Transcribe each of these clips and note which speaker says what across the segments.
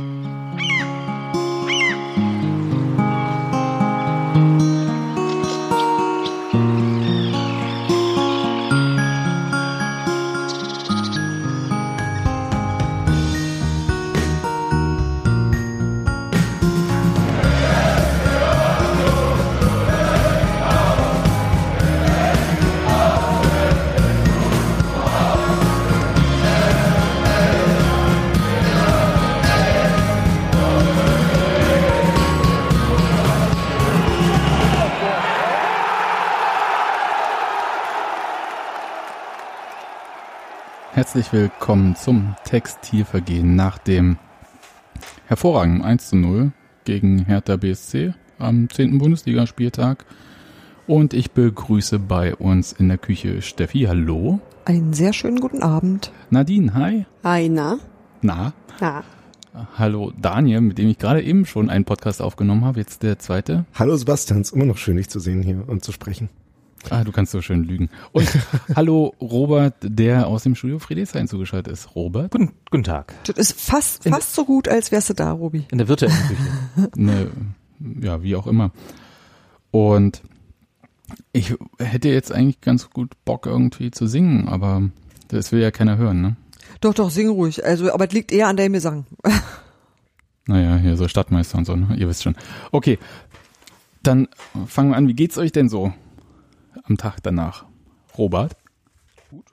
Speaker 1: Mm-hmm. Herzlich willkommen zum Textilvergehen nach dem hervorragenden 1 zu 0 gegen Hertha BSC am 10. Bundesligaspieltag. Und ich begrüße bei uns in der Küche Steffi. Hallo.
Speaker 2: Einen sehr schönen guten Abend.
Speaker 1: Nadine, hi.
Speaker 3: Hi, na?
Speaker 1: Na.
Speaker 3: Na.
Speaker 1: Hallo Daniel, mit dem ich gerade eben schon einen Podcast aufgenommen habe. Jetzt der zweite.
Speaker 4: Hallo Sebastian, ist immer noch schön, dich zu sehen hier und zu sprechen.
Speaker 1: Ah, du kannst so schön lügen. Und hallo Robert, der aus dem Studio Friedrichshain zugeschaltet ist. Robert?
Speaker 5: Guten, guten Tag.
Speaker 2: Das ist fast, fast so gut, als wärst du da, Robi.
Speaker 5: In der virtuellen Küche.
Speaker 1: Ne, ja, wie auch immer. Und ich hätte jetzt eigentlich ganz gut Bock irgendwie zu singen, aber das will ja keiner hören, ne?
Speaker 2: Doch, doch, sing ruhig. Also, aber es liegt eher an deinem Gesang.
Speaker 1: Naja, hier so Stadtmeister und so, ne? Ihr wisst schon. Okay, dann fangen wir an. Wie geht's euch denn so am Tag danach? Robert? Gut.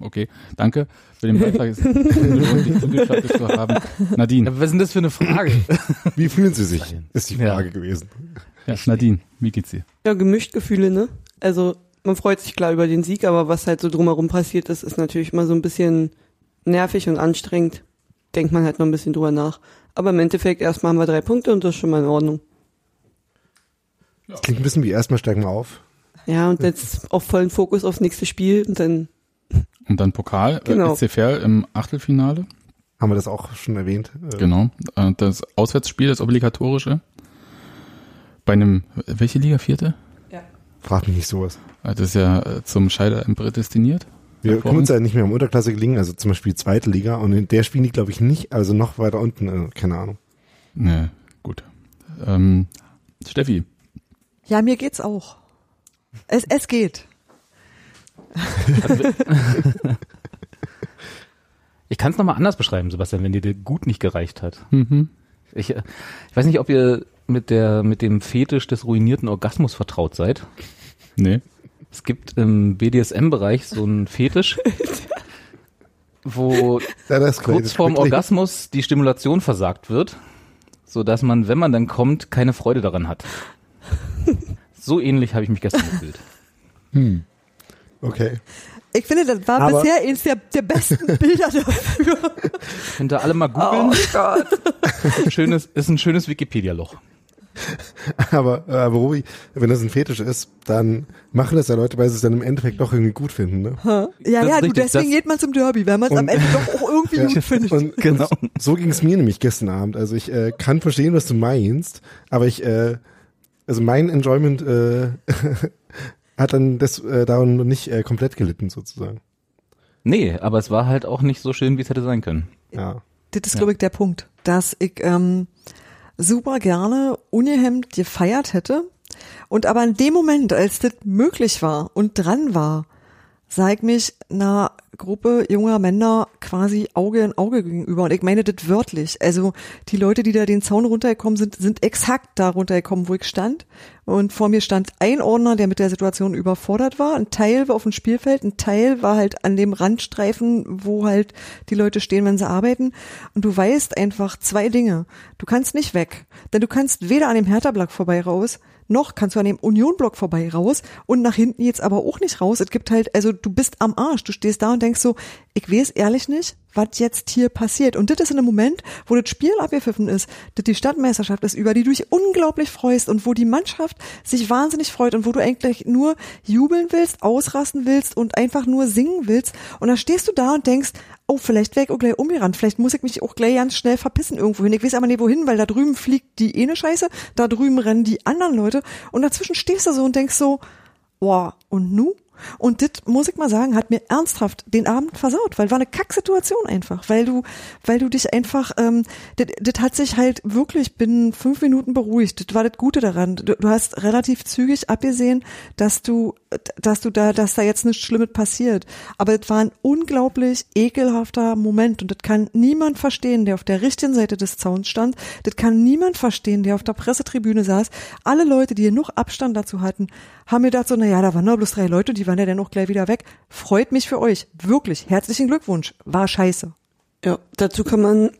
Speaker 1: Okay, danke für den Beitrag. Es ist schön, dich zugeschaltet zu haben. Nadine.
Speaker 5: Was ist denn das für eine Frage?
Speaker 4: Wie fühlen Sie sich? Ist die
Speaker 5: Ja.
Speaker 4: Frage gewesen.
Speaker 1: Ja, Nadine, wie geht's dir?
Speaker 3: Ja, gemischt Gefühle, ne? Also, man freut sich klar über den Sieg, aber was halt so drumherum passiert ist, ist natürlich immer so ein bisschen nervig und anstrengend. Denkt man halt noch ein bisschen drüber nach. Aber im Endeffekt erstmal haben wir drei Punkte und das ist schon mal in Ordnung.
Speaker 4: Das klingt ein bisschen wie erstmal steigen wir auf.
Speaker 3: Ja, und jetzt auf vollen Fokus aufs nächste Spiel und dann,
Speaker 1: Und dann Pokal,
Speaker 3: Genau.
Speaker 1: äh, SC Verl im Achtelfinale.
Speaker 4: Haben wir das auch schon erwähnt? Äh,
Speaker 1: Genau. Äh, Das Auswärtsspiel, das obligatorische. Bei einem, welche Liga? Vierte?
Speaker 4: Frag mich nicht sowas.
Speaker 1: Äh, Das ist ja äh, zum Scheitern prädestiniert.
Speaker 4: Wir können uns ja nicht mehr um Unterklasse gelingen, also zum Beispiel zweite Liga und in der spielen die, glaube ich, nicht, also noch weiter unten, äh, keine Ahnung.
Speaker 1: Ne, gut. Ähm, Steffi,
Speaker 2: Ja, mir geht's auch. Es, es geht.
Speaker 5: Ich kann es nochmal anders beschreiben, Sebastian, wenn dir der gut nicht gereicht hat.
Speaker 1: mhm.
Speaker 5: Ich, äh, ich weiß nicht, ob ihr mit der mit dem Fetisch des ruinierten Orgasmus vertraut seid.
Speaker 1: nee.
Speaker 5: Es gibt im BDSM-Bereich so einen Fetisch, wo
Speaker 4: Ja,
Speaker 5: kurz vorm. Orgasmus die Stimulation versagt wird, so dass man, wenn man dann kommt, keine Freude daran hat. So ähnlich habe ich mich gestern gefühlt.
Speaker 4: Okay.
Speaker 2: Ich finde, das war
Speaker 4: Aber-
Speaker 2: bisher eines der, der besten Bilder dafür.
Speaker 5: Könnt ihr alle mal googeln?
Speaker 2: Gott.
Speaker 5: Schönes, ist ein schönes Wikipedia-Loch.
Speaker 4: Aber, äh, aber Robi, wenn das ein Fetisch ist, dann machen das ja Leute, weil sie es dann im Endeffekt doch irgendwie gut finden, ne?
Speaker 2: Ja,
Speaker 5: Das
Speaker 2: ja, du,
Speaker 5: richtig,
Speaker 2: deswegen geht man zum Derby, weil man es am
Speaker 4: Und-
Speaker 2: Ende doch auch irgendwie
Speaker 4: Ja.
Speaker 2: gut findet.
Speaker 4: Und
Speaker 5: Genau.
Speaker 4: so ging es mir nämlich gestern Abend. Also ich äh, kann verstehen, was du meinst, aber ich, äh, also mein Enjoyment äh, hat dann das äh, daran noch nicht äh, komplett gelitten sozusagen.
Speaker 5: Nee, aber es war halt auch nicht so schön, wie es hätte sein können.
Speaker 4: Ja.
Speaker 2: Das ist, glaube ich, der Punkt, dass ich ähm, super gerne ungehemmt gefeiert hätte und aber in dem Moment, als das möglich war und dran war, ich mich einer Gruppe junger Männer quasi Auge in Auge gegenüber und ich meine das wörtlich. Also die Leute, die da den Zaun runtergekommen sind, sind exakt da runtergekommen, wo ich stand und vor mir stand ein Ordner, der mit der Situation überfordert war. Ein Teil war auf dem Spielfeld, ein Teil war halt an dem Randstreifen, wo halt die Leute stehen, wenn sie arbeiten. Und du weißt einfach zwei Dinge. Du kannst nicht weg, denn du kannst weder an dem Hertha-Block vorbei raus, noch kannst du an dem Union-Block vorbei raus und nach hinten jetzt aber auch nicht raus. Es gibt halt, also du bist am Arsch. Du stehst da und denkst so, ich weiß ehrlich nicht, was jetzt hier passiert. Und das ist in einem Moment, wo das Spiel abgepfiffen ist, dass die Stadtmeisterschaft ist, über die du dich unglaublich freust und wo die Mannschaft sich wahnsinnig freut und wo du eigentlich nur jubeln willst, ausrasten willst und einfach nur singen willst. Und dann stehst du da und denkst, oh, vielleicht wäre ich auch gleich umgerannt, vielleicht muss ich mich auch gleich ganz schnell verpissen irgendwo hin. Ich weiß aber nicht wohin, weil da drüben fliegt die eine Scheiße, da drüben rennen die anderen Leute und dazwischen stehst du so und denkst so, boah, und nu? Und das, muss ich mal sagen, hat mir ernsthaft den Abend versaut, weil war eine Kacksituation einfach, weil du, weil du dich einfach, ähm, das, das hat sich halt wirklich binnen fünf Minuten beruhigt. Das war das Gute daran. Du, du hast relativ zügig abgesehen, dass du, dass du da, dass da jetzt nichts Schlimmes passiert. Aber es war ein unglaublich ekelhafter Moment und das kann niemand verstehen, der auf der richtigen Seite des Zauns stand. Das kann niemand verstehen, der auf der Pressetribüne saß. Alle Leute, die genug Abstand dazu hatten, haben mir so, na ja, da waren nur bloß drei Leute, die waren ja dann auch gleich wieder weg. Freut mich für euch. Wirklich. Herzlichen Glückwunsch. War scheiße.
Speaker 3: Ja, dazu kann man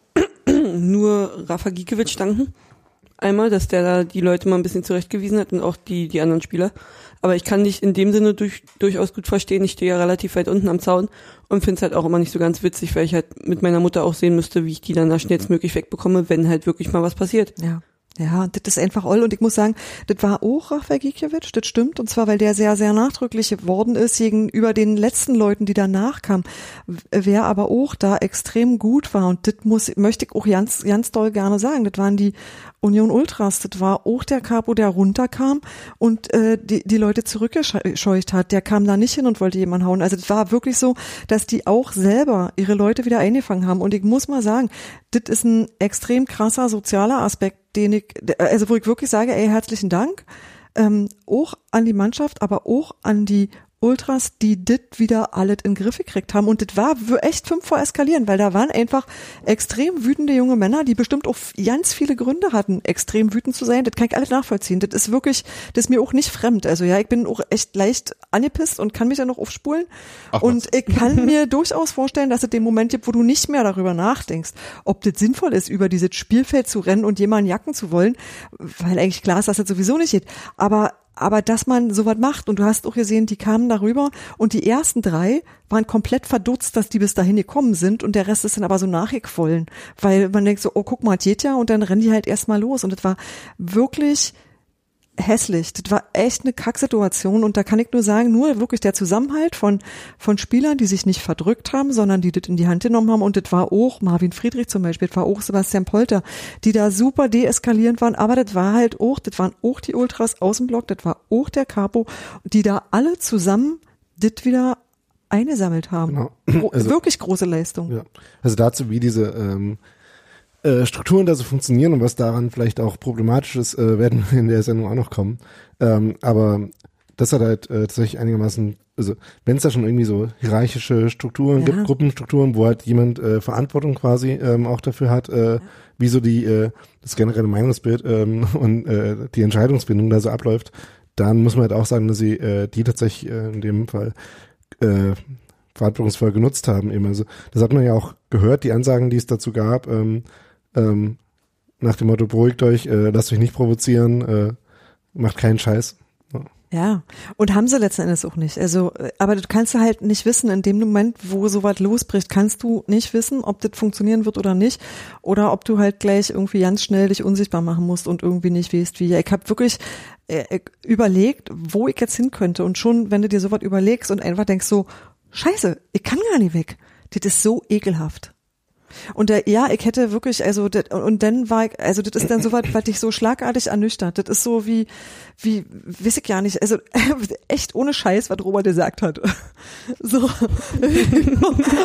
Speaker 3: nur Rafa Gikiewicz danken. Einmal, dass der da die Leute mal ein bisschen zurechtgewiesen hat und auch die, die anderen Spieler. Aber ich kann dich in dem Sinne durch, durchaus gut verstehen. Ich stehe ja relativ weit unten am Zaun und finde es halt auch immer nicht so ganz witzig, weil ich halt mit meiner Mutter auch sehen müsste, wie ich die dann da schnellstmöglich wegbekomme, wenn halt wirklich mal was passiert.
Speaker 2: Ja. Ja, das ist einfach all und ich muss sagen, das war auch Rafael Gikiewicz, das stimmt und zwar, weil der sehr, sehr nachdrücklich geworden ist gegenüber den letzten Leuten, die danach kamen, wer aber auch da extrem gut war und das muss, möchte ich auch ganz, ganz doll gerne sagen, das waren die Union Ultras, das war auch der Capo, der runterkam und äh, die, die Leute zurückgescheucht hat, der kam da nicht hin und wollte jemanden hauen, also das war wirklich so, dass die auch selber ihre Leute wieder eingefangen haben. Und ich muss mal sagen, das ist ein extrem krasser sozialer Aspekt, den ich, also wo ich wirklich sage, ey, herzlichen Dank, ähm, auch an die Mannschaft, aber auch an die Ultras, die dit wieder alles in den Griff gekriegt haben. Und das war echt fünf vor eskalieren, weil da waren einfach extrem wütende junge Männer, die bestimmt auch ganz viele Gründe hatten, extrem wütend zu sein. Das kann ich alles nachvollziehen. Das ist wirklich, das ist mir auch nicht fremd. Also ja, ich bin auch echt leicht angepisst und kann mich da noch aufspulen.
Speaker 1: Ach,
Speaker 2: und ich kann mir durchaus vorstellen, dass es den Moment gibt, wo du nicht mehr darüber nachdenkst, ob das sinnvoll ist, über dieses Spielfeld zu rennen und jemanden jacken zu wollen, weil eigentlich klar ist, dass das sowieso nicht geht. Aber aber dass man sowas macht und du hast auch gesehen, die kamen darüber und die ersten drei waren komplett verdutzt, dass die bis dahin gekommen sind und der Rest ist dann aber so nachgequollen, weil man denkt so, oh guck mal, geht ja und dann rennen die halt erstmal los. Und das war wirklich hässlich. Das war echt eine Kacksituation und da kann ich nur sagen, nur wirklich der Zusammenhalt von, von Spielern, die sich nicht verdrückt haben, sondern die das in die Hand genommen haben und das war auch Marvin Friedrich zum Beispiel, das war auch Sebastian Polter, die da super deeskalierend waren, aber das war halt auch, das waren auch die Ultras aus dem Block, das war auch der Capo, die da alle zusammen das wieder eingesammelt haben.
Speaker 4: Genau.
Speaker 2: Also, Wirklich große Leistung.
Speaker 4: Ja. Also dazu, wie diese ähm, äh, Strukturen da so funktionieren und was daran vielleicht auch problematisch ist, äh, werden wir in der Sendung auch noch kommen. Ähm, aber das hat halt äh, tatsächlich einigermaßen, also wenn es da schon irgendwie so hierarchische Strukturen
Speaker 2: Ja.
Speaker 4: gibt, Gruppenstrukturen, wo halt jemand äh, Verantwortung quasi ähm, auch dafür hat, äh, wie so die äh, das generelle Meinungsbild ähm, und äh, die Entscheidungsfindung da so abläuft, dann muss man halt auch sagen, dass sie äh, die tatsächlich äh, in dem Fall äh, verantwortungsvoll genutzt haben. Eben. Also das hat man ja auch gehört, die Ansagen, die es dazu gab, ähm, ähm, nach dem Motto, beruhigt euch, äh, lasst euch nicht provozieren, äh, macht keinen Scheiß.
Speaker 2: Ja, und haben sie letzten Endes auch nicht. Also, äh, aber du kannst du halt nicht wissen, in dem Moment, wo sowas losbricht, kannst du nicht wissen, ob das funktionieren wird oder nicht. Oder ob du halt gleich irgendwie ganz schnell dich unsichtbar machen musst und irgendwie nicht weißt, wie. Ich habe wirklich äh, überlegt, wo ich jetzt hin könnte. Und schon, wenn du dir sowas überlegst und einfach denkst so, scheiße, ich kann gar nicht weg. Das ist so ekelhaft. Und der, ja, ich hätte wirklich, also das, und dann war ich, also das ist dann so was, was dich so schlagartig ernüchtert. Das ist so wie, wie, weiß ich gar nicht, also echt ohne Scheiß, was Robert gesagt hat. So.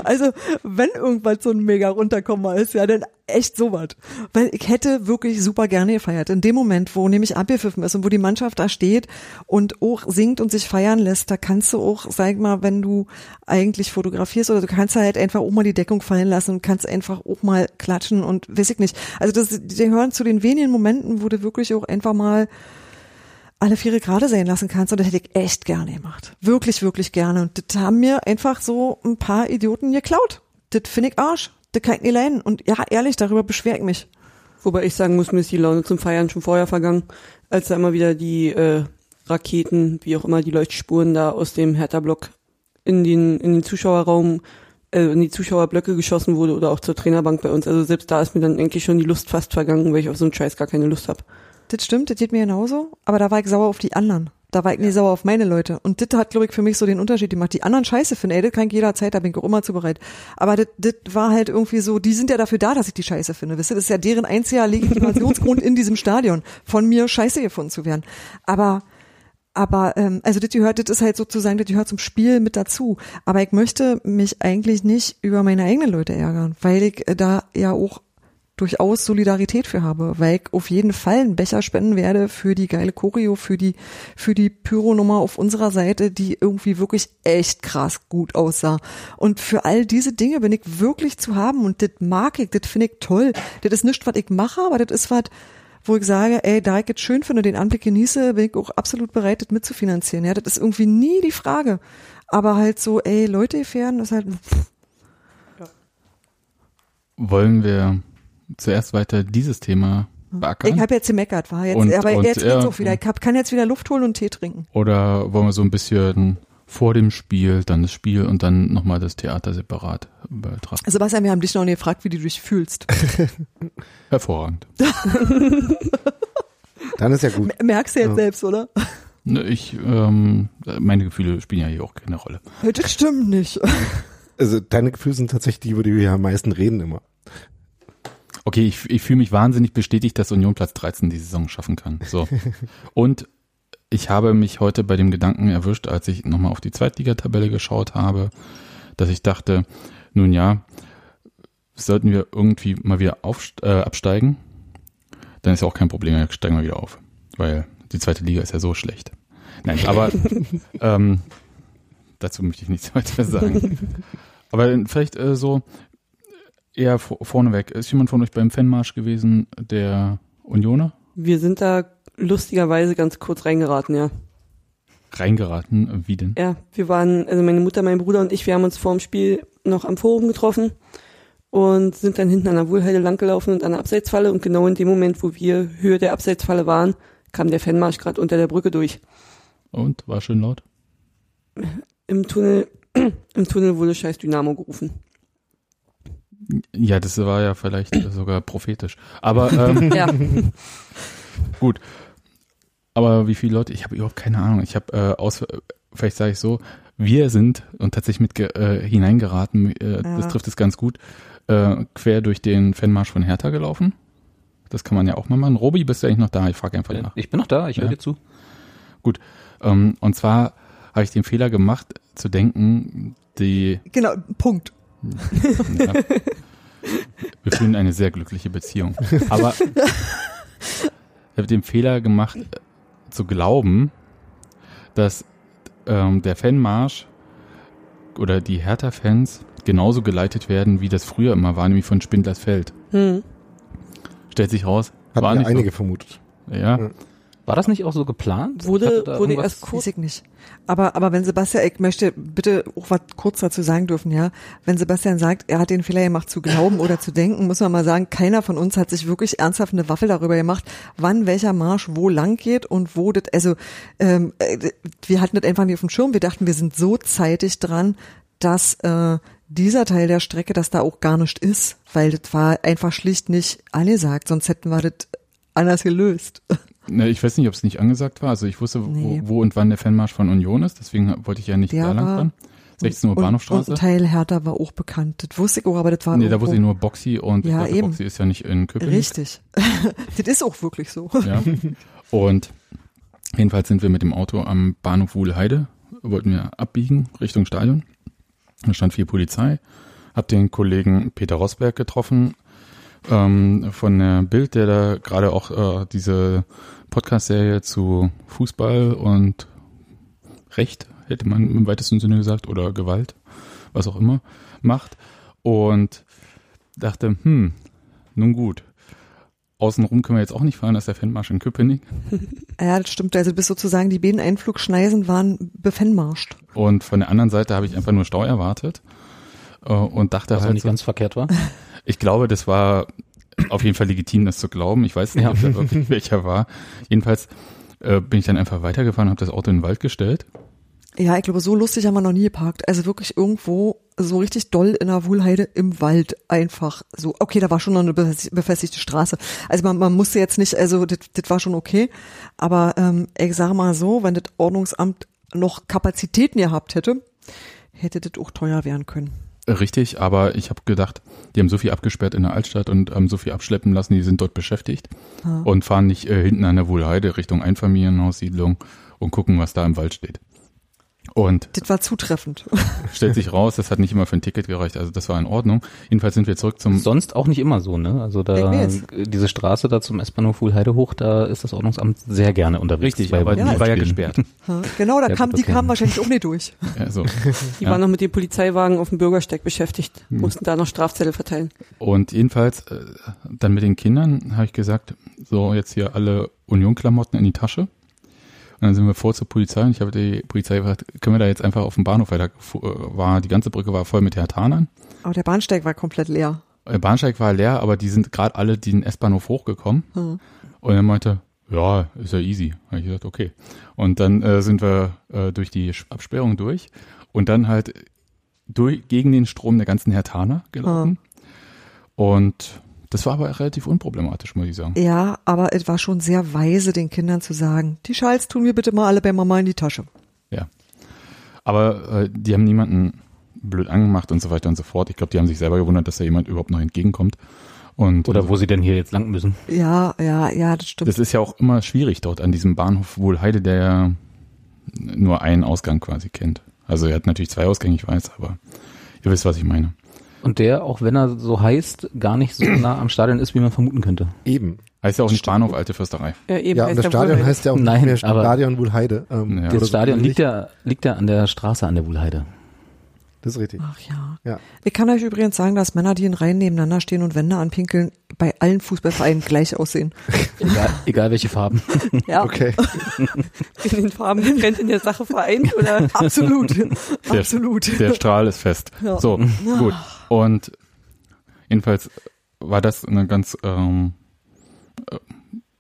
Speaker 2: Also, wenn irgendwas so ein mega runterkommen ist, ja, dann echt sowas. Weil ich hätte wirklich super gerne gefeiert. In dem Moment, wo nämlich abgepfiffen ist und wo die Mannschaft da steht und auch singt und sich feiern lässt, da kannst du auch, sag mal, wenn du eigentlich fotografierst oder du kannst halt einfach auch mal die Deckung fallen lassen und kannst einfach auch mal klatschen und weiß ich nicht. Also das, die gehören zu den wenigen Momenten, wo du wirklich auch einfach mal alle Viere gerade sein lassen kannst und das hätte ich echt gerne gemacht. Wirklich, wirklich gerne. Und das haben mir einfach so ein paar Idioten geklaut. Das finde ich Arsch. Das kann ich nicht leiden. Und ja, ehrlich, darüber beschwer ich mich.
Speaker 3: Wobei ich sagen muss, mir ist die Laune zum Feiern schon vorher vergangen, als da immer wieder die äh, Raketen, wie auch immer, die Leuchtspuren da aus dem Hertha-Block in den, in den Zuschauerraum, äh, in die Zuschauerblöcke geschossen wurde oder auch zur Trainerbank bei uns. Also selbst da ist mir dann eigentlich schon die Lust fast vergangen, weil ich auf so einen Scheiß gar keine Lust habe.
Speaker 2: Das stimmt, das geht mir genauso. Aber da war ich sauer auf die anderen. Da war ich nie sauer auf meine Leute. Und das hat, glaube ich, für mich so den Unterschied gemacht. Die anderen Scheiße finden, ey, das kann ich jederzeit, da bin ich auch immer zu bereit. Aber das, das war halt irgendwie so, die sind ja dafür da, dass ich die Scheiße finde. Wisst ihr, das ist ja deren einziger Legitimationsgrund in diesem Stadion, von mir Scheiße gefunden zu werden. Aber Aber ähm, also das gehört, das ist halt sozusagen, das gehört zum Spiel mit dazu. Aber ich möchte mich eigentlich nicht über meine eigenen Leute ärgern, weil ich äh, da ja auch durchaus Solidarität für habe, weil ich auf jeden Fall einen Becher spenden werde für die geile Choreo, für die für die Pyro-Nummer auf unserer Seite, die irgendwie wirklich echt krass gut aussah. Und für all diese Dinge bin ich wirklich zu haben und das mag ich, das finde ich toll. Das ist nicht, was ich mache, aber das ist was, wo ich sage, ey, da ich es schön finde, den Anblick genieße, bin ich auch absolut bereit, das mitzufinanzieren. Ja, das ist irgendwie nie die Frage. Aber halt so, ey, Leute gefährden, ist halt, pff,
Speaker 1: Wollen wir zuerst weiter dieses Thema beackern?
Speaker 2: ich habe jetzt gemeckert, war jetzt,
Speaker 1: Und-
Speaker 2: aber
Speaker 1: und
Speaker 2: jetzt
Speaker 1: er-
Speaker 2: geht's auch wieder. Ich hab, kann jetzt wieder Luft holen und Tee trinken.
Speaker 1: Oder wollen wir so ein bisschen vor dem Spiel, dann das Spiel und dann nochmal das Theater separat betrachten?
Speaker 2: Sebastian, wir haben dich noch nie gefragt, wie du dich fühlst.
Speaker 1: Hervorragend.
Speaker 4: Dann ist ja gut.
Speaker 2: Merkst du jetzt
Speaker 4: Ja.
Speaker 2: selbst, oder?
Speaker 1: Ne, Ich, ähm, meine Gefühle spielen ja hier auch keine Rolle.
Speaker 2: Das stimmt nicht.
Speaker 4: Also deine Gefühle sind tatsächlich die, über die wir am meisten reden immer.
Speaker 1: Okay, ich, ich fühle mich wahnsinnig bestätigt, dass Union Platz 13 die Saison schaffen kann. So. Und ich habe mich heute bei dem Gedanken erwischt, als ich nochmal auf die Zweitligatabelle geschaut habe, dass ich dachte, nun ja, sollten wir irgendwie mal wieder aufst äh, absteigen, dann ist ja auch kein Problem, dann steigen wir wieder auf. Weil die zweite Liga ist ja so schlecht. Nein, aber ähm, dazu möchte ich nichts weiter sagen. Aber vielleicht äh, so eher vor, vorneweg. Ist jemand von euch beim Fanmarsch gewesen, der Unioner?
Speaker 3: Wir sind da lustigerweise ganz kurz reingeraten, ja.
Speaker 1: Reingeraten? Wie denn?
Speaker 3: Ja, wir waren, also meine Mutter, mein Bruder und ich, wir haben uns vorm Spiel noch am Forum getroffen und sind dann hinten an der Wohlheide langgelaufen und an der Abseitsfalle und genau in dem Moment, wo wir Höhe der Abseitsfalle waren, kam der Fanmarsch gerade unter der Brücke durch.
Speaker 1: Und? War schön laut?
Speaker 3: Im Tunnel, im Tunnel wurde scheiß Dynamo gerufen.
Speaker 1: Ja, das war ja vielleicht sogar prophetisch. Aber ähm,
Speaker 3: Ja.
Speaker 1: gut. Aber wie viele Leute? Ich habe überhaupt keine Ahnung. Ich habe äh, aus, vielleicht sage ich so, wir sind und tatsächlich mit äh, hineingeraten. Äh, Das
Speaker 2: Ja.
Speaker 1: trifft es ganz gut. Äh, quer durch den Fanmarsch von Hertha gelaufen. Das kann man ja auch mal machen. Robi, bist du eigentlich noch da? Ich frage einfach nach.
Speaker 5: Ich bin noch da, ich höre
Speaker 1: Ja.
Speaker 5: dir zu.
Speaker 1: Ähm, und zwar habe ich den Fehler gemacht, zu denken, die
Speaker 2: Genau, Punkt.
Speaker 1: Ja, wir führen eine sehr glückliche Beziehung. Aber ich habe den Fehler gemacht, äh, zu glauben, dass ähm, der Fanmarsch oder die Hertha-Fans genauso geleitet werden, wie das früher immer war, nämlich von Spindlers Feld.
Speaker 3: Hm.
Speaker 1: Stellt sich raus,
Speaker 4: Hatten
Speaker 1: war
Speaker 4: ja
Speaker 1: nicht
Speaker 4: einige vermutet.
Speaker 1: so. Ja,
Speaker 4: Ja.
Speaker 5: War das nicht auch so geplant?
Speaker 3: Wurde-
Speaker 5: da
Speaker 3: wurde
Speaker 5: irgendwas-
Speaker 3: erst kurz-
Speaker 2: Weiß ich nicht. Aber, aber wenn Sebastian, ich möchte bitte auch was kurz dazu sagen dürfen, ja. Wenn Sebastian sagt, er hat den Fehler gemacht zu glauben oder zu denken, muss man mal sagen, keiner von uns hat sich wirklich ernsthaft eine Waffe darüber gemacht, wann welcher Marsch wo lang geht und wo das, also, ähm, äh, wir hatten das einfach nicht auf dem Schirm. Wir dachten, wir sind so zeitig dran, dass, äh, dieser Teil der Strecke, dass da auch gar nicht ist, weil das war einfach schlicht nicht angesagt, sonst hätten wir das anders gelöst.
Speaker 1: Ne, ich weiß nicht, ob es nicht angesagt war. Also ich wusste,
Speaker 2: Nee.
Speaker 1: wo, wo und wann der Fanmarsch von Union ist, deswegen wollte ich ja nicht
Speaker 2: Der
Speaker 1: da lang
Speaker 2: war-
Speaker 1: fahren. 16 Uhr
Speaker 2: Und-
Speaker 1: Bahnhofstraße.
Speaker 2: Und ein Teil Hertha war auch bekannt. Das wusste ich auch, aber das war
Speaker 1: Nee, da wusste ich nur Boxy und ich
Speaker 2: Ja,
Speaker 1: glaube,
Speaker 2: eben.
Speaker 1: Boxy ist ja nicht in Köpenick.
Speaker 2: Richtig. das ist auch wirklich so.
Speaker 1: Ja. Und jedenfalls sind wir mit dem Auto am Bahnhof Wuhlheide, wollten wir abbiegen Richtung Stadion. Da stand viel Polizei. Hab den Kollegen Peter Rosberg getroffen ähm, von der Bild, der da gerade auch äh, diese Podcast-Serie zu Fußball und Recht, hätte man im weitesten Sinne gesagt, oder Gewalt, was auch immer, macht. Und dachte, hm, nun gut. Außenrum können wir jetzt auch nicht fahren, das ist der Fanmarsch in Köpenick.
Speaker 2: Ja, das stimmt. Also bis sozusagen die beiden Einflugschneisen waren befenmarscht.
Speaker 1: Und von der anderen Seite habe ich einfach nur Stau erwartet äh, und dachte
Speaker 5: Was auch
Speaker 1: halt,
Speaker 5: nicht
Speaker 1: so,
Speaker 5: ganz verkehrt war.
Speaker 1: ich glaube, das war auf jeden Fall legitim, das zu glauben. Ich weiß nicht,
Speaker 5: Ja.
Speaker 1: ob da wirklich welcher war. Jedenfalls äh, bin ich dann einfach weitergefahren, habe das Auto in den Wald gestellt.
Speaker 2: Ja, ich glaube, so lustig haben wir noch nie geparkt. Also wirklich irgendwo so richtig doll in der Wuhlheide im Wald einfach so. Okay, da war schon noch eine befes- befestigte Straße. Also man, man musste jetzt nicht, also das, das war schon okay. Aber ähm, ich sage mal so, wenn das Ordnungsamt noch Kapazitäten gehabt hätte, hätte das auch teuer werden können.
Speaker 1: Richtig, aber ich habe gedacht, die haben so viel abgesperrt in der Altstadt und haben so viel abschleppen lassen, die sind dort beschäftigt
Speaker 2: Ja.
Speaker 1: und fahren nicht äh, hinten an der Wohlheide Richtung Einfamilienhaussiedlung und gucken, was da im Wald steht. Und
Speaker 2: Das war zutreffend.
Speaker 1: stellt sich raus, das hat nicht immer für ein Ticket gereicht, also das war in Ordnung. Jedenfalls sind wir zurück zum
Speaker 5: Sonst auch nicht immer so, ne? Also da diese Straße da zum S-Bahnhof Fuhlheide hoch, da ist das Ordnungsamt sehr gerne unterwegs.
Speaker 1: Richtig,
Speaker 5: bei
Speaker 1: aber
Speaker 2: Ja,
Speaker 1: die war ja gesperrt.
Speaker 2: Genau, da
Speaker 5: Ja,
Speaker 2: kam, die
Speaker 5: okay.
Speaker 2: kamen wahrscheinlich auch nicht durch.
Speaker 1: Ja, so.
Speaker 3: Die
Speaker 1: Ja.
Speaker 3: waren noch mit dem Polizeiwagen auf dem Bürgersteig beschäftigt, mussten da noch Strafzettel verteilen.
Speaker 1: Und jedenfalls, äh, dann mit den Kindern habe ich gesagt, so jetzt hier alle Union-Klamotten in die Tasche. Und dann sind wir vor zur Polizei und ich habe die Polizei gefragt, können wir da jetzt einfach auf dem Bahnhof weiter, äh, war, die ganze Brücke war voll mit Hertanern.
Speaker 2: Aber der Bahnsteig war komplett leer.
Speaker 1: Der Bahnsteig war leer, aber die sind gerade alle den S-Bahnhof hochgekommen.
Speaker 2: Hm.
Speaker 1: Und er meinte, ja, ist ja easy. Habe ich gesagt, okay. Und dann äh, sind wir äh, durch die Absperrung durch und dann halt durch, gegen den Strom der ganzen Hertaner gelaufen. Und das war aber relativ unproblematisch, muss ich sagen.
Speaker 2: Ja, aber es war schon sehr weise, den Kindern zu sagen, die Schals tun wir bitte mal alle bei Mama in die Tasche.
Speaker 1: Ja. Aber äh, die haben niemanden blöd angemacht und so weiter und so fort. Ich glaube, die haben sich selber gewundert, dass da jemand überhaupt noch entgegenkommt. Und
Speaker 5: Oder wo sie denn hier jetzt lang müssen.
Speaker 2: Ja, ja, ja, das stimmt.
Speaker 1: Das ist ja auch immer schwierig dort an diesem Bahnhof Wohlheide, der ja nur einen Ausgang quasi kennt. Also er hat natürlich zwei Ausgänge, ich weiß, aber ihr wisst, was ich meine.
Speaker 5: Und der, auch wenn er so heißt, gar nicht so nah am Stadion ist, wie man vermuten könnte.
Speaker 4: Eben.
Speaker 1: Heißt ja auch nicht Bahnhof Alte Fürsterei.
Speaker 3: Ja, eben
Speaker 4: Ja, und das
Speaker 3: der
Speaker 4: Stadion
Speaker 3: Wohlheide.
Speaker 4: heißt ja auch
Speaker 5: Nein,
Speaker 4: nicht mehr
Speaker 5: aber-
Speaker 4: Stadion Wohlheide. Ähm,
Speaker 1: Ja.
Speaker 5: Das
Speaker 4: so
Speaker 5: Stadion liegt ja, liegt ja an der Straße an der Wohlheide.
Speaker 4: Das ist richtig.
Speaker 2: Ach ja.
Speaker 4: Ja.
Speaker 2: Ich kann euch übrigens sagen, dass Männer, die in Reihen nebeneinander stehen und Wände anpinkeln, bei allen Fußballvereinen gleich aussehen.
Speaker 5: Egal, egal welche Farben.
Speaker 2: Ja,
Speaker 4: Okay.
Speaker 3: in den Farben getrennt in der Sache vereint oder
Speaker 2: absolut.
Speaker 1: Der-
Speaker 2: absolut.
Speaker 1: Der Strahl ist fest.
Speaker 2: Ja.
Speaker 1: So, gut. Und jedenfalls war das eine ganz ähm, äh,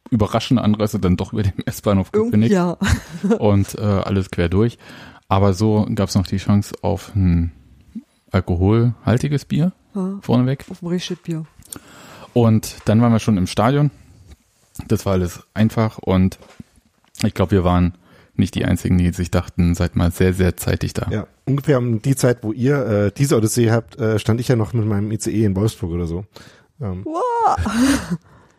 Speaker 1: überraschende Anreise dann doch über dem S-Bahnhof gekündigt
Speaker 2: ja.
Speaker 1: und äh, alles quer durch. Aber so gab es noch die Chance auf ein alkoholhaltiges Bier
Speaker 2: ja.
Speaker 1: vorneweg.
Speaker 2: Auf dem Richtschitbier.
Speaker 1: Und dann waren wir schon im Stadion. Das war alles einfach und ich glaube, wir waren nicht die Einzigen, die sich dachten, seid mal sehr, sehr zeitig da.
Speaker 4: Ja, ungefähr um die Zeit, wo ihr äh, diese Odyssee habt, äh, stand ich ja noch mit meinem ICE in Wolfsburg oder so. Ähm,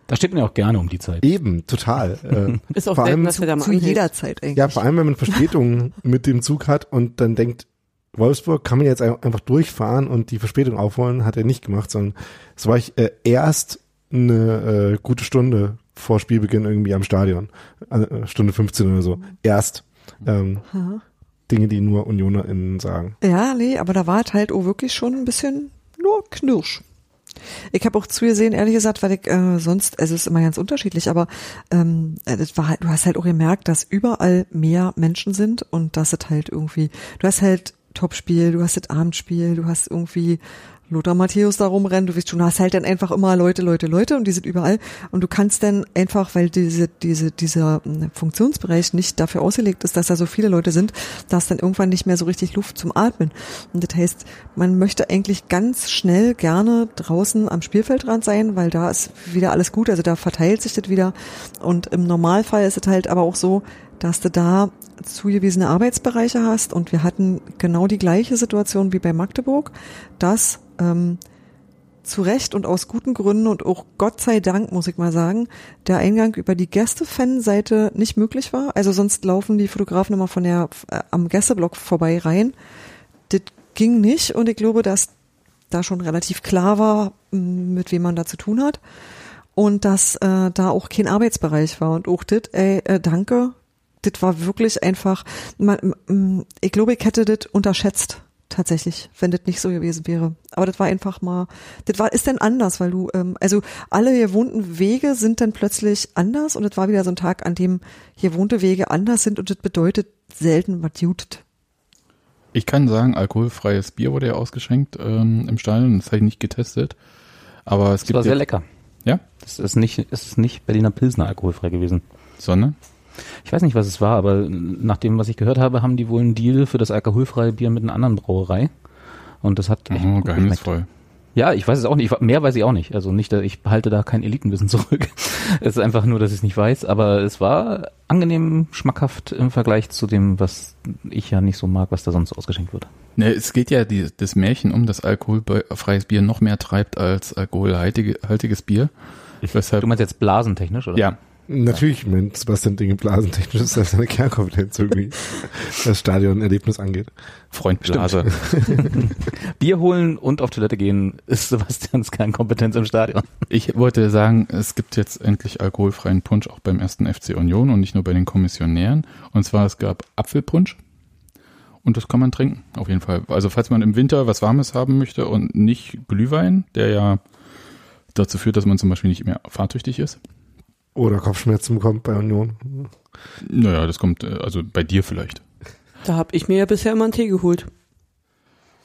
Speaker 5: Da steht man ja auch gerne um die Zeit.
Speaker 4: eben, total. Äh,
Speaker 3: ist auch
Speaker 4: Vor
Speaker 3: selten,
Speaker 4: allem
Speaker 3: dass er da mal
Speaker 2: Zu jeder Zeit eigentlich.
Speaker 4: ja, vor allem, wenn man Verspätungen mit dem Zug hat und dann denkt, Wolfsburg kann man jetzt ein- einfach durchfahren und die Verspätung aufholen, hat er nicht gemacht, sondern so war ich äh, erst eine äh, gute Stunde vor Spielbeginn irgendwie am Stadion. Äh, Stunde 15 oder so. Erst. Ähm,
Speaker 2: Ja.
Speaker 4: Dinge, die nur UnionerInnen sagen.
Speaker 2: Ja, nee, aber da war es halt auch wirklich schon ein bisschen nur Knirsch. Ich habe auch zugesehen, ehrlich gesagt, weil ich äh, sonst, also es ist immer ganz unterschiedlich, aber ähm, das war halt, du hast halt auch gemerkt, dass überall mehr Menschen sind und dass es halt irgendwie, du hast halt Topspiel, du hast das Abendspiel, du hast irgendwie Lothar Matthäus da rumrennen, du weißt schon, hast halt dann einfach immer Leute, Leute, Leute und die sind überall und du kannst dann einfach, weil diese, diese, dieser äh, Funktionsbereich nicht dafür ausgelegt ist, dass da so viele Leute sind, da ist dann irgendwann nicht mehr so richtig Luft zum Atmen. Und das heißt, man möchte eigentlich ganz schnell gerne draußen am Spielfeldrand sein, weil da ist wieder alles gut, also da verteilt sich das wieder und im Normalfall ist es halt aber auch so, dass du da zugewiesene Arbeitsbereiche hast und wir hatten genau die gleiche Situation wie bei Magdeburg, dass ähm, zu Recht und aus guten Gründen und auch Gott sei Dank, muss ich mal sagen, der Eingang über die Gäste-Fan-Seite nicht möglich war. Also sonst laufen die Fotografen immer von der äh, am Gästeblock vorbei rein. Das ging nicht und ich glaube, dass da schon relativ klar war, mit wem man da zu tun hat und dass äh, da auch kein Arbeitsbereich war und auch das, ey, äh, danke, das war wirklich einfach, man, ich glaube, ich hätte das unterschätzt tatsächlich, wenn das nicht so gewesen wäre. Aber das war einfach mal, das war ist denn anders, weil du, ähm, also alle gewohnten Wege sind dann plötzlich anders und es war wieder so ein Tag, an dem gewohnte Wege anders sind und das bedeutet selten was jutet.
Speaker 1: Ich kann sagen, alkoholfreies Bier wurde ja ausgeschenkt ähm, im Stadion. Das habe ich nicht getestet. Aber es
Speaker 5: Das
Speaker 1: gibt
Speaker 5: war sehr lecker.
Speaker 1: Ja?
Speaker 5: Das ist nicht, es ist nicht Berliner Pilsner alkoholfrei gewesen.
Speaker 1: sondern
Speaker 5: Ich weiß nicht, was es war, aber nach dem, was ich gehört habe, haben die wohl einen Deal für das alkoholfreie Bier mit einer anderen Brauerei. Und das hat echt
Speaker 1: oh, geheimnisvoll.
Speaker 5: Ja, ich weiß es auch nicht. Ich- Mehr weiß ich auch nicht. Also nicht, dass ich behalte da kein Elitenwissen zurück. es ist einfach nur, dass ich es nicht weiß. Aber es war angenehm schmackhaft im Vergleich zu dem, was ich ja nicht so mag, was da sonst ausgeschenkt wird.
Speaker 1: Ne, es geht ja die, das Märchen um, dass alkoholfreies Bier noch mehr treibt als alkoholhaltiges Bier. Weshalb,
Speaker 5: Du meinst jetzt blasentechnisch, oder?
Speaker 1: ja,
Speaker 4: Natürlich, mit Sebastian Dinge blasentechnisch ist das seine Kernkompetenz irgendwie, was Stadionerlebnis angeht.
Speaker 1: Freund Blase.
Speaker 5: Bier holen und auf Toilette gehen ist Sebastians Kernkompetenz im Stadion.
Speaker 1: Ich wollte sagen, es gibt jetzt endlich alkoholfreien Punsch auch beim ersten FC Union und nicht nur bei den Kommissionären. Und zwar, es gab Apfelpunsch. Und das kann man trinken, auf jeden Fall. Also falls man im Winter was Warmes haben möchte und nicht Glühwein, der ja dazu führt, dass man zum Beispiel nicht mehr fahrtüchtig ist.
Speaker 4: Oder Kopfschmerzen bekommt bei Union.
Speaker 1: Naja, das kommt, äh, also bei dir vielleicht.
Speaker 3: Da hab ich mir ja bisher immer einen Tee geholt.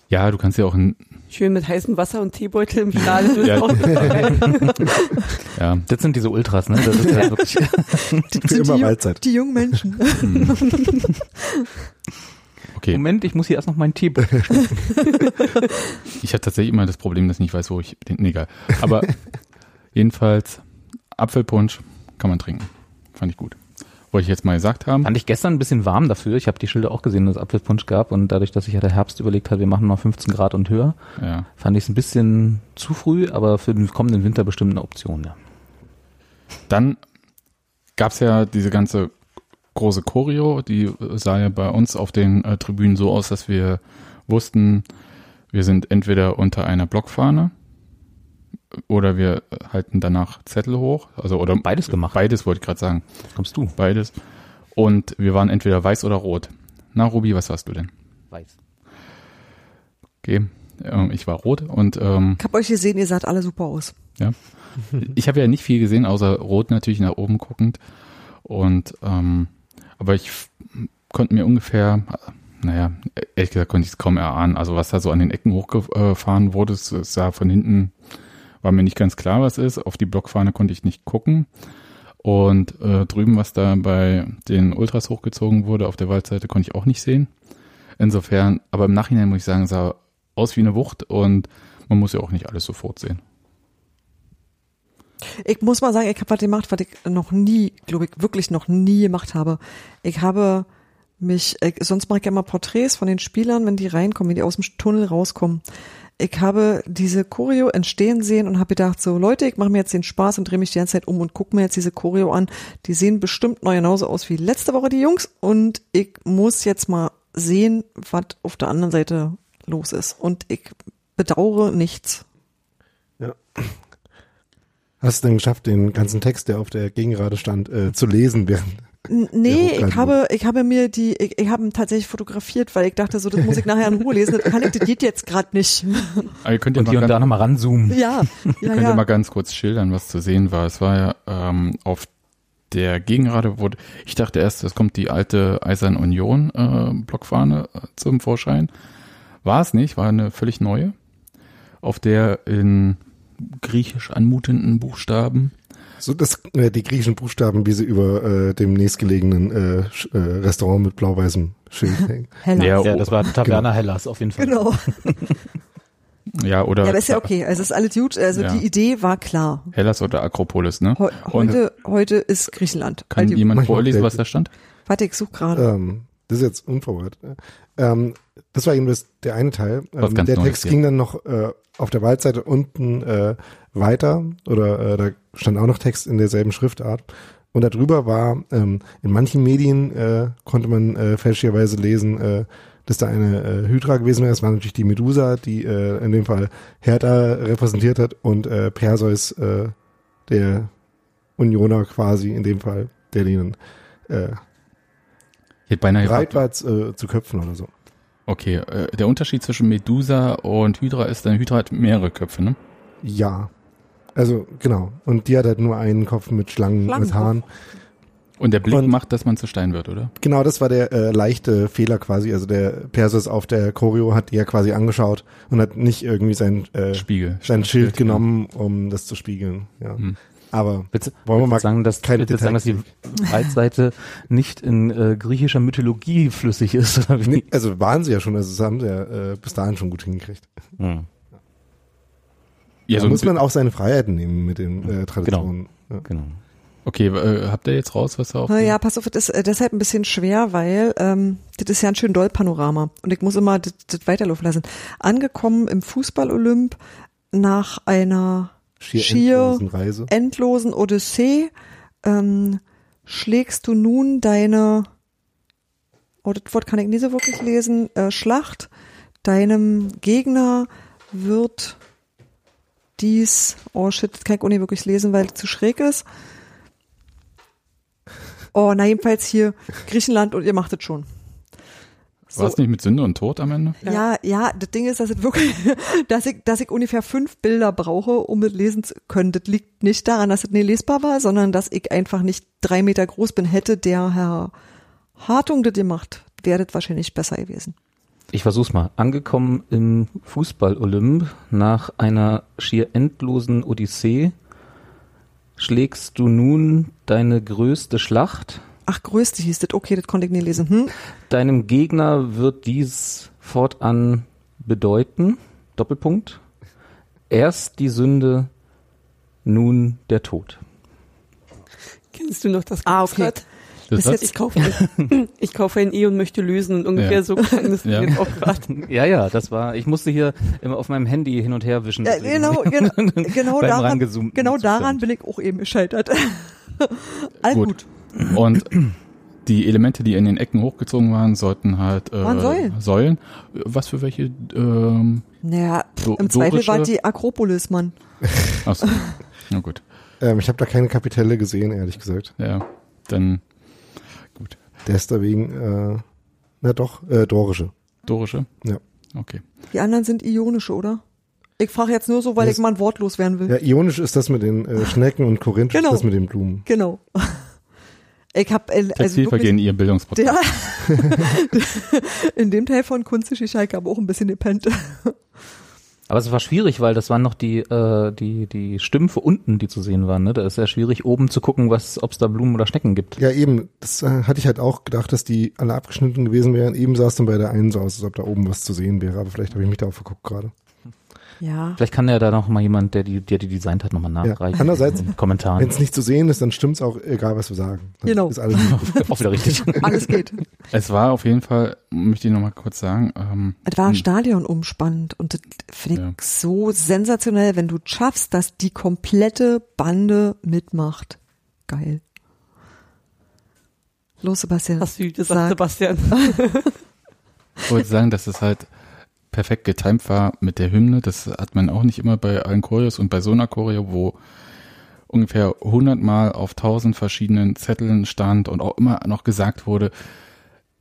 Speaker 1: Ja, du kannst ja auch ein,
Speaker 3: Schön mit heißem Wasser und Teebeutel im Stadion.
Speaker 1: Ja.
Speaker 3: Ja.
Speaker 1: ja,
Speaker 5: Das sind diese Ultras, ne? Das ist ja wirklich.
Speaker 2: Die, sind
Speaker 4: Immer
Speaker 2: die,
Speaker 4: Mahlzeit.
Speaker 2: die jungen Menschen.
Speaker 1: okay.
Speaker 5: Moment, ich muss hier erst noch meinen Tee.
Speaker 1: Ich habe tatsächlich immer das Problem, dass ich nicht weiß, wo ich den. Nee, egal. Aber jedenfalls, Apfelpunsch kann man trinken. Fand ich gut. Wollte ich jetzt mal gesagt haben.
Speaker 5: Fand ich gestern ein bisschen warm dafür. Ich habe die Schilder auch gesehen, dass es Apfelpunsch gab und dadurch, dass sich ja der Herbst überlegt hat, wir machen mal 15 Grad und höher,
Speaker 1: Ja.
Speaker 5: fand ich es ein bisschen zu früh, aber für den kommenden Winter bestimmt eine Option, ja.
Speaker 1: Dann gab's ja diese ganze große Choreo, die sah ja bei uns auf den äh, Tribünen so aus, dass wir wussten, wir sind entweder unter einer Blockfahne oder wir halten danach Zettel hoch, also oder
Speaker 5: Beides gemacht.
Speaker 1: Beides wollte ich gerade sagen,
Speaker 5: Kommst du?
Speaker 1: beides. Und wir waren entweder weiß oder rot. Na, Ruby, was warst du denn?
Speaker 5: Weiß.
Speaker 1: Okay, ähm, ich war rot und ähm,
Speaker 2: Ich hab euch gesehen, ihr saht alle super aus.
Speaker 1: ich habe ja nicht viel gesehen, außer rot natürlich nach oben guckend. Und ähm, aber ich konnte mir ungefähr, äh, naja, ehrlich gesagt konnte ich es kaum erahnen. Also was da so an den Ecken hochgefahren wurde, es sah von hinten, war mir nicht ganz klar, was ist. Auf die Blockfahne konnte ich nicht gucken. Und äh, drüben, was da bei den Ultras hochgezogen wurde, auf der Waldseite, konnte ich auch nicht sehen. Insofern, aber im Nachhinein muss ich sagen, sah aus wie eine Wucht und man muss ja auch nicht alles sofort sehen.
Speaker 2: Ich muss mal sagen, ich habe was gemacht, was ich noch nie, glaube ich, wirklich noch nie gemacht habe. Ich habe mich, ich, sonst mache ich ja mal Porträts von den Spielern, wenn die reinkommen, wenn die aus dem Tunnel rauskommen. Ich habe diese Choreo entstehen sehen und habe gedacht, so Leute, ich mache mir jetzt den Spaß und drehe mich die ganze Zeit um und gucke mir jetzt diese Choreo an. Die sehen bestimmt noch genauso aus wie letzte Woche die Jungs und ich muss jetzt mal sehen, was auf der anderen Seite los ist. Und ich bedauere nichts.
Speaker 4: Ja. Hast du denn geschafft, den ganzen Text, der auf der Gegengrade stand, äh, zu lesen während?
Speaker 2: Nee, ich habe, ich habe mir die, ich, ich habe ihn tatsächlich fotografiert, weil ich dachte, so, das muss ich nachher in Ruhe lesen. Das kann ich, das geht jetzt gerade nicht.
Speaker 1: Aber ihr könnt ja
Speaker 5: Und
Speaker 1: mal
Speaker 5: hier und
Speaker 1: ganz-
Speaker 5: da nochmal ranzoomen.
Speaker 2: Ja, ja,
Speaker 1: Könnt ihr
Speaker 2: ja.
Speaker 1: mal ganz kurz schildern, was zu sehen war? Es war ja ähm, auf der Gegengrade wurde, ich dachte erst, es kommt die alte Eisern Union äh, Blockfahne äh, zum Vorschein. War es nicht, war eine völlig neue, auf der in griechisch anmutenden Buchstaben
Speaker 4: So das, äh, die griechischen Buchstaben, wie sie über äh, dem nächstgelegenen äh, äh, Restaurant mit blau-weißem Schild hängen.
Speaker 2: Heller.
Speaker 1: Ja,
Speaker 5: Ja, das war Taverna Hellas auf jeden Fall.
Speaker 2: Genau.
Speaker 1: ja oder
Speaker 2: Ja, aber ist ja okay. Also ist alles gut. Also
Speaker 1: Ja.
Speaker 2: die Idee war klar.
Speaker 1: Hellas oder Akropolis, ne?
Speaker 2: Heu-
Speaker 1: Und
Speaker 2: Heute, heute ist Griechenland.
Speaker 1: kann
Speaker 2: Alte-
Speaker 1: jemand vorlesen, was da stand?
Speaker 2: Warte, ich such gerade.
Speaker 4: Ähm, das ist jetzt unverwirrt. Ähm, das war eben das, der eine Teil. Ähm, der Text
Speaker 1: hier.
Speaker 4: ging dann noch äh, auf der Waldseite unten äh, weiter oder äh, da stand auch noch Text in derselben Schriftart. Und darüber war, ähm, in manchen Medien äh, konnte man äh, fälschlicherweise lesen, äh, dass da eine äh, Hydra gewesen wäre. Es war natürlich die Medusa, die äh, in dem Fall Hertha repräsentiert hat und äh, Perseus, äh, der Unioner quasi in dem Fall, der denen äh, bereit war zu, zu köpfen oder so.
Speaker 1: okay, äh, der Unterschied zwischen Medusa und Hydra ist, eine Hydra hat mehrere Köpfe, ne?
Speaker 4: Ja. Also, genau. Und die hat halt nur einen Kopf mit Schlangen, mit. Haaren.
Speaker 1: Und der Blick
Speaker 4: Und-
Speaker 1: macht, dass man zu Stein wird, oder?
Speaker 4: Genau, das war der äh, leichte Fehler quasi. Also der Perseus auf der Choreo hat die ja quasi angeschaut und hat nicht irgendwie sein, äh,
Speaker 1: Spiegel.
Speaker 4: sein Schild genommen, um das zu spiegeln. Ja.
Speaker 1: Hm.
Speaker 4: Aber
Speaker 5: Willst,
Speaker 4: Wollen wir mal
Speaker 5: sagen, dass,
Speaker 4: keine
Speaker 5: du sagen, dass die Waldseite nicht in äh, griechischer Mythologie flüssig ist? Oder wie?
Speaker 4: nee, also waren sie ja schon, also das haben sie ja äh, bis dahin schon gut hingekriegt.
Speaker 5: Hm.
Speaker 1: Ja,
Speaker 4: da
Speaker 1: so
Speaker 4: muss man auch seine Freiheiten nehmen mit den äh, Traditionen. Ja.
Speaker 5: Genau.
Speaker 1: Okay, äh, habt ihr jetzt raus, was da auf
Speaker 2: ja, pass auf, das ist äh, deshalb ein bisschen schwer, weil ähm, das ist ja ein schön doll Panorama und ich muss immer das, das weiterlaufen lassen. Angekommen im Fußball-Olymp nach einer
Speaker 4: Schier,
Speaker 2: Schier
Speaker 4: endlosen Reise.
Speaker 2: endlosen Odyssee ähm, schlägst du nun deine, oh, das Wort kann ich nie so wirklich lesen, äh, Schlacht. Deinem Gegner wird dies, oh shit, das kann ich auch nicht wirklich lesen, weil es zu schräg ist. Oh, na jedenfalls hier Griechenland und ihr macht es schon.
Speaker 1: War es nicht mit Sünde und Tod am Ende?
Speaker 2: Ja, ja, das Ding ist, dass es wirklich, dass ich, dass ich ungefähr fünf Bilder brauche, um es lesen zu können. Das liegt nicht daran, dass es nicht lesbar war, sondern dass ich einfach nicht drei Meter groß bin. Hätte der Herr Hartung das gemacht, wäre das wahrscheinlich besser gewesen.
Speaker 5: Ich versuch's mal. Angekommen im Fußball-Olymp nach einer schier endlosen Odyssee schlägst du nun deine größte Schlacht.
Speaker 2: Ach, größte hieß das. Okay, das konnte ich nicht lesen. Hm?
Speaker 5: Deinem Gegner wird dies fortan bedeuten, Doppelpunkt, erst die Sünde, nun der Tod.
Speaker 3: Kennst du noch das
Speaker 2: Ah, okay.
Speaker 3: Rad?
Speaker 1: Das
Speaker 2: jetzt-
Speaker 3: Ich kaufe, ich kaufe ein E und möchte lösen und ungefähr
Speaker 1: Ja.
Speaker 3: so klang das
Speaker 1: Ja.
Speaker 3: auch gerade.
Speaker 5: Ja, ja, das war, ich musste hier immer auf meinem Handy hin und her wischen.
Speaker 2: Ja, genau, genau, genau daran, genau daran bin ich auch eben gescheitert. All
Speaker 1: Gut.
Speaker 2: gut.
Speaker 1: Und die Elemente, die in den Ecken hochgezogen waren, sollten halt äh,
Speaker 2: Waren Säulen.
Speaker 1: Säulen. Was für welche? Ähm,
Speaker 2: Naja,
Speaker 1: Do-
Speaker 2: im Zweifel
Speaker 1: dorische-
Speaker 2: war die Akropolis, Mann.
Speaker 1: achso. Na gut.
Speaker 4: Ähm, ich habe da keine Kapitelle gesehen, ehrlich gesagt.
Speaker 1: Ja, dann.
Speaker 4: Der ist da wegen, äh, na doch, äh, dorische.
Speaker 1: Dorische?
Speaker 4: Ja.
Speaker 1: Okay.
Speaker 2: Die anderen sind ionische, oder? Ich frage jetzt nur so, weil
Speaker 4: Das-
Speaker 2: ich mal ein Wort loswerden will.
Speaker 4: Ja, ionisch ist das mit den äh, Schnecken und korinthisch
Speaker 2: Genau.
Speaker 4: ist das mit den Blumen.
Speaker 2: Genau. Ich habe also
Speaker 1: Textilvergehen,
Speaker 2: wirklich,
Speaker 1: ihr Bildungsprozess.
Speaker 2: der, in dem Teil von Kunstgeschichte habe ich aber auch ein bisschen gepennt.
Speaker 5: Aber es war schwierig, weil das waren noch die, äh, die, die Stümpfe unten, die zu sehen waren. Ne? Da ist ja schwierig, oben zu gucken, was, ob es da Blumen oder Schnecken gibt.
Speaker 4: Ja, eben. Das äh, hatte ich halt auch gedacht, dass die alle abgeschnitten gewesen wären. Eben sah es dann bei der einen so aus, als ob da oben was zu sehen wäre. Aber vielleicht habe ich mich darauf verguckt gerade.
Speaker 2: Ja.
Speaker 5: Vielleicht kann ja da noch mal jemand, der die, der die designt hat, nochmal nachreichen.
Speaker 4: Andererseits,
Speaker 5: den Kommentaren.
Speaker 4: Wenn es nicht zu sehen ist, dann stimmt's auch, egal was wir sagen. Dann
Speaker 2: Genau.
Speaker 4: Ist alles.
Speaker 5: Auch wieder richtig.
Speaker 2: Alles geht.
Speaker 1: Es war auf jeden Fall, möchte ich nochmal kurz sagen, ähm,
Speaker 2: Es war ein Stadion umspannt und das finde ich
Speaker 1: Ja.
Speaker 2: so sensationell, wenn du schaffst, dass die komplette Bande mitmacht. Geil. Los, Sebastian.
Speaker 3: Hast du gesagt,
Speaker 2: Sag.
Speaker 3: Sebastian?
Speaker 1: Ich wollte sagen, dass es halt perfekt getimt war mit der Hymne. Das hat man auch nicht immer bei allen Choreos und bei so einer Choreo, wo ungefähr 100 Mal auf 1000 verschiedenen Zetteln stand und auch immer noch gesagt wurde,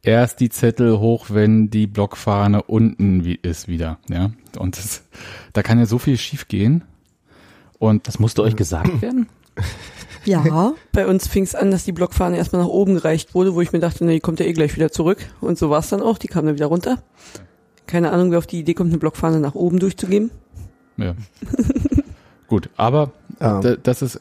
Speaker 1: erst die Zettel hoch, wenn die Blockfahne unten wie ist wieder, ja. Und das, da kann ja so viel schief gehen. Und
Speaker 5: Das musste euch gesagt werden?
Speaker 2: Ja,
Speaker 3: Bei uns fing es an, dass die Blockfahne erstmal nach oben gereicht wurde, wo ich mir dachte, na, die kommt ja eh gleich wieder zurück. Und so war es dann auch, die kam dann wieder runter. Keine Ahnung, wer auf die Idee kommt, eine Blockfahne nach oben durchzugeben.
Speaker 1: ja. Gut, aber
Speaker 4: Ah,
Speaker 1: Da- Das ist,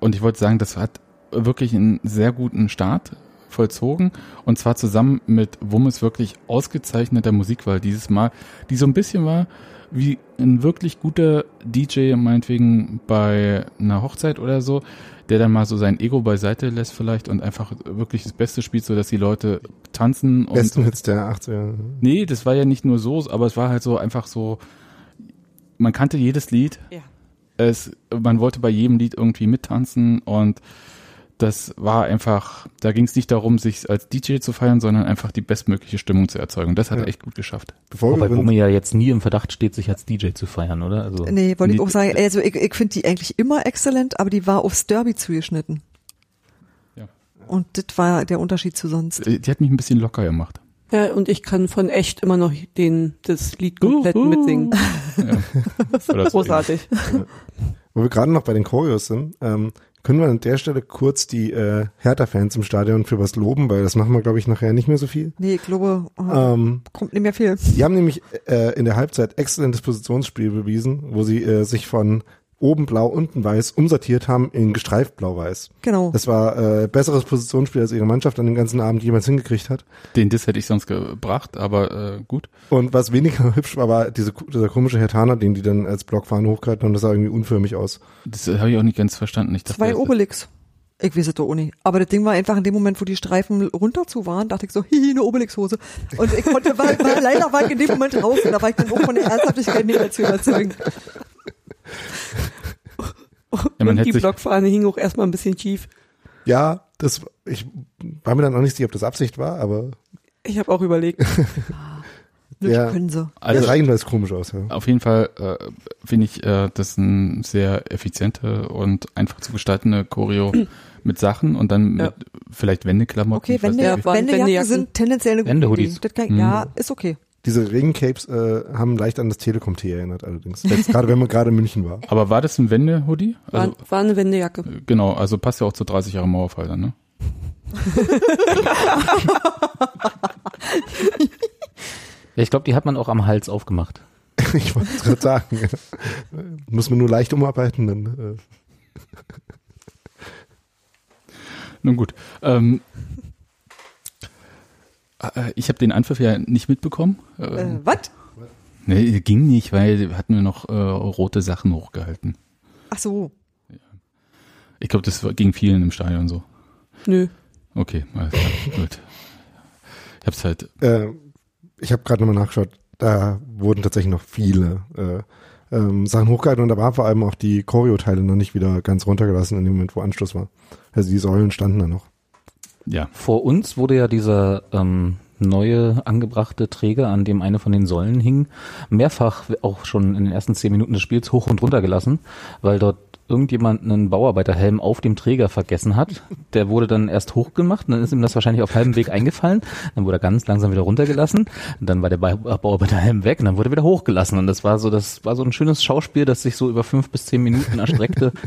Speaker 1: und ich wollte sagen, das hat wirklich einen sehr guten Start vollzogen und zwar zusammen mit Wummes wirklich ausgezeichneter Musikwahl dieses Mal, die so ein bisschen war wie ein wirklich guter DJ, meinetwegen bei einer Hochzeit oder so, der dann mal so sein Ego beiseite lässt vielleicht und einfach wirklich das Beste spielt, so dass die Leute tanzen
Speaker 4: besten Hits der 80er.
Speaker 1: Nee, das war ja nicht nur so, aber es war halt so einfach so, man kannte jedes Lied.
Speaker 3: Ja.
Speaker 1: Es, man wollte bei jedem Lied irgendwie mittanzen und das war einfach, da ging es nicht darum, sich als DJ zu feiern, sondern einfach die bestmögliche Stimmung zu erzeugen. Das hat
Speaker 4: Ja.
Speaker 1: er echt gut geschafft.
Speaker 4: Bevor
Speaker 5: Wobei Wumme ja jetzt nie im Verdacht steht, sich als DJ zu feiern, oder? Also,
Speaker 2: nee, wollte ich auch sagen. Also ich, ich finde die eigentlich immer exzellent, aber die war aufs Derby zugeschnitten.
Speaker 1: Ja.
Speaker 2: Und das war der Unterschied zu sonst.
Speaker 1: Die hat mich ein bisschen locker gemacht.
Speaker 3: Ja, und ich kann von echt immer noch den, das Lied komplett
Speaker 1: Uhu.
Speaker 3: mitsingen.
Speaker 1: Ja.
Speaker 3: Großartig.
Speaker 4: Wo wir gerade noch bei den Choreos sind, ähm, können wir an der Stelle kurz die äh, Hertha-Fans im Stadion für was loben, weil das machen wir, glaube ich, nachher nicht mehr so viel.
Speaker 2: Nee, ich glaube,
Speaker 4: Ähm,
Speaker 2: kommt nicht mehr viel.
Speaker 4: die haben nämlich äh, in der Halbzeit exzellentes Positionsspiel bewiesen, wo sie äh, sich von oben blau, unten weiß umsortiert haben in gestreift blau-weiß.
Speaker 2: Genau.
Speaker 4: Das war äh, besseres Positionsspiel, als ihre Mannschaft an dem ganzen Abend jemals hingekriegt hat.
Speaker 1: Den Diss hätte ich sonst gebracht, aber äh, gut.
Speaker 4: Und was weniger hübsch war, war diese, dieser komische Hertaner, den die dann als Blockfahnen hochgehalten haben. Das sah irgendwie unförmig aus.
Speaker 1: Das habe ich auch nicht ganz verstanden. Ich dachte,
Speaker 2: Zwei Obelix. Ich weiß es doch auch nicht. Aber das Ding war einfach in dem Moment, wo die Streifen runter zu waren, dachte ich so, hihi, eine Obelix-Hose. Und ich konnte, war, war, leider war ich in dem Moment draußen, da war ich dann auch von der Ernsthaftigkeit nicht mehr zu überzeugen.
Speaker 1: Ja, man
Speaker 3: und die Blockfahne hing auch erstmal ein bisschen schief.
Speaker 4: Ja, das, ich war mir dann auch nicht sicher, ob das Absicht war, aber
Speaker 3: Ich habe auch überlegt.
Speaker 2: Das
Speaker 4: Ja.
Speaker 2: können sie.
Speaker 1: Also,
Speaker 4: sah jedenfalls komisch aus. Ja.
Speaker 1: Auf jeden Fall äh, finde ich äh, das ein sehr effiziente und einfach zu gestaltende Choreo mit Sachen und dann
Speaker 3: Ja.
Speaker 1: mit vielleicht Wendeklamotten.
Speaker 2: Okay, Wende,
Speaker 3: Ja,
Speaker 2: Wendejacken
Speaker 3: Wendejacken.
Speaker 2: sind tendenziell eine gute. Idee. Das
Speaker 1: Mhm.
Speaker 2: Ja, ist okay.
Speaker 4: Diese Regencapes äh, haben leicht an das Telekom-T erinnert allerdings. Gerade wenn man gerade in München war.
Speaker 1: Aber war das ein Wende-Hoodie?
Speaker 3: War,
Speaker 1: Also,
Speaker 3: war eine Wendejacke.
Speaker 1: äh, genau, also passt ja auch zu 30 Jahre Mauerfall dann, ne?
Speaker 5: Ja, ich glaube, die hat man auch am Hals aufgemacht.
Speaker 4: Ich wollte es gerade sagen. ja. Muss man nur leicht umarbeiten, dann
Speaker 1: Nun gut. Ähm, äh, ich habe den Anpfiff ja nicht mitbekommen.
Speaker 2: Äh,
Speaker 1: Ähm,
Speaker 2: was?
Speaker 1: nee, ging nicht, weil wir hatten wir noch äh, rote Sachen hochgehalten.
Speaker 2: Ach so.
Speaker 1: Ich glaube, das ging vielen im Stadion so.
Speaker 3: Nö.
Speaker 1: Okay, alles klar, gut. Ich hab's halt,
Speaker 4: äh, äh, ich habe gerade nochmal nachgeschaut, da wurden tatsächlich noch viele äh, ähm, Sachen hochgehalten und da waren vor allem auch die Choreo-Teile noch nicht wieder ganz runtergelassen in dem Moment, wo Anschluss war. Also die Säulen standen da noch.
Speaker 1: Ja.
Speaker 5: Vor uns wurde ja dieser ähm, neue angebrachte Träger, an dem eine von den Säulen hing, mehrfach auch schon in den ersten zehn Minuten des Spiels hoch und runter gelassen, weil dort irgendjemand einen Bauarbeiterhelm auf dem Träger vergessen hat. Der wurde dann erst hochgemacht, und dann ist ihm das wahrscheinlich auf halbem Weg eingefallen, dann wurde er ganz langsam wieder runtergelassen, und dann war der Ba- Bauarbeiterhelm weg und dann wurde er wieder hochgelassen und das war so, das war so ein schönes Schauspiel, das sich so über fünf bis zehn Minuten erstreckte.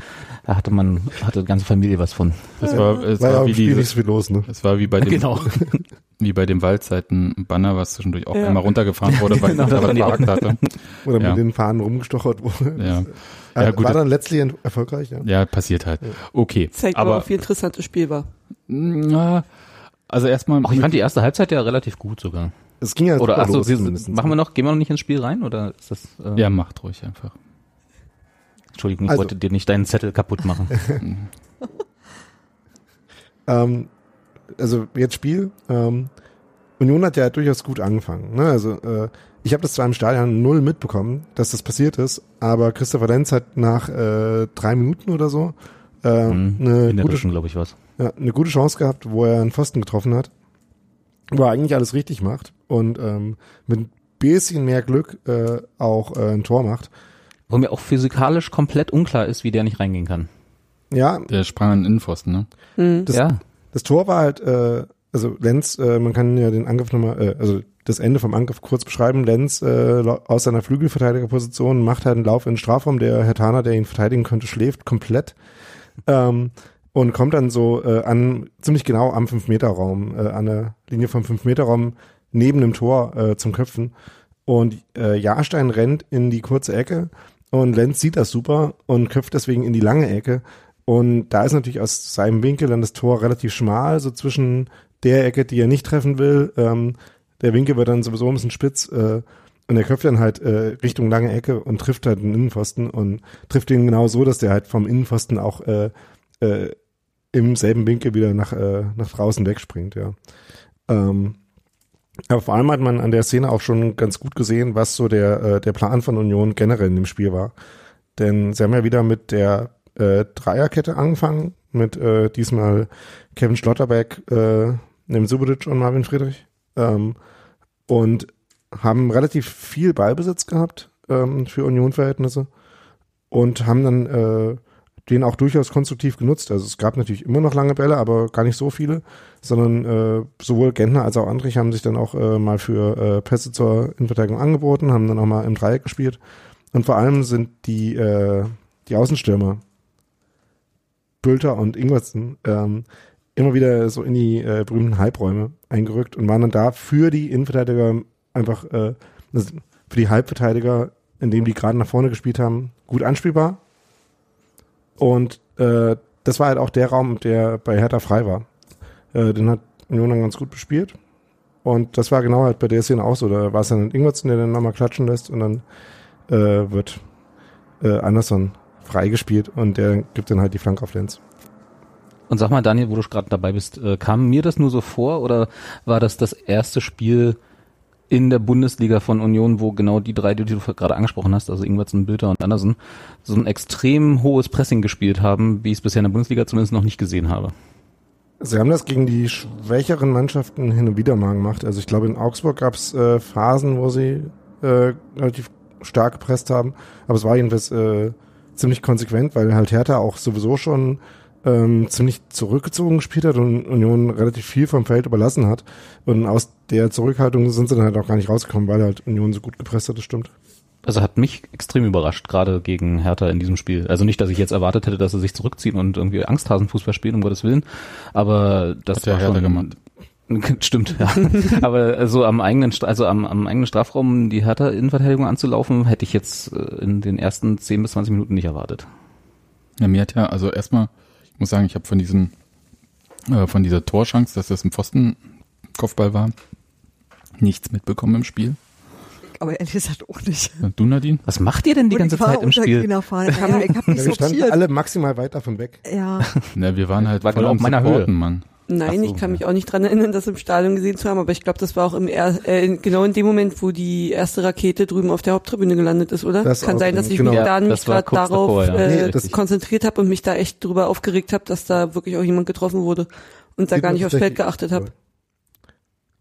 Speaker 5: Da hatte man, hatte die ganze Familie was von.
Speaker 1: Das war, es
Speaker 4: War
Speaker 1: war wie
Speaker 4: im Spiel
Speaker 1: die,
Speaker 4: nicht so viel los, ne?
Speaker 1: es war wie bei dem,
Speaker 5: Genau.
Speaker 1: wie bei dem Waldzeiten-Banner, was zwischendurch auch
Speaker 3: Ja.
Speaker 1: einmal runtergefahren wurde, weil
Speaker 5: Genau, die
Speaker 1: verhakt hatte.
Speaker 4: Oder
Speaker 1: Ja.
Speaker 4: mit den Fahnen rumgestochert wurde.
Speaker 1: Ja.
Speaker 4: Äh,
Speaker 1: Ja, gut,
Speaker 4: war dann letztlich erfolgreich, ja.
Speaker 1: Ja, passiert halt. Okay.
Speaker 3: Zeigt aber,
Speaker 1: aber,
Speaker 3: auch, wie interessant das Spiel war.
Speaker 1: na, also erstmal,
Speaker 5: Ach, ich fand die erste Halbzeit ja relativ gut sogar.
Speaker 4: Es ging ja
Speaker 5: Oder ach so,
Speaker 4: los
Speaker 5: Sie,
Speaker 4: zumindest.
Speaker 5: machen wir noch, gehen wir noch nicht ins Spiel rein oder ist das? Äh,
Speaker 1: ja, macht ruhig einfach.
Speaker 5: Entschuldigung, ich
Speaker 4: Also-
Speaker 5: wollte dir nicht deinen Zettel kaputt machen.
Speaker 4: Ähm, also jetzt Spiel. Ähm, Union hat ja durchaus gut angefangen. Ne? Also äh, ich habe das zwar im Stadion null mitbekommen, dass das passiert ist, aber Christopher Lenz hat nach äh, drei Minuten oder so äh,
Speaker 5: Mhm.
Speaker 4: eine, gute,
Speaker 5: glaube ich, was.
Speaker 4: ja, eine gute Chance gehabt, wo er einen Pfosten getroffen hat, wo er eigentlich alles richtig macht und ähm, mit ein bisschen mehr Glück äh, auch äh, ein Tor macht.
Speaker 5: Wo mir auch physikalisch komplett unklar ist, wie der nicht reingehen kann.
Speaker 4: Ja,
Speaker 1: Der sprang an den Innenpfosten, ne?
Speaker 3: Mhm.
Speaker 4: Das-
Speaker 5: ja,
Speaker 4: Das Tor war halt, äh, also Lenz, äh, man kann ja den Angriff nochmal, äh, also das Ende vom Angriff kurz beschreiben. Lenz äh, aus seiner Flügelverteidigerposition macht halt einen Lauf in den Strafraum. Der Herr Thaner, der ihn verteidigen könnte, schläft komplett ähm, und kommt dann so äh, an ziemlich genau am 5-Meter-Raum, äh, an der Linie vom 5-Meter-Raum neben dem Tor äh, zum Köpfen. Und äh, Jahrstein rennt in die kurze Ecke und Lenz sieht das super und köpft deswegen in die lange Ecke. Und da ist natürlich aus seinem Winkel dann das Tor relativ schmal, so zwischen der Ecke, die er nicht treffen will. Ähm, der Winkel wird dann sowieso ein bisschen spitz äh, und er köpft dann halt äh, Richtung lange Ecke und trifft halt den Innenpfosten und trifft ihn genau so, dass der halt vom Innenpfosten auch äh, äh, im selben Winkel wieder nach, äh, nach draußen wegspringt, ja. Ähm, aber vor allem hat man an der Szene auch schon ganz gut gesehen, was so der, äh, der Plan von Union generell in dem Spiel war. Denn sie haben ja wieder mit der äh, Dreierkette angefangen, mit äh, diesmal Kevin Schlotterbeck, äh, neben Subotic und Marvin Friedrich. Ähm, und haben relativ viel Ballbesitz gehabt ähm, für Union-Verhältnisse und haben dann äh, den auch durchaus konstruktiv genutzt. Also es gab natürlich immer noch lange Bälle, aber gar nicht so viele, sondern äh, sowohl Gentner als auch Andrich haben sich dann auch äh, mal für äh, Pässe zur Innenverteidigung angeboten, haben dann auch mal im Dreieck gespielt. Und vor allem sind die, äh, die Außenstürmer, Bülter und Ingwertsen, ähm, immer wieder so in die äh, berühmten Halbräume eingerückt und waren dann da für die Innenverteidiger einfach, äh, also für die Halbverteidiger, indem die gerade nach vorne gespielt haben, gut anspielbar Und äh, das war halt auch der Raum, der bei Hertha frei war. Äh, den hat Union dann ganz gut bespielt. Und das war genau halt bei der Szene auch so. Da war es dann Ingwertsen, der dann nochmal klatschen lässt und dann äh, wird äh, Anderson freigespielt und der gibt dann halt die Flanke auf Lenz.
Speaker 5: Und sag mal, Daniel, wo du gerade dabei bist, äh, kam mir das nur so vor oder war das das erste Spiel in der Bundesliga von Union, wo genau die drei, die du gerade angesprochen hast, also Ingwertsen, Bilder und Andersen, so ein extrem hohes Pressing gespielt haben, wie ich es bisher in der Bundesliga zumindest noch nicht gesehen habe?
Speaker 4: Sie haben das gegen die schwächeren Mannschaften hin und wieder mal gemacht. Also ich glaube, in Augsburg gab es äh, Phasen, wo sie äh, relativ stark gepresst haben. Aber es war jedenfalls äh, ziemlich konsequent, weil halt Hertha auch sowieso schon ähm, ziemlich zurückgezogen gespielt hat und Union relativ viel vom Feld überlassen hat. Und aus der Zurückhaltung sind sie dann halt auch gar nicht rausgekommen, weil halt Union so gut gepresst hat, das stimmt.
Speaker 5: Also hat mich extrem überrascht, gerade gegen Hertha in diesem Spiel. Also nicht, dass ich jetzt erwartet hätte, dass sie sich zurückziehen und irgendwie Angsthasenfußball spielen, um Gottes Willen. Aber das
Speaker 1: Hat
Speaker 5: war
Speaker 1: Hertha
Speaker 5: schon,
Speaker 1: gemacht.
Speaker 5: Stimmt, ja. Aber also am eigenen, Stra- also am, am eigenen Strafraum die Hertha Innenverteidigung anzulaufen, hätte ich jetzt äh, in den ersten 10 bis 20 Minuten nicht erwartet.
Speaker 1: Ja, mir hat ja, also erstmal, ich muss sagen, ich habe von diesem, äh, von dieser Torschance, dass das ein Pfostenkopfball war, nichts mitbekommen im Spiel.
Speaker 2: Aber ehrlich gesagt auch nicht.
Speaker 1: Du, Nadine?
Speaker 5: Was macht ihr denn die
Speaker 2: Und
Speaker 5: ganze
Speaker 2: ich war
Speaker 5: Zeit im Spiel?
Speaker 2: Fahren. Ja, ich hab mich
Speaker 4: Ja, wir standen alle maximal weit davon weg.
Speaker 2: Ja,
Speaker 1: Na, wir waren halt
Speaker 5: War
Speaker 1: voll
Speaker 5: genau auf meiner
Speaker 1: Supporten, Mann.
Speaker 3: Nein,
Speaker 5: so,
Speaker 3: ich kann
Speaker 5: ja.
Speaker 3: mich auch nicht dran erinnern, das im Stadion gesehen zu haben, aber ich glaube, das war auch im er äh, genau in dem Moment, wo die erste Rakete drüben auf der Haupttribüne gelandet ist, oder?
Speaker 4: Das
Speaker 3: kann sein, dass ich
Speaker 4: genau.
Speaker 3: mich da nicht gerade darauf
Speaker 5: davor, ja.
Speaker 3: äh,
Speaker 4: Nee, das-
Speaker 3: konzentriert habe und mich da echt drüber aufgeregt habe, dass da wirklich auch jemand getroffen wurde und da
Speaker 4: Sieht
Speaker 3: gar nicht aufs Feld geachtet habe.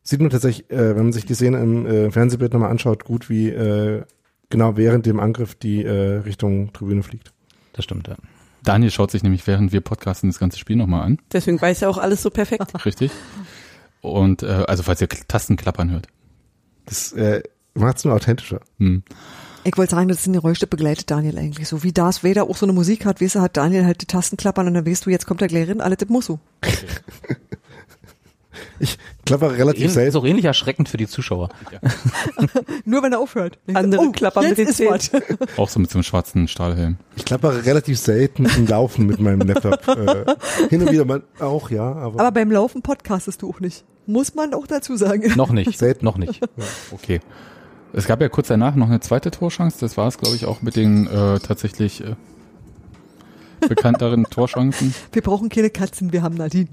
Speaker 4: Sieht man tatsächlich, äh, wenn man sich die Szene im äh, Fernsehbild nochmal anschaut, gut, wie äh, genau während dem Angriff die äh, Richtung Tribüne fliegt.
Speaker 5: Das stimmt, ja.
Speaker 1: Daniel schaut sich nämlich, während wir podcasten, das ganze Spiel nochmal an.
Speaker 3: Deswegen weiß er auch alles so perfekt.
Speaker 1: Richtig? Und, äh, also falls ihr Tasten klappern hört.
Speaker 4: Das äh, macht es nur authentischer.
Speaker 1: Hm.
Speaker 2: ich wollte sagen, das sind die Geräusche begleitet Daniel eigentlich. So wie Darth Vader auch so eine Musik hat, weißt du, hat Daniel halt die Tasten klappern und dann weißt du, jetzt kommt der Lehrerin, alle das muss so.
Speaker 4: Ich klappere relativ
Speaker 5: Ist
Speaker 4: selten.
Speaker 5: auch ähnlich erschreckend für die Zuschauer.
Speaker 2: Nur wenn er aufhört.
Speaker 3: Andere klappern mit den
Speaker 2: ist was.
Speaker 1: Auch so mit so einem schwarzen Stahlhelm.
Speaker 4: Ich klappere relativ selten im Laufen mit meinem Laptop. Äh, hin und wieder mal auch, ja, aber,
Speaker 2: Aber beim Laufen podcastest du auch nicht. Muss man auch dazu sagen.
Speaker 5: Noch nicht.
Speaker 4: Selten.
Speaker 5: Noch nicht.
Speaker 1: Okay. Es gab ja kurz danach noch eine zweite Torchance. Das war es, glaube ich, auch mit den äh, tatsächlich äh, bekannteren Torchancen.
Speaker 2: Wir brauchen keine Katzen, wir haben Nadine.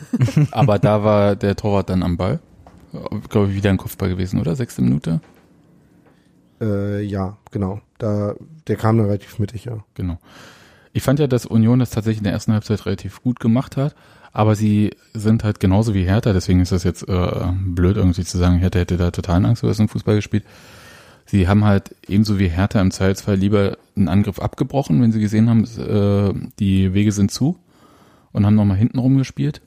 Speaker 1: Aber da war der Torwart dann am Ball. Glaube ich, wieder ein Kopfball gewesen, oder? Sechste Minute?
Speaker 4: äh, ja, genau. Da, der kam dann relativ mittig, ja.
Speaker 1: Genau. Ich fand ja, dass Union das tatsächlich in der ersten Halbzeit relativ gut gemacht hat, aber sie sind halt genauso wie Hertha, deswegen ist das jetzt äh, blöd irgendwie zu sagen, Hertha hätte da totalen Angst vor dem Fußball gespielt. Sie haben halt ebenso wie Hertha im Zweifelsfall lieber einen Angriff abgebrochen, wenn sie gesehen haben, äh, die Wege sind zu und haben nochmal hinten rumgespielt.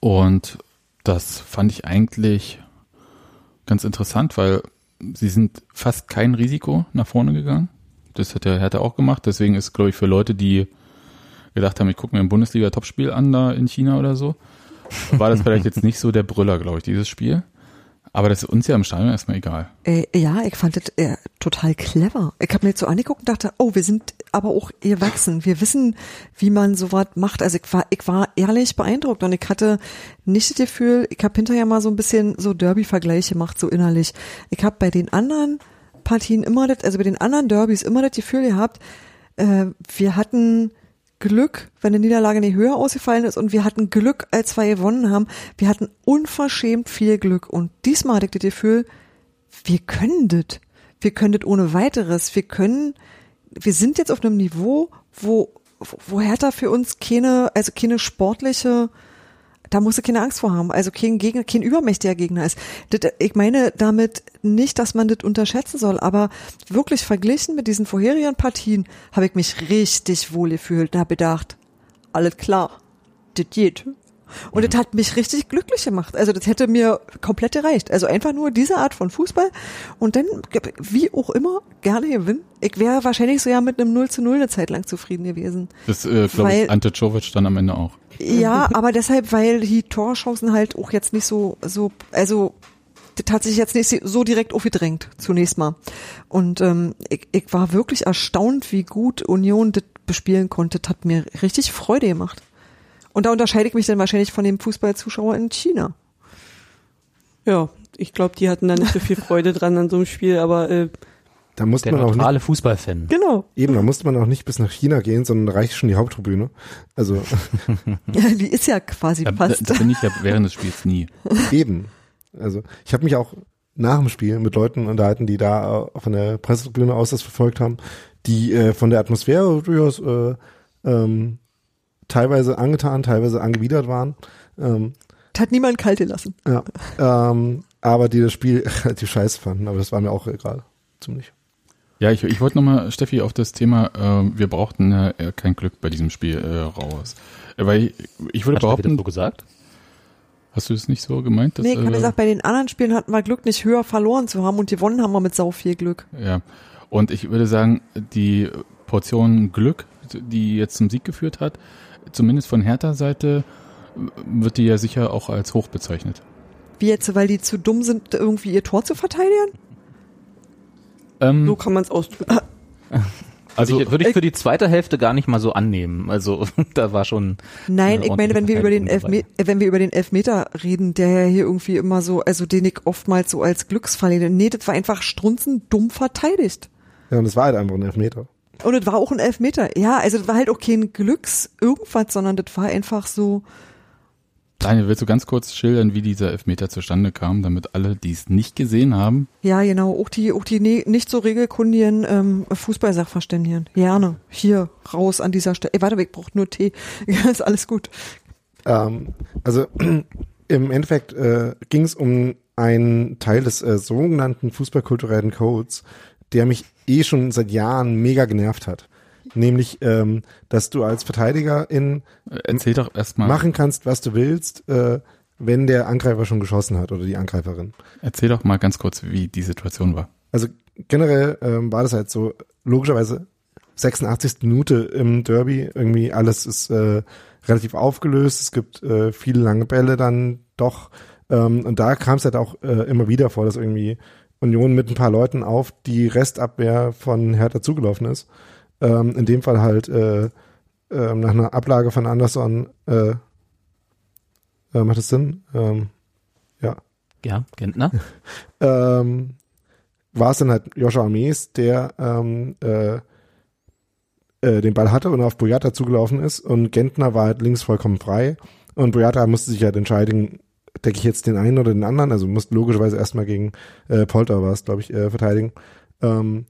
Speaker 1: Und das fand ich eigentlich ganz interessant, weil sie sind fast kein Risiko nach vorne gegangen. Das hat der Hertha auch gemacht. Deswegen ist, glaube ich, für Leute, die gedacht haben, ich gucke mir ein Bundesliga-Topspiel an da in China oder so, war das vielleicht jetzt nicht so der Brüller, glaube ich, dieses Spiel. Aber das ist uns ja im Stadion erstmal egal.
Speaker 2: Äh, ja, ich fand das äh, total clever. Ich habe mir jetzt so angeguckt und dachte, oh, wir sind aber auch erwachsen. Wir wissen, wie man sowas macht. Also ich war, ich war ehrlich beeindruckt und ich hatte nicht das Gefühl, ich habe hinterher mal so ein bisschen so Derby-Vergleiche gemacht, so innerlich. Ich habe bei den anderen Partien immer das, also bei den anderen Derbys immer das Gefühl gehabt, äh, wir hatten Glück, wenn eine Niederlage nicht höher ausgefallen ist und wir hatten Glück, als wir gewonnen haben. Wir hatten unverschämt viel Glück und diesmal hatte ich das Gefühl, wir können das. Wir können das ohne weiteres. Wir können, wir sind jetzt auf einem Niveau, wo, wo Hertha für uns keine, also keine sportliche, da musst du keine Angst vor haben. Also kein Gegner, kein übermächtiger Gegner ist. Das, ich meine damit nicht, dass man das unterschätzen soll, aber wirklich verglichen mit diesen vorherigen Partien habe ich mich richtig wohl gefühlt und habe gedacht, alles klar, das geht. Und das hat mich richtig glücklich gemacht. Also das hätte mir komplett gereicht. Also einfach nur diese Art von Fußball und dann, wie auch immer, gerne gewinnen. Ich wäre wahrscheinlich so ja mit einem 0 zu 0 eine Zeit lang zufrieden gewesen.
Speaker 1: Das äh, glaube ich, Ante Czovic dann am Ende auch.
Speaker 2: Ja, aber deshalb, weil die Torchancen halt auch jetzt nicht so, so, also das hat sich jetzt nicht so direkt aufgedrängt, zunächst mal. Und ähm, ich, ich war wirklich erstaunt, wie gut Union das bespielen konnte, hat mir richtig Freude gemacht. Und da unterscheide ich mich dann wahrscheinlich von dem Fußballzuschauer in China.
Speaker 3: Ja, ich glaube, die hatten da nicht so viel Freude dran an so einem Spiel, aber äh,
Speaker 4: Da musste
Speaker 5: Der
Speaker 4: man auch nicht,
Speaker 5: Fußballfan.
Speaker 2: Genau.
Speaker 4: eben, da musste man auch nicht bis nach China gehen, sondern da reicht schon die Haupttribüne. Also
Speaker 2: Die ist ja quasi
Speaker 1: Da, da,
Speaker 2: fast.
Speaker 1: da bin ich ja während des Spiels nie.
Speaker 4: eben. Also ich habe mich auch nach dem Spiel mit Leuten unterhalten, die da äh, von der Pressetribüne aus das verfolgt haben, die äh, von der Atmosphäre durchaus äh, ähm, teilweise angetan, teilweise angewidert waren. Ähm,
Speaker 2: Hat niemand kalt gelassen.
Speaker 4: ja, ähm, aber die das Spiel relativ scheiße fanden, aber das war mir auch egal. Ziemlich.
Speaker 1: Ja, ich, ich wollte nochmal, Steffi, auf das Thema, äh, wir brauchten äh, kein Glück bei diesem Spiel äh, raus. Äh, weil ich, ich würde
Speaker 5: Hat Steffi das
Speaker 1: behaupten,
Speaker 5: so gesagt?
Speaker 1: hast du es nicht so gemeint? Dass,
Speaker 2: Nee, ich habe
Speaker 1: äh,
Speaker 2: gesagt, bei den anderen Spielen hatten wir Glück, nicht höher verloren zu haben und gewonnen haben wir mit sau viel Glück.
Speaker 1: Ja, und ich würde sagen, die Portion Glück, die jetzt zum Sieg geführt hat, zumindest von Hertha-Seite, wird die ja sicher auch als hoch bezeichnet.
Speaker 2: Wie jetzt, weil die zu dumm sind, irgendwie ihr Tor zu verteidigen?
Speaker 1: Ähm,
Speaker 3: so kann man es ausdrücken.
Speaker 1: also
Speaker 5: ich, würde ich für die zweite Hälfte gar nicht mal so annehmen. Also da war schon.
Speaker 2: Nein, ich meine, wenn wir über den Elfmeter, wenn wir über den Elfmeter reden, der ja hier irgendwie immer so, also den ich oftmals so als Glücksfall, nee, das war einfach strunzen dumm verteidigt.
Speaker 4: Ja, und es war halt einfach ein Elfmeter.
Speaker 2: Und das war auch ein Elfmeter. Ja, also das war halt auch kein Glücks irgendwas, sondern das war einfach so,
Speaker 1: Daniel, willst du ganz kurz schildern, wie dieser Elfmeter zustande kam, damit alle, die es nicht gesehen haben,
Speaker 2: ja genau, auch die, auch die ne, nicht so regelkundigen ähm, Fußballsachverständigen. Gerne, hier, raus an dieser Stelle. Ey, warte, ich brauche nur Tee. Ja, ist alles gut.
Speaker 4: Ähm, also im Endeffekt äh, ging es um einen Teil des äh, sogenannten fußballkulturellen Codes, der mich eh schon seit Jahren mega genervt hat. Nämlich, ähm, dass du als Verteidiger in
Speaker 1: äh, erzähl doch erstmal,
Speaker 4: machen kannst, was du willst, äh, wenn der Angreifer schon geschossen hat oder die Angreiferin.
Speaker 1: erzähl doch mal ganz kurz, wie die Situation war.
Speaker 4: Also generell ähm, war das halt so, logischerweise 86. Minute im Derby, irgendwie alles ist äh, relativ aufgelöst, es gibt äh, viele lange Bälle dann doch ähm, und da kam es halt auch äh, immer wieder vor, dass irgendwie Union mit ein paar Leuten auf die Restabwehr von Hertha zugelaufen ist. Ähm, in dem Fall halt äh, äh, nach einer Ablage von Anderson äh, äh, macht das Sinn? Ähm, ja.
Speaker 5: Ja, Gentner.
Speaker 4: ähm, war es dann halt Joshua Mees, der ähm, äh, äh, den Ball hatte und auf Boyata zugelaufen ist und Gentner war halt links vollkommen frei und Boyata musste sich halt entscheiden, decke ich jetzt den einen oder den anderen, also musste logischerweise erstmal gegen äh, Polter war es, glaube ich, äh, verteidigen ähm,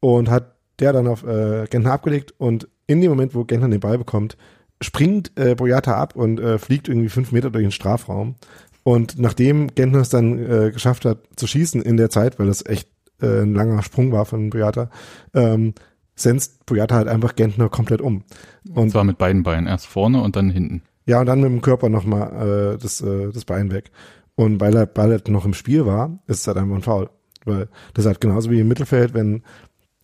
Speaker 4: und hat der dann auf äh, Gentner abgelegt und in dem Moment, wo Gentner den Ball bekommt, springt äh, Boyata ab und äh, fliegt irgendwie fünf Meter durch den Strafraum und nachdem Gentner es dann äh, geschafft hat zu schießen in der Zeit, weil das echt äh, ein langer Sprung war von Boyata, ähm, senzt Boyata halt einfach Gentner komplett um.
Speaker 1: Und zwar mit beiden Beinen, erst vorne und dann hinten.
Speaker 4: Ja, und dann mit dem Körper nochmal äh, das, äh, das Bein weg. Und weil er Ball halt noch im Spiel war, ist es halt einfach ein Foul. Weil das ist halt genauso wie im Mittelfeld, wenn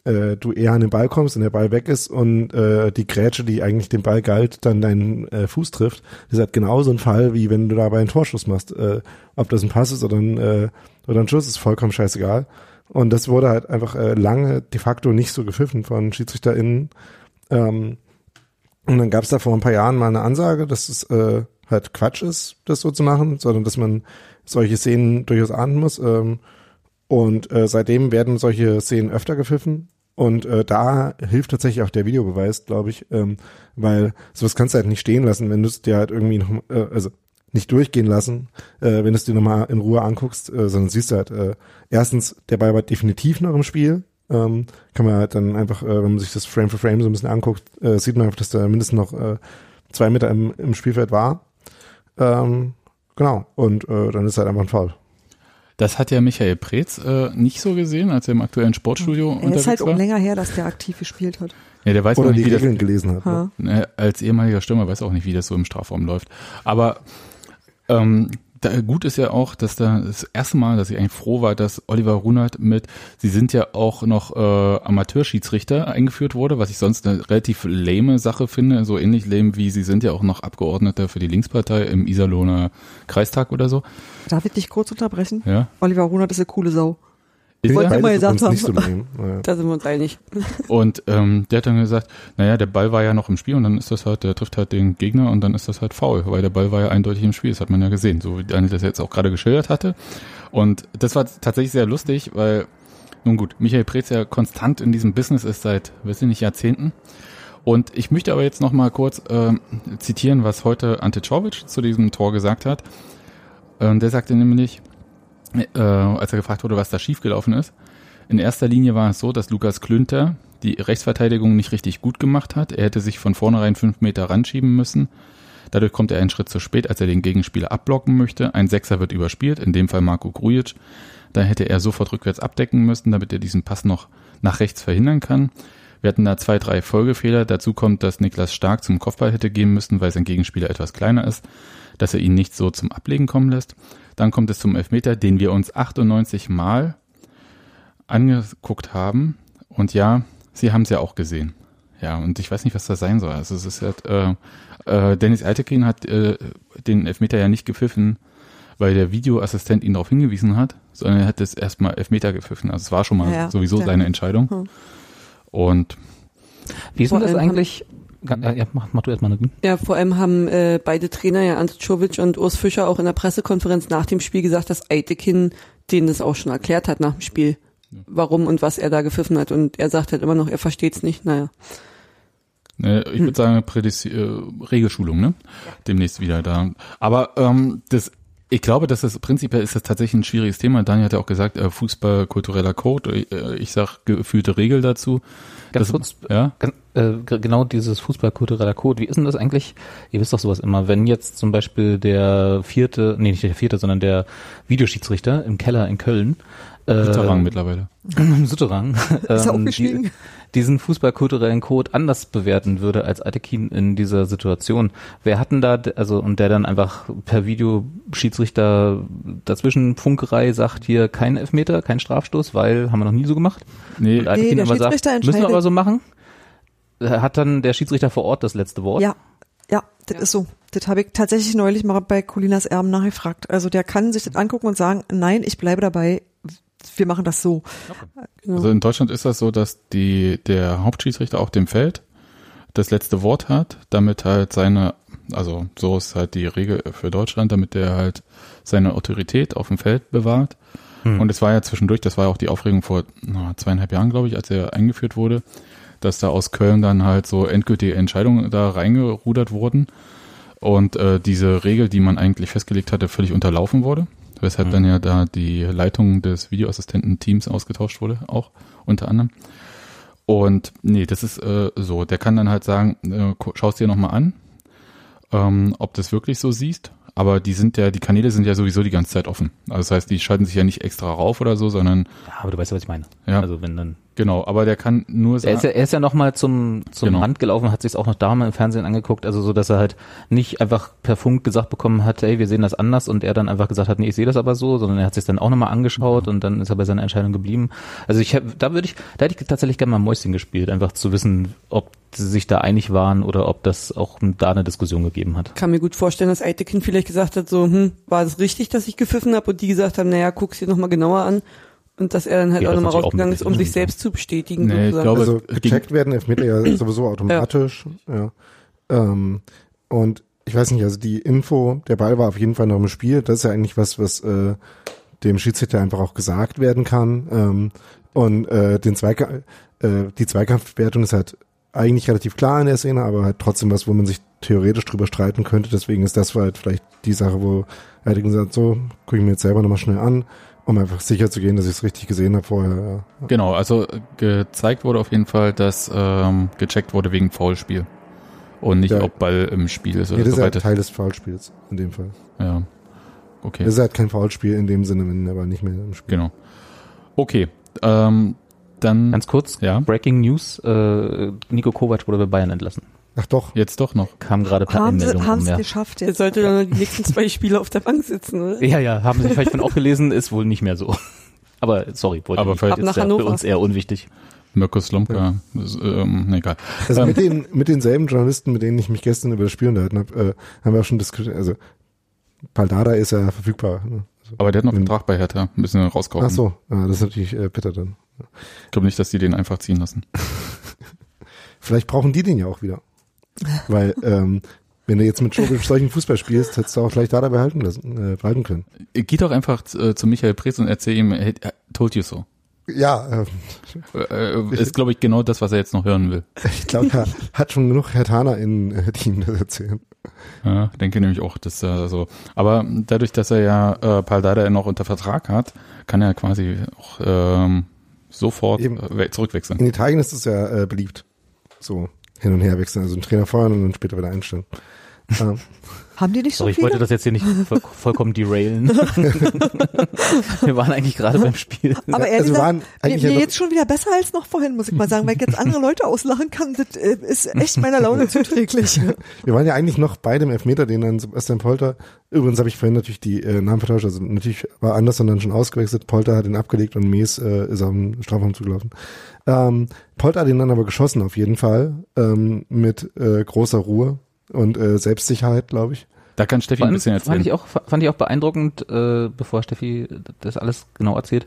Speaker 4: äh, du eher an den Ball kommst und der Ball weg ist und äh, die Grätsche, die eigentlich den Ball galt, dann deinen äh, Fuß trifft. Das ist halt genauso ein Fall, wie wenn du dabei einen Torschuss machst. Äh, ob das ein Pass ist oder ein, äh, oder ein Schuss, ist vollkommen scheißegal. Und das wurde halt einfach äh, lange de facto nicht so gepfiffen von SchiedsrichterInnen. Ähm, und dann gab es da vor ein paar Jahren mal eine Ansage, dass es äh, halt Quatsch ist, das so zu machen, sondern dass man solche Szenen durchaus ahnden muss. Ähm, und äh, seitdem werden solche Szenen öfter gepfiffen. Und äh, da hilft tatsächlich auch der Videobeweis, glaube ich, ähm, weil sowas kannst du halt nicht stehen lassen, wenn du es dir halt irgendwie noch, äh, also nicht durchgehen lassen, äh, wenn du es dir nochmal in Ruhe anguckst, äh, sondern siehst du halt, äh, erstens, der Ball war definitiv noch im Spiel, ähm, kann man halt dann einfach, äh, wenn man sich das Frame für Frame so ein bisschen anguckt, äh, sieht man einfach, dass da mindestens noch äh, zwei Meter im, im Spielfeld war. Ähm, genau, und äh, dann ist halt einfach ein Foul.
Speaker 1: Das hat ja Michael Preetz äh, nicht so gesehen, als er im aktuellen Sportstudio unterwegs
Speaker 2: ist halt auch
Speaker 1: war.
Speaker 2: länger her, dass der aktiv gespielt hat.
Speaker 1: Ja, der weiß
Speaker 4: Oder
Speaker 1: noch
Speaker 4: die
Speaker 1: nicht, wie das,
Speaker 4: Regeln gelesen hat. Ne?
Speaker 2: Ha.
Speaker 1: Ne, als ehemaliger Stürmer weiß auch nicht, wie das so im Strafraum läuft. Aber ähm, da, gut ist ja auch, dass da das erste Mal, dass ich eigentlich froh war, dass Oliver Runert mit, sie sind ja auch noch äh, Amateurschiedsrichter eingeführt wurde, was ich sonst eine relativ lame Sache finde, so ähnlich lame wie sie sind ja auch noch Abgeordneter für die Linkspartei im Iserlohner Kreistag oder so.
Speaker 2: Darf ich dich kurz unterbrechen?
Speaker 1: Ja,
Speaker 2: Oliver Runert ist eine coole Sau. Wollte ich mal gesagt
Speaker 4: übrigens nicht so
Speaker 2: haben.
Speaker 4: Ja.
Speaker 3: Da sind wir uns einig.
Speaker 1: Und ähm, der hat dann gesagt, naja, der Ball war ja noch im Spiel und dann ist das halt, der trifft halt den Gegner und dann ist das halt faul, weil der Ball war ja eindeutig im Spiel, das hat man ja gesehen, so wie Daniel das jetzt auch gerade geschildert hatte. Und das war tatsächlich sehr lustig, weil, nun gut, Michael Preetz ja konstant in diesem Business ist seit, weiß ich nicht, Jahrzehnten. Und ich möchte aber jetzt noch mal kurz ähm, zitieren, was heute Ante Czovic zu diesem Tor gesagt hat. Ähm, der sagte nämlich, äh, als er gefragt wurde, was da schiefgelaufen ist, in erster Linie war es so, dass Lukas Klünter die Rechtsverteidigung nicht richtig gut gemacht hat. Er hätte sich von vornherein fünf Meter ranschieben müssen. Dadurch kommt er einen Schritt zu spät, als er den Gegenspieler abblocken möchte. Ein Sechser wird überspielt, in dem Fall Marco Grujic. Da hätte er sofort rückwärts abdecken müssen, damit er diesen Pass noch nach rechts verhindern kann. Wir hatten da zwei, drei Folgefehler. Dazu kommt, dass Niklas Stark zum Kopfball hätte gehen müssen, weil sein Gegenspieler etwas kleiner ist, dass er ihn nicht so zum Ablegen kommen lässt. Dann kommt es zum Elfmeter, den wir uns 98 Mal angeguckt haben. Und ja, Sie haben es ja auch gesehen. Ja, und ich weiß nicht, was das sein soll. Also es ist halt, äh, äh, Dennis Altekin hat äh, den Elfmeter ja nicht gepfiffen, weil der Videoassistent ihn darauf hingewiesen hat, sondern er hat es erstmal Elfmeter gepfiffen. Also es war schon mal
Speaker 2: Ja,
Speaker 1: sowieso
Speaker 2: der-
Speaker 1: seine Entscheidung.
Speaker 2: Hm.
Speaker 1: Und
Speaker 5: Wie ist denn das eigentlich? Ja, ja, mach, mach du erstmal eine.
Speaker 3: Ja, vor allem haben äh, beide Trainer, ja Ante Czovic und Urs Fischer, auch in der Pressekonferenz nach dem Spiel gesagt, dass Eitekin denen das auch schon erklärt hat nach dem Spiel, warum und was er da gepfiffen hat. Und er sagt halt immer noch, er versteht's nicht. Naja,
Speaker 1: äh, ich würde sagen, Prädis äh, Regelschulung, ne? Demnächst wieder da. Aber ähm, das ich glaube, dass das prinzipiell ist das tatsächlich ein schwieriges Thema. Daniel hat ja auch gesagt, äh, Fußball, kultureller Code. Äh, ich sag gefühlte Regel dazu.
Speaker 5: Ganz
Speaker 1: Das-
Speaker 5: kurz,
Speaker 1: Ja.
Speaker 5: Ganz, äh, genau dieses Fußballkultureller Code. Wie ist denn das eigentlich? Ihr wisst doch sowas immer. Wenn jetzt zum Beispiel der vierte, nee, nicht der vierte, sondern der Videoschiedsrichter im Keller in Köln, äh,
Speaker 1: Sitterrang mittlerweile.
Speaker 5: Sutterang,
Speaker 2: Ist er
Speaker 5: ähm,
Speaker 2: aufgestiegen?
Speaker 5: die, diesen fußballkulturellen Code anders bewerten würde als Atekin in dieser Situation. Wer hatten da, also, und der dann einfach per Videoschiedsrichter dazwischen Funkerei sagt, hier kein Elfmeter, kein Strafstoß, weil haben wir noch nie so gemacht.
Speaker 1: Nee,
Speaker 5: Und Atekin
Speaker 2: der
Speaker 5: aber sagt,
Speaker 2: Schiedsrichter
Speaker 5: müssen wir aber so machen. Hat dann der Schiedsrichter vor Ort das letzte Wort?
Speaker 2: Ja, ja, das ist so. Das habe ich tatsächlich neulich mal bei Colinas Erben nachgefragt. Also der kann sich das angucken und sagen, nein, ich bleibe dabei, wir machen das so.
Speaker 1: Also in Deutschland ist das so, dass die, der Hauptschiedsrichter auf dem Feld das letzte Wort hat, damit halt seine, also so ist halt die Regel für Deutschland, damit der halt seine Autorität auf dem Feld bewahrt.
Speaker 5: Hm.
Speaker 1: Und es war ja zwischendurch, das war ja auch die Aufregung vor na, zweieinhalb Jahren, glaube ich, als er eingeführt wurde, dass da aus Köln dann halt so endgültige Entscheidungen da reingerudert wurden und äh, diese Regel, die man eigentlich festgelegt hatte, völlig unterlaufen wurde, weshalb
Speaker 5: Mhm.
Speaker 1: dann ja da die Leitung des Videoassistenten-Teams ausgetauscht wurde, auch unter anderem. Und nee, das ist äh, so, der kann dann halt sagen, äh, gu- schau's dir nochmal an, ähm, ob das wirklich so siehst. Aber die sind ja, die Kanäle sind ja sowieso die ganze Zeit offen. Also das heißt, die schalten sich ja nicht extra rauf oder so, sondern
Speaker 5: Ja, aber du weißt ja, was ich meine.
Speaker 1: Ja.
Speaker 5: Also wenn dann.
Speaker 1: Genau, aber der kann nur
Speaker 5: Er
Speaker 1: sagen.
Speaker 5: ist ja, er ist ja noch mal zum, zum
Speaker 1: Genau.
Speaker 5: Rand gelaufen, hat sich auch noch da mal im Fernsehen angeguckt, also so, dass er halt nicht einfach per Funk gesagt bekommen hat, hey, wir sehen das anders und er dann einfach gesagt hat, nee, ich sehe das aber so, sondern er hat sich dann auch nochmal angeschaut und dann ist er bei seiner Entscheidung geblieben. Also ich hab, da würde ich, da hätte ich tatsächlich gerne mal Mäuschen gespielt, einfach zu wissen, ob sie sich da einig waren oder ob das auch da eine Diskussion gegeben hat.
Speaker 3: kann mir gut vorstellen, dass Eitekin vielleicht gesagt hat, so, hm, war das richtig, dass ich gepfiffen habe? Und die gesagt haben, naja, guck's dir nochmal genauer an. Und dass er dann halt
Speaker 5: Ja,
Speaker 3: auch nochmal rausgegangen ist, um sich
Speaker 5: ja.
Speaker 3: selbst zu bestätigen.
Speaker 1: Nee, ich
Speaker 3: sozusagen.
Speaker 1: glaube-
Speaker 4: Also
Speaker 1: es
Speaker 4: gecheckt werden Elfmeter ja sowieso automatisch. Ja. Ähm, und ich weiß nicht, also die Info, der Ball war auf jeden Fall noch im Spiel. Das ist ja eigentlich was, was äh, dem Schiedsrichter einfach auch gesagt werden kann. Ähm, und äh, den Zweika äh, die Zweikampfwertung ist halt eigentlich relativ klar in der Szene, aber halt trotzdem was, wo man sich theoretisch drüber streiten könnte. Deswegen ist das halt vielleicht die Sache, wo er gesagt, so, gucke ich mir jetzt selber nochmal schnell an, um einfach sicher zu gehen, dass ich es richtig gesehen habe vorher. Ja.
Speaker 1: Genau, also gezeigt wurde auf jeden Fall, dass ähm, gecheckt wurde wegen Foulspiel. Und nicht,
Speaker 4: Ja.
Speaker 1: ob Ball im Spiel ist oder
Speaker 4: das
Speaker 1: so
Speaker 4: ist halt
Speaker 1: weiter.
Speaker 4: Teil des Foulspiels in dem Fall.
Speaker 1: Ja. Okay.
Speaker 4: Das ist halt kein Foulspiel in dem Sinne, wenn er aber nicht mehr im Spiel.
Speaker 1: Genau. Okay. Ähm, dann
Speaker 5: Ganz kurz,
Speaker 1: Ja.
Speaker 5: Breaking News, äh, Nico Kovac wurde bei Bayern entlassen.
Speaker 4: Ach doch,
Speaker 1: jetzt doch noch.
Speaker 5: Kam gerade per
Speaker 2: Haben sie
Speaker 5: Einmeldung
Speaker 2: haben
Speaker 5: um,
Speaker 2: sie
Speaker 5: ja.
Speaker 2: geschafft
Speaker 3: Er
Speaker 2: jetzt.
Speaker 3: sollte dann die nächsten zwei Spiele auf der Bank sitzen, oder?
Speaker 5: Ja, ja, haben Sie vielleicht von auch gelesen, ist wohl nicht mehr so. Aber sorry, wollte
Speaker 1: Aber
Speaker 5: ich
Speaker 1: vielleicht-
Speaker 5: ist ja für uns eher unwichtig.
Speaker 1: Mirko Slomka. Das, Ähm, nee, egal.
Speaker 4: Also
Speaker 1: Ähm,
Speaker 4: mit den mit denselben Journalisten, mit denen ich mich gestern über das Spiel unterhalten habe, äh, haben wir auch schon diskutiert. Also Paldada ist ja verfügbar. Ne? So.
Speaker 1: Aber der hat noch
Speaker 4: Wenn-
Speaker 1: Vertrag bei Hertha. Müssen wir rauskaufen.
Speaker 4: Ach so, ja, das ist natürlich äh, bitter dann.
Speaker 1: Ich glaube nicht, dass die den einfach ziehen lassen.
Speaker 4: Vielleicht brauchen die den ja auch wieder. Weil, ähm, wenn du jetzt mit Jovic solchen Fußball spielst, hättest du auch gleich da dabei halten lassen, äh, behalten können.
Speaker 1: Geht doch einfach äh, zu Michael Preetz und erzähl ihm, hey, I told you so.
Speaker 4: Ja, äh,
Speaker 1: Äh, äh, ist, glaube ich, genau das, was er jetzt noch hören will.
Speaker 4: ich glaube, er hat schon genug Hertaner in äh, die ihm das erzählen.
Speaker 1: Ja, denke nämlich auch, dass er so. Aber dadurch, dass er ja äh, Paul Dardai noch unter Vertrag hat, kann er quasi auch ähm, sofort
Speaker 4: Eben.
Speaker 1: äh, we- zurückwechseln.
Speaker 4: In Italien ist es ja äh, beliebt. So hin und her wechseln. Also einen Trainer feuern und dann später wieder einstellen. ähm,
Speaker 2: Haben die nicht so
Speaker 5: Sorry, ich
Speaker 2: viele?
Speaker 5: wollte das jetzt hier nicht voll, vollkommen derailen. Wir waren eigentlich gerade beim Spiel.
Speaker 2: Aber
Speaker 4: Ja,
Speaker 2: ehrlich
Speaker 4: also
Speaker 2: gesagt, mir,
Speaker 4: ja
Speaker 2: mir
Speaker 4: noch-
Speaker 2: jetzt schon wieder besser als noch vorhin, muss ich mal sagen, weil ich jetzt andere Leute auslachen kann, das äh, ist echt meiner Laune zuträglich.
Speaker 4: wir waren ja eigentlich noch bei dem Elfmeter, den dann Sebastian Polter, übrigens habe ich vorhin natürlich die äh, Namen vertauscht, also natürlich war Anderson dann schon ausgewechselt, Polter hat ihn abgelegt und Mees äh, ist am Strafraum zugelaufen. Ähm, Polter hat ihn dann aber geschossen auf jeden Fall, ähm, mit äh, großer Ruhe und äh, Selbstsicherheit, glaube ich.
Speaker 1: Da kann Steffi ein bisschen
Speaker 5: fand
Speaker 1: erzählen.
Speaker 5: ich auch fand ich auch beeindruckend, äh, bevor Steffi das alles genau erzählt,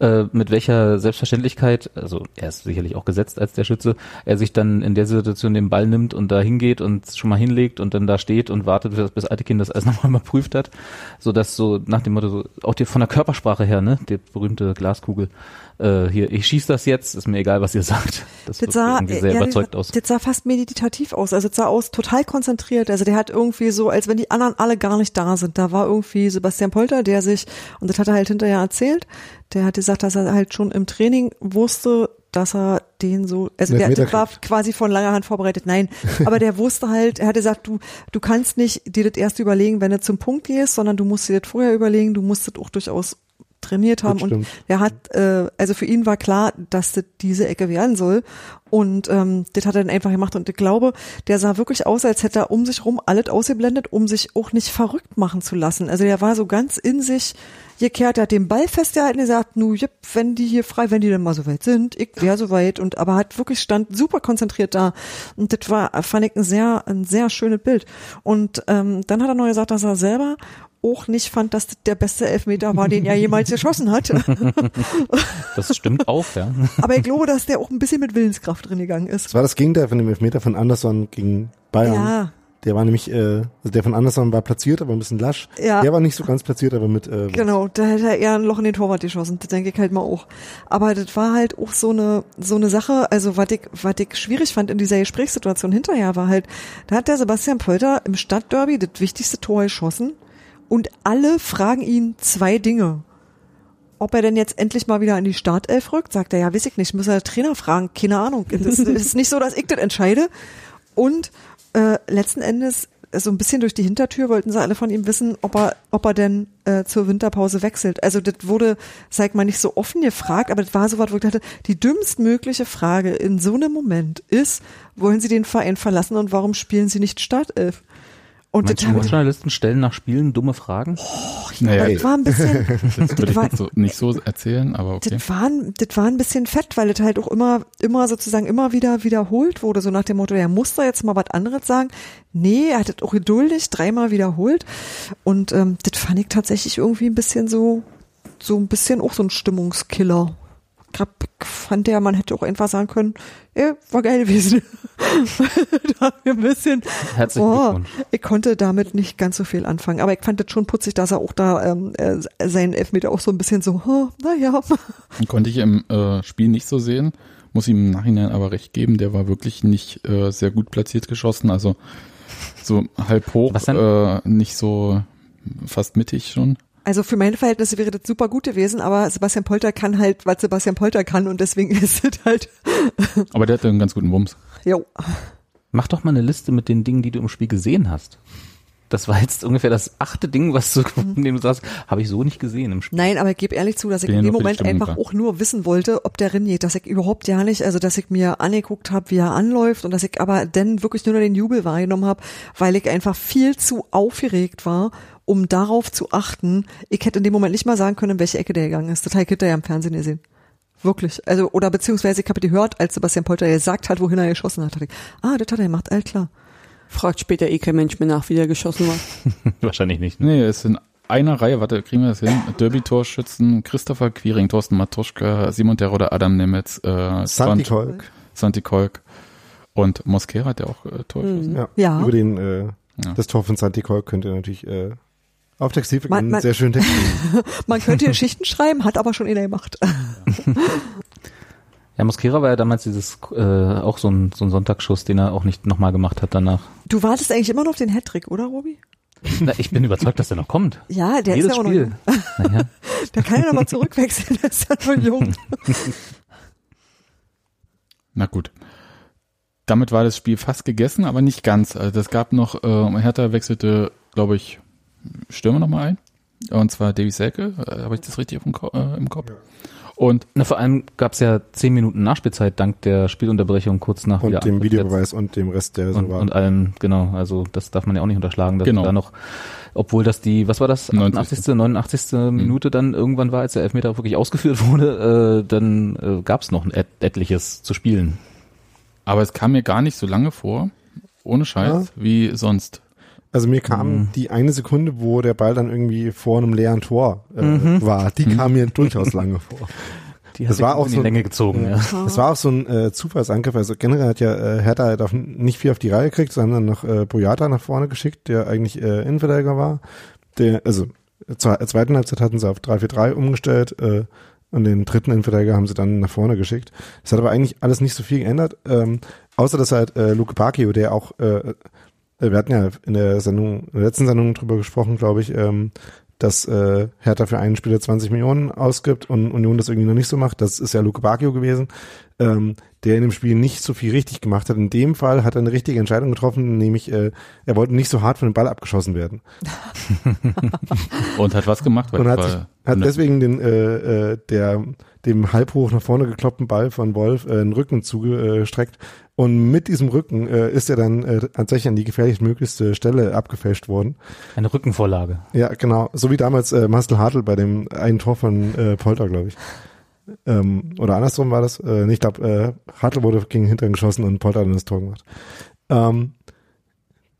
Speaker 5: äh, mit welcher Selbstverständlichkeit, also er ist sicherlich auch gesetzt als der Schütze, er sich dann in der Situation den Ball nimmt und da hingeht und schon mal hinlegt und dann da steht und wartet, bis, bis Altekin das alles nochmal überprüft hat, so dass so nach dem Motto so, auch die, von der Körpersprache her, ne, die berühmte Glaskugel, äh, hier, ich schieß das jetzt, ist mir egal, was ihr sagt. Das,
Speaker 2: sah,
Speaker 5: irgendwie sehr
Speaker 2: ja,
Speaker 5: überzeugt
Speaker 2: das,
Speaker 5: aus.
Speaker 2: das sah fast meditativ aus. Also das sah aus total konzentriert. Also der hat irgendwie so, als wenn die anderen alle gar nicht da sind. Da war irgendwie Sebastian Polter, der sich, und das hat er halt hinterher erzählt, der hat gesagt, dass er halt schon im Training wusste, dass er den so, also der, das war quasi von langer Hand vorbereitet. Nein, aber der wusste halt, er hatte gesagt, du, du kannst nicht dir das erst überlegen, wenn du zum Punkt gehst, sondern du musst dir das vorher überlegen, du musst das auch durchaus trainiert haben und er hat, äh, also für ihn war klar, dass das diese Ecke werden soll. Und ähm, das hat er dann einfach gemacht. Und ich glaube, der sah wirklich aus, als hätte er um sich rum alles ausgeblendet, um sich auch nicht verrückt machen zu lassen. Also der war so ganz in sich gekehrt, er hat den Ball festgehalten, er sagt, nu, jip, wenn die hier frei, wenn die denn mal so weit sind, ich wäre so weit. Und aber hat wirklich stand super konzentriert da. Und das war, fand ich ein sehr, ein sehr schönes Bild. Und ähm, dann hat er noch gesagt, dass er selber auch nicht fand, dass das der beste Elfmeter war, den er jemals geschossen hat.
Speaker 5: Das stimmt auch, ja.
Speaker 2: Aber ich glaube, dass der auch ein bisschen mit Willenskraft drin gegangen ist.
Speaker 4: Das war das Gegenteil von dem Elfmeter von Anderson gegen Bayern.
Speaker 2: Ja,
Speaker 4: Der war nämlich, äh, also der von Anderson war platziert, aber ein bisschen lasch.
Speaker 2: Ja.
Speaker 4: Der war nicht so ganz platziert, aber mit äh,
Speaker 2: genau. Da hätte er eher ein Loch in den Torwart geschossen. Das denke ich halt mal auch. Aber das war halt auch so eine, so eine Sache, also was ich, was ich schwierig fand in dieser Gesprächssituation hinterher war halt, da hat der Sebastian Polter im Stadtderby das wichtigste Tor geschossen und alle fragen ihn zwei Dinge. Ob er denn jetzt endlich mal wieder in die Startelf rückt, sagt er, ja, weiß ich nicht, muss er Trainer fragen, keine Ahnung. Das ist nicht so, dass ich das entscheide. Und äh, letzten Endes, äh, so ein bisschen durch die Hintertür wollten sie alle von ihm wissen, ob er, ob er denn äh, zur Winterpause wechselt. Also das wurde, sag mal, nicht so offen gefragt, aber das war so was, wo ich dachte, die dümmstmögliche Frage in so einem Moment ist, wollen sie den Verein verlassen und warum spielen sie nicht Startelf? Und hab ich-
Speaker 5: Journalisten stellen nach Spielen dumme Fragen.
Speaker 1: naja,
Speaker 2: das war ein bisschen,
Speaker 1: das würde
Speaker 2: das
Speaker 1: ich
Speaker 2: war,
Speaker 1: nicht so, nicht so erzählen, aber okay.
Speaker 2: das war, ein- das war ein bisschen fett, weil das halt auch immer, immer sozusagen immer wieder wiederholt wurde, so nach dem Motto, er muss da jetzt mal was anderes sagen. Nee, er hat das auch geduldig dreimal wiederholt. Und ähm, das fand ich tatsächlich irgendwie ein bisschen so, so ein bisschen auch so ein Stimmungskiller. Grad fand der, man hätte auch einfach sagen können, ja, war geil gewesen. da hab ich ein bisschen,
Speaker 5: Herzlichen
Speaker 2: oh,
Speaker 5: Glückwunsch.
Speaker 2: ich konnte damit nicht ganz so viel anfangen. Aber ich fand das schon putzig, dass er auch da ähm, äh, seinen Elfmeter auch so ein bisschen so, oh, naja.
Speaker 1: Konnte ich im äh, Spiel nicht so sehen, muss ihm im Nachhinein aber recht geben, der war wirklich nicht äh, sehr gut platziert geschossen, also so halb hoch, äh, nicht so fast mittig schon.
Speaker 2: Also für meine Verhältnisse wäre das super gut gewesen, aber Sebastian Polter kann halt, was Sebastian Polter kann und deswegen ist es halt,
Speaker 1: Aber der hatte einen ganz guten Wumms.
Speaker 2: jo.
Speaker 5: Mach doch mal eine Liste mit den Dingen, die du im Spiel gesehen hast. Das war jetzt ungefähr das achte Ding, was du,
Speaker 2: Mhm.
Speaker 5: in dem du sagst, habe ich so nicht gesehen im Spiel.
Speaker 2: Nein, aber ich gebe ehrlich zu, dass ich
Speaker 1: Bin
Speaker 2: in dem Moment einfach
Speaker 1: da.
Speaker 2: auch nur wissen wollte, ob der reingeht, dass ich überhaupt ja nicht, also dass ich mir angeguckt habe, wie er anläuft und dass ich aber dann wirklich nur noch den Jubel wahrgenommen habe, weil ich einfach viel zu aufgeregt war, um darauf zu achten. Ich hätte in dem Moment nicht mal sagen können, in welche Ecke der gegangen ist. Das habe ich hinterher im Fernsehen gesehen. Wirklich. Also, oder beziehungsweise ich habe die gehört, als Sebastian Polter gesagt hat, wohin er geschossen hat. Dachte ich, ah, das hat er gemacht, all klar.
Speaker 3: Fragt später eh kein Mensch mehr nach, wie der geschossen war.
Speaker 5: Wahrscheinlich nicht.
Speaker 1: Nee, es sind einer Reihe, warte, kriegen wir das hin? Derby-Torschützen, Christopher Quiring, Thorsten Matuschka, Simon Terodde, Adam Nemetz, äh,
Speaker 4: Santi Kolk.
Speaker 1: Santi Kolk und Mosquera hat ja auch äh, Tor geschossen.
Speaker 3: Mhm.
Speaker 4: Ja.
Speaker 2: Ja.
Speaker 4: Über den, äh,
Speaker 1: Ja.
Speaker 4: das Tor von Santi Kolk könnt ihr natürlich äh, auf Textilfik
Speaker 2: Man- man-
Speaker 4: sehr schönen Text lesen.
Speaker 2: Man könnte hier Schichten schreiben, hat aber schon einer gemacht.
Speaker 5: Ja, Mosquera war ja damals dieses äh, auch so ein, so ein Sonntagsschuss, den er auch nicht nochmal gemacht hat danach.
Speaker 2: Du wartest eigentlich immer noch auf den Hattrick, oder, Robi?
Speaker 5: Na, ich bin überzeugt, dass der noch kommt.
Speaker 2: Ja, der
Speaker 5: Jedes
Speaker 2: ist ja auch noch
Speaker 5: Spiel.
Speaker 2: jung.
Speaker 5: Naja.
Speaker 2: Der kann ja noch mal zurückwechseln, der ist ja noch jung.
Speaker 1: Na gut. Damit war das Spiel fast gegessen, aber nicht ganz. Also das gab noch, äh, Hertha wechselte, glaube ich, Stürmer nochmal ein. Und zwar Davy Selke, äh, habe ich das richtig auf dem Ko äh, im Kopf? Und
Speaker 5: Na, vor allem gab's ja zehn Minuten Nachspielzeit dank der Spielunterbrechung kurz nach
Speaker 4: Und dem Videobeweis und dem Rest, der so
Speaker 5: Und,
Speaker 4: war.
Speaker 5: und allem, genau, also das darf man ja auch nicht unterschlagen, dass
Speaker 1: Genau.
Speaker 5: da noch, obwohl das die, was war das,
Speaker 1: 90.
Speaker 5: 88., 89. Minute dann irgendwann war, als der Elfmeter wirklich ausgeführt wurde, äh, dann äh, gab's noch ein et etliches zu spielen.
Speaker 1: aber es kam mir gar nicht so lange vor, ohne Scheiß,
Speaker 4: Ja.
Speaker 1: wie sonst.
Speaker 4: Also mir kam
Speaker 5: Mhm.
Speaker 4: die eine Sekunde, wo der Ball dann irgendwie vor einem leeren Tor äh, war, die kam mir durchaus lange vor.
Speaker 5: Die
Speaker 4: Das
Speaker 5: sich
Speaker 4: war auch
Speaker 5: in
Speaker 4: so
Speaker 5: Länge gezogen, ja.
Speaker 4: Das war auch so ein äh, Zufallsangriff. Also generell hat ja äh, Hertha halt auf, nicht viel auf die Reihe gekriegt, sondern noch äh, Boyata nach vorne geschickt, der eigentlich äh, Innenverteidiger war. Der, also zur zweiten Halbzeit hatten sie auf 3-4-3 umgestellt äh, und den dritten Innenverteidiger haben sie dann nach vorne geschickt. Das hat aber eigentlich alles nicht so viel geändert, ähm, außer dass halt äh, Luke Bacchio, der auch, äh, wir hatten ja in der Sendung, in der letzten Sendung drüber gesprochen, glaube ich, ähm, dass äh, Hertha für einen Spieler 20 Millionen ausgibt und Union das irgendwie noch nicht so macht. Das ist ja Luke Bacchio gewesen, ähm, der in dem Spiel nicht so viel richtig gemacht hat. In dem Fall hat er eine richtige Entscheidung getroffen, nämlich äh, er wollte nicht so hart von dem Ball abgeschossen werden.
Speaker 1: Und hat was gemacht, weil
Speaker 4: und hat, sich, hat deswegen den äh, äh, der dem halb hoch nach vorne gekloppten Ball von Wolf äh, den Rücken zugestreckt und mit diesem Rücken äh, ist er dann äh, tatsächlich an die gefährlich möglichste Stelle abgefälscht worden.
Speaker 5: Eine Rückenvorlage.
Speaker 4: Ja, genau. So wie damals äh, Marcel Hartl bei dem einen Tor von äh, Polter, glaube ich. Ähm, oder andersrum war das. Äh, ich glaube, äh, Hartl wurde gegen den Hintern geschossen und Polter hat dann das Tor gemacht. Ähm,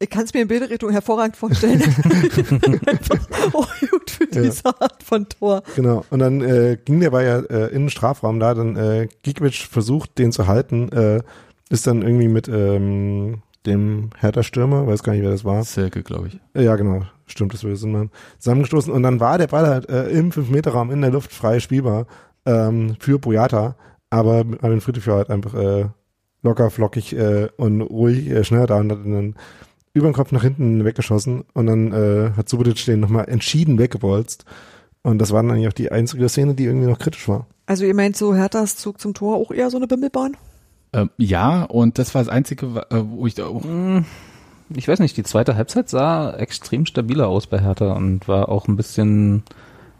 Speaker 2: Ich kann es mir in Bildrichtung hervorragend vorstellen. Einfach, oh, gut für
Speaker 4: Ja.
Speaker 2: diese Art von Tor.
Speaker 4: genau. Und dann äh, ging der Ball ja äh, in den Strafraum da, dann äh, Gikiewicz versucht, den zu halten, äh, ist dann irgendwie mit ähm, dem Hertha-Stürmer, weiß gar nicht, wer das war,
Speaker 1: Selke, glaube ich.
Speaker 4: Ja, genau. Stimmt, das würde Sinn machen. Zusammengestoßen und dann war der Ball halt äh, im 5-Meter-Raum in der Luft frei spielbar ähm, für Boyata, aber Armin Friedrich war halt einfach äh, locker, flockig äh, und ruhig äh, schneller da und hat dann über den Kopf nach hinten weggeschossen und dann äh, hat Subotic den nochmal entschieden weggebolzt und das war dann eigentlich auch die einzige Szene, die irgendwie noch kritisch war.
Speaker 2: Also ihr meint so Herthas Zug zum Tor auch eher so eine Bimmelbahn?
Speaker 1: Ähm, ja, und das war das Einzige, äh, wo ich da auch
Speaker 5: Hm, Ich weiß nicht, die zweite Halbzeit sah extrem stabiler aus bei Hertha und war auch ein bisschen,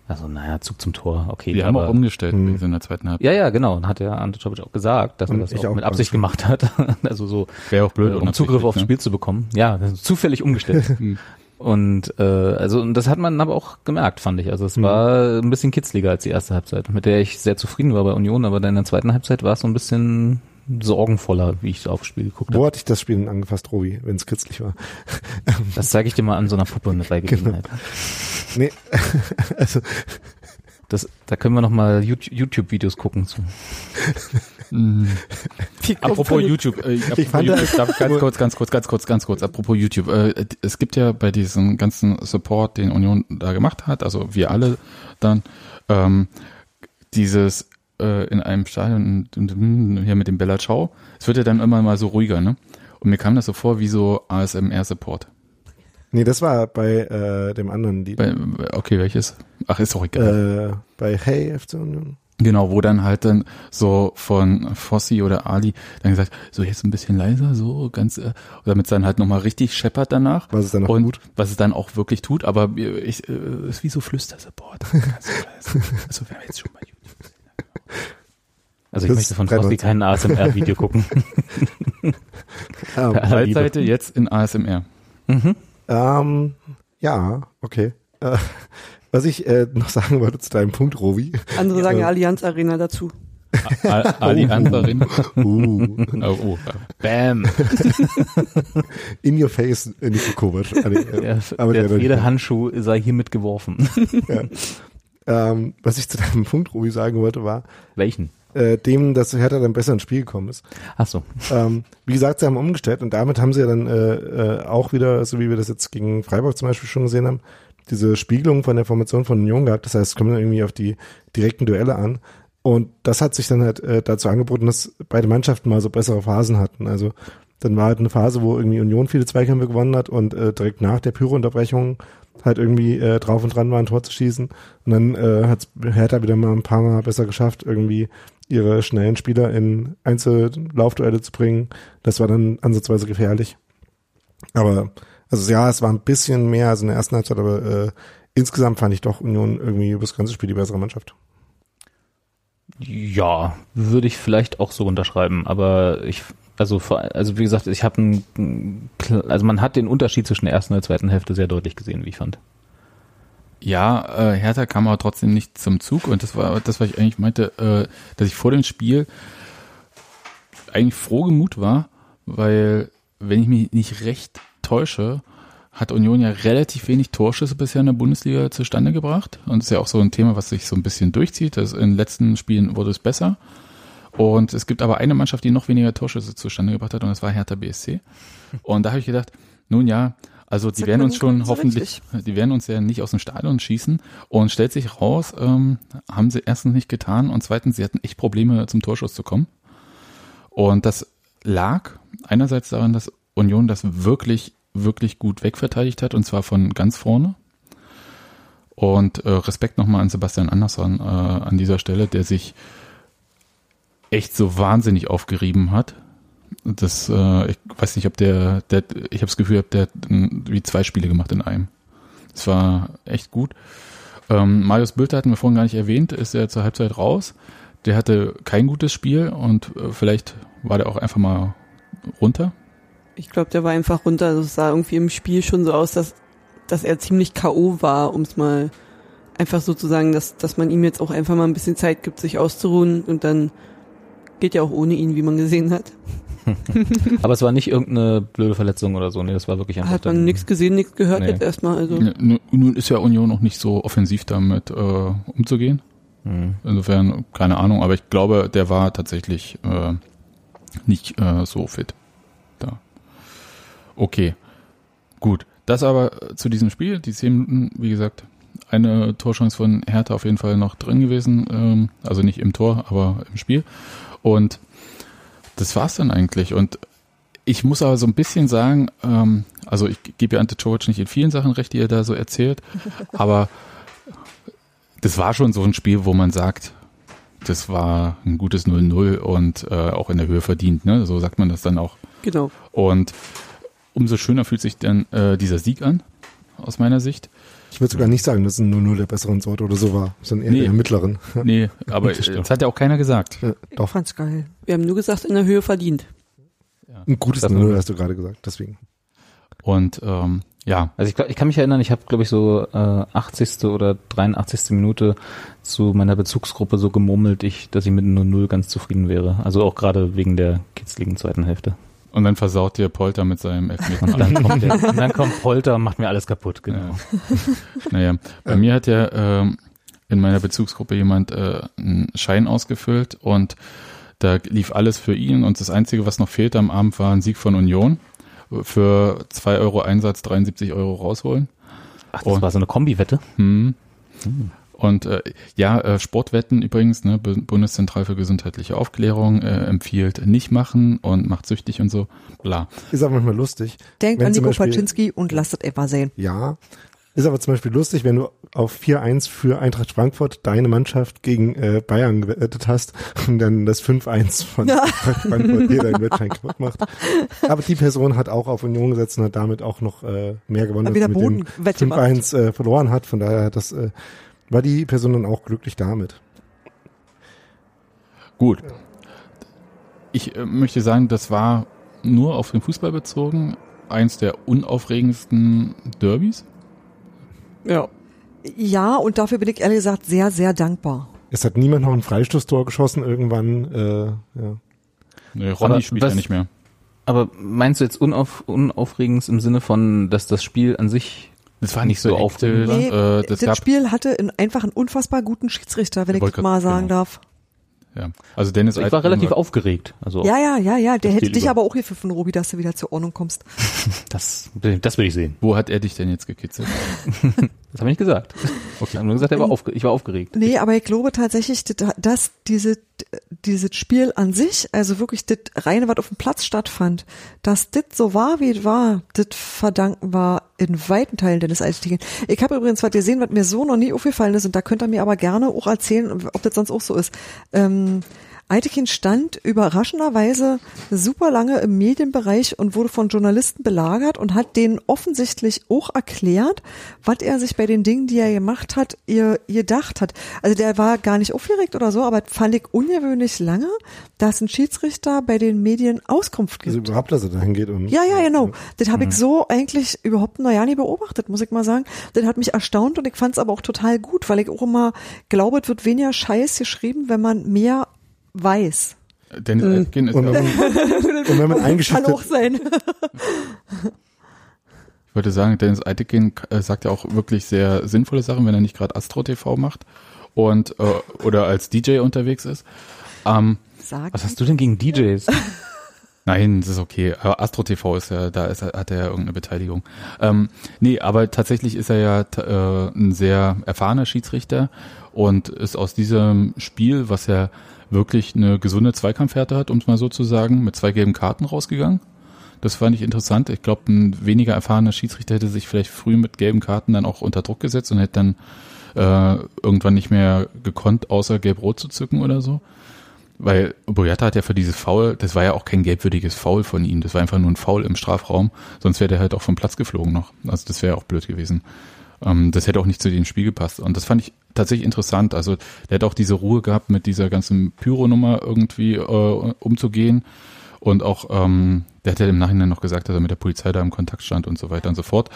Speaker 5: also naja, Zug zum Tor, okay.
Speaker 1: Die haben
Speaker 5: aber-
Speaker 1: auch umgestellt
Speaker 4: Hm.
Speaker 1: übrigens in der zweiten Halbzeit.
Speaker 5: Ja, ja, genau. Und hat ja Ante Czovic auch gesagt, dass er das auch,
Speaker 4: auch
Speaker 5: mit Absicht gemacht hat. also so,
Speaker 1: Wäre auch blöd,
Speaker 5: äh, um Zugriff aufs
Speaker 1: ne?
Speaker 5: Spiel zu bekommen. Ja, zufällig umgestellt.
Speaker 1: Hm.
Speaker 5: Und äh, also und das hat man aber auch gemerkt, fand ich. Also es
Speaker 4: Mhm.
Speaker 5: war ein bisschen kitzliger als die erste Halbzeit, mit der ich sehr zufrieden war bei Union, aber dann in der zweiten Halbzeit war es so ein bisschen sorgenvoller, wie ich aufs Spiel geguckt
Speaker 4: Wo
Speaker 5: habe.
Speaker 4: hatte ich das Spiel denn angefasst, Robi, wenn es kitzlig war?
Speaker 5: Das zeige ich dir mal an so einer Puppe mit bei Gelegenheit.
Speaker 4: Nee, also
Speaker 5: Das, da können wir noch mal YouTube- YouTube-Videos gucken zu.
Speaker 1: Mhm. Apropos YouTube, äh, apropos
Speaker 4: fand
Speaker 1: YouTube
Speaker 4: das-
Speaker 1: darf, ganz kurz, ganz kurz, ganz kurz, ganz kurz, apropos YouTube. Äh, es gibt ja bei diesem ganzen Support, den Union da gemacht hat, also wir alle dann, ähm, dieses äh, in einem Stadion und- und hier mit dem Bella Ciao, es wird ja dann immer mal so ruhiger, ne? Und mir kam das so vor wie so ASMR-Support.
Speaker 4: nee, das war bei äh, dem anderen Lied.
Speaker 1: Bei- Okay, welches? Ach, ist doch egal.
Speaker 4: Äh, bei Hey FC Union.
Speaker 1: Genau, wo dann halt dann so von Fossi oder Ali dann gesagt, so jetzt ein bisschen leiser, so ganz, äh, damit es dann halt nochmal richtig scheppert danach.
Speaker 4: Was es dann
Speaker 1: und
Speaker 4: tut.
Speaker 1: was es dann auch wirklich tut, aber ich, äh, ist wie so Flüstersupport. Also wenn wir jetzt schon bei YouTube.
Speaker 5: Also ich
Speaker 4: Das
Speaker 5: möchte von Frosty kein ASMR-Video gucken. Ja. Liebe.
Speaker 1: Zeitseite jetzt in ASMR.
Speaker 5: mhm.
Speaker 4: Ähm, ja, okay. Äh, was ich äh, noch sagen wollte zu deinem Punkt, Robi.
Speaker 3: Andere sagen
Speaker 4: Ja.
Speaker 3: Allianz Arena dazu.
Speaker 1: A- Ali Ansarin.
Speaker 4: Uh,
Speaker 1: Oh, oh.
Speaker 5: Bam.
Speaker 4: in your face, äh, Nico Kovac. Äh,
Speaker 5: Der,
Speaker 4: aber
Speaker 5: der
Speaker 4: der-
Speaker 5: Federhandschuh sei hiermit geworfen.
Speaker 4: Ähm, was ich zu deinem Punkt, Ruby, sagen wollte, war,
Speaker 5: Welchen?
Speaker 4: äh, dem, dass Hertha dann besser ins Spiel gekommen ist.
Speaker 5: Ach so.
Speaker 4: Ähm, wie gesagt, sie haben umgestellt und damit haben sie ja dann äh, äh, auch wieder, so wie wir das jetzt gegen Freiburg zum Beispiel schon gesehen haben, diese Spiegelung von der Formation von Union gehabt. Das heißt, es kommt dann irgendwie auf die direkten Duelle an. Und das hat sich dann halt äh, dazu angeboten, dass beide Mannschaften mal so bessere Phasen hatten. Also dann war halt eine Phase, wo irgendwie Union viele Zweikämpfe gewonnen hat und äh, direkt nach der Pyro-Unterbrechung halt irgendwie äh, drauf und dran war, ein Tor zu schießen. Und dann äh, hat Hertha wieder mal ein paar Mal besser geschafft, irgendwie ihre schnellen Spieler in Einzellaufduelle zu bringen. Das war dann ansatzweise gefährlich. Aber, also ja, es war ein bisschen mehr als in der ersten Halbzeit, aber äh, insgesamt fand ich doch Union irgendwie über das ganze Spiel die bessere Mannschaft.
Speaker 5: Ja, würde ich vielleicht auch so unterschreiben, aber ich, also, also wie gesagt, ich habe also man hat den Unterschied zwischen der ersten und der zweiten Hälfte sehr deutlich gesehen, wie ich fand.
Speaker 1: Ja, äh, Hertha kam aber trotzdem nicht zum Zug und das war das, was ich eigentlich meinte, äh, dass ich vor dem Spiel eigentlich frohgemut war, weil wenn ich mich nicht recht täusche, hat Union ja relativ wenig Torschüsse bisher in der Bundesliga zustande gebracht und das ist ja auch so ein Thema, was sich so ein bisschen durchzieht. Das in den letzten Spielen wurde es besser und es gibt aber eine Mannschaft, die noch weniger Torschüsse zustande gebracht hat und das war Hertha BSC. Und da habe ich gedacht, nun ja, also die werden uns schon
Speaker 2: so
Speaker 1: hoffentlich, die werden uns ja nicht aus dem Stadion schießen und stellt sich raus, ähm, haben sie erstens nicht getan und zweitens, sie hatten echt Probleme zum Torschuss zu kommen. Und das lag einerseits daran, dass Union das wirklich, wirklich gut wegverteidigt hat und zwar von ganz vorne. Und äh, Respekt nochmal an Sebastian Andersson äh, an dieser Stelle, der sich echt so wahnsinnig aufgerieben hat. Das, äh, ich weiß nicht, ob der, der ich habe das Gefühl, der hat mm, wie zwei Spiele gemacht in einem. Das war echt gut. Ähm, Marius Bülter hatten wir vorhin gar nicht erwähnt, ist ja zur Halbzeit raus. Der hatte kein gutes Spiel und äh, vielleicht war der auch einfach mal runter.
Speaker 3: Ich glaube, der war einfach runter. Also es sah irgendwie im Spiel schon so aus, dass, dass er ziemlich K.O. war, um es mal einfach so zu sagen, dass, dass man ihm jetzt auch einfach mal ein bisschen Zeit gibt, sich auszuruhen und dann geht ja auch ohne ihn, wie man gesehen hat.
Speaker 5: Aber es war nicht irgendeine blöde Verletzung oder so, nee, das war wirklich einfach.
Speaker 3: Hat man
Speaker 5: dann-
Speaker 3: nichts gesehen, nichts gehört
Speaker 5: Nee.
Speaker 3: jetzt erstmal. Also
Speaker 1: Nun nun ist ja Union noch nicht so offensiv damit äh, umzugehen.
Speaker 5: Hm.
Speaker 1: Insofern, keine Ahnung, aber ich glaube, der war tatsächlich äh, nicht äh, so fit da. Okay, gut. Das aber äh, zu diesem Spiel, die zehn Minuten, wie gesagt, eine Torchance von Hertha auf jeden Fall noch drin gewesen. Ähm, also nicht im Tor, aber im Spiel. Und das war's dann eigentlich. Und ich muss aber so ein bisschen sagen, ähm, also ich gebe ja Ante Czovic nicht in vielen Sachen recht, die er da so erzählt, aber das war schon so ein Spiel, wo man sagt, das war ein gutes 0-0 und äh, auch in der Höhe verdient, ne? So sagt man das dann auch.
Speaker 3: genau.
Speaker 1: Und umso schöner fühlt sich dann äh, dieser Sieg an, aus meiner Sicht.
Speaker 4: Ich würde sogar nicht sagen, dass es ein 0-0 der besseren Sorte oder so war, sondern eher
Speaker 1: Nee.
Speaker 4: der mittleren.
Speaker 1: Nee, aber
Speaker 5: Das stimmt.
Speaker 1: das hat ja auch keiner gesagt.
Speaker 4: Ja,
Speaker 2: Ich
Speaker 4: doch,
Speaker 2: fand's geil.
Speaker 3: Wir haben nur gesagt, in der Höhe verdient.
Speaker 4: ein gutes
Speaker 5: Das
Speaker 4: 0
Speaker 5: war-
Speaker 4: hast du gerade gesagt, deswegen.
Speaker 1: Und ähm, ja,
Speaker 5: Also ich, glaub, ich kann mich erinnern, ich habe, glaube ich, so äh, 80. oder 83. Minute zu meiner Bezugsgruppe so gemurmelt, ich, dass ich mit nur 0 ganz zufrieden wäre. Also auch gerade wegen der kitzligen zweiten Hälfte.
Speaker 1: Und dann versaut dir Polter mit seinem Elfmeter.
Speaker 5: Und dann kommt, der, und dann kommt Polter und macht mir alles kaputt, genau.
Speaker 1: Ja. Naja, bei mir hat ja ähm, in meiner Bezugsgruppe jemand äh, einen Schein ausgefüllt und da lief alles für ihn und das Einzige, was noch fehlte am Abend, war ein Sieg von Union. Für 2 Euro Einsatz 73 Euro rausholen.
Speaker 5: Ach, das
Speaker 1: Und-
Speaker 5: war so eine Kombi-Wette?
Speaker 1: Hm. Und äh, ja, äh, Sportwetten übrigens, ne, Bu- Bundeszentrale für gesundheitliche Aufklärung äh, empfiehlt nicht machen und macht süchtig und so, bla.
Speaker 4: Ist aber manchmal lustig.
Speaker 2: Denkt
Speaker 4: Wenn
Speaker 2: an Nico
Speaker 4: Beispiel-
Speaker 2: Paczynski und lasst es etwa sehen.
Speaker 4: Ja. Ist aber zum Beispiel lustig, wenn du auf 4-1 für Eintracht Frankfurt deine Mannschaft gegen äh, Bayern gewettet hast und dann das 5-1 von Eintracht Frankfurt dir deinen Wettschein kaputt macht. Aber die Person hat auch auf Union gesetzt und hat damit auch noch äh, mehr gewonnen, als
Speaker 2: wieder
Speaker 4: sie mit dem
Speaker 2: Bodenwette gemacht.
Speaker 4: 5-1 äh, verloren hat. Von daher hat das, äh, war die Person dann auch glücklich damit.
Speaker 1: Gut. Ich äh, möchte sagen, das war nur auf den Fußball bezogen eins der unaufregendsten Derbys.
Speaker 3: Ja.
Speaker 2: Ja, und dafür bin ich ehrlich gesagt sehr, sehr dankbar.
Speaker 4: Es hat niemand noch ein Freistoßtor geschossen irgendwann. Äh, ja.
Speaker 1: Nee, Ronny
Speaker 5: Aber
Speaker 1: spielt
Speaker 5: was-
Speaker 1: ja nicht mehr.
Speaker 5: Aber meinst du jetzt unauf, unaufregend im Sinne von, dass das Spiel an sich
Speaker 1: Das war nicht so
Speaker 5: aufregend
Speaker 2: Nee,
Speaker 1: äh,
Speaker 2: das,
Speaker 1: das gab,
Speaker 2: Spiel hatte einen, einfach einen unfassbar guten Schiedsrichter, wenn
Speaker 1: Ich
Speaker 2: das mal sagen
Speaker 1: genau.
Speaker 2: darf.
Speaker 1: ja. Also Dennis
Speaker 5: ich war relativ aufgeregt. Also
Speaker 2: Ja, ja, ja, ja. Der hätte dich
Speaker 1: über.
Speaker 2: aber auch gepfiffen, Robi, dass du wieder zur Ordnung kommst.
Speaker 5: das, das will ich sehen.
Speaker 1: Wo hat er dich denn jetzt gekitzelt?
Speaker 5: Das habe ich nicht gesagt. Okay. Ich habe nur gesagt, er war aufge ich war aufgeregt.
Speaker 2: Nee, aber ich glaube tatsächlich, dass- diese, dieses Spiel an sich, also wirklich das reine, was auf dem Platz stattfand, dass das so war, wie es war, das verdanken war in weiten Teilen Dennis Eitekin. Ich habe übrigens was gesehen, was mir so noch nie aufgefallen ist und da könnt ihr mir aber gerne auch erzählen, ob das sonst auch so ist. Ähm, Eitekin stand überraschenderweise super lange im Medienbereich und wurde von Journalisten belagert und hat denen offensichtlich auch erklärt, was er sich bei den Dingen, die er gemacht hat, ihr gedacht hat. Also der war gar nicht aufgeregt oder so, aber fand ich ungewöhnlich lange, dass ein Schiedsrichter bei den Medien Auskunft
Speaker 4: Also
Speaker 2: gibt.
Speaker 4: überhaupt, dass er da hingeht und.
Speaker 2: Ja, ja, genau. Das habe ich so eigentlich überhaupt noch ja nie beobachtet, muss ich mal sagen. Das hat mich erstaunt und ich fand es aber auch total gut, weil ich auch immer glaube, es wird weniger Scheiß geschrieben, wenn man mehr weiß.
Speaker 1: Dennis Eitekin ist
Speaker 4: Und,
Speaker 1: ja
Speaker 4: wenn man, und wenn man
Speaker 2: Kann auch
Speaker 4: eingeschüchtert,
Speaker 2: sein.
Speaker 1: ich wollte sagen, Dennis Eitekin äh, sagt ja auch wirklich sehr sinnvolle Sachen, wenn er nicht gerade Astro TV macht und äh, oder als DJ unterwegs ist. Ähm.
Speaker 5: Was hast du denn gegen DJs?
Speaker 1: Nein, das ist okay. Aber Astro TV ist ja, da ist, hat er ja irgendeine Beteiligung. Ähm, nee, aber tatsächlich ist er ja äh, ein sehr erfahrener Schiedsrichter und ist aus diesem Spiel, was ja wirklich eine gesunde Zweikampfhärte hat, um es mal so zu sagen, mit zwei gelben Karten rausgegangen. Das fand ich interessant. Ich glaube, ein weniger erfahrener Schiedsrichter hätte sich vielleicht früh mit gelben Karten dann auch unter Druck gesetzt und hätte dann äh, irgendwann nicht mehr gekonnt, außer gelb-rot zu zücken oder so. Weil Boyata hat ja für dieses Foul, das war ja auch kein gelbwürdiges Foul von ihm, das war einfach nur ein Foul im Strafraum, sonst wäre der halt auch vom Platz geflogen noch. Also das wäre auch blöd gewesen. Ähm, das hätte auch nicht zu dem Spiel gepasst. Und das fand ich tatsächlich interessant. Also der hat auch diese Ruhe gehabt, mit dieser ganzen Pyro-Nummer irgendwie äh, umzugehen. Und auch, ähm, der hat ja im Nachhinein noch gesagt, dass er mit der Polizei da im Kontakt stand und so weiter und so fort.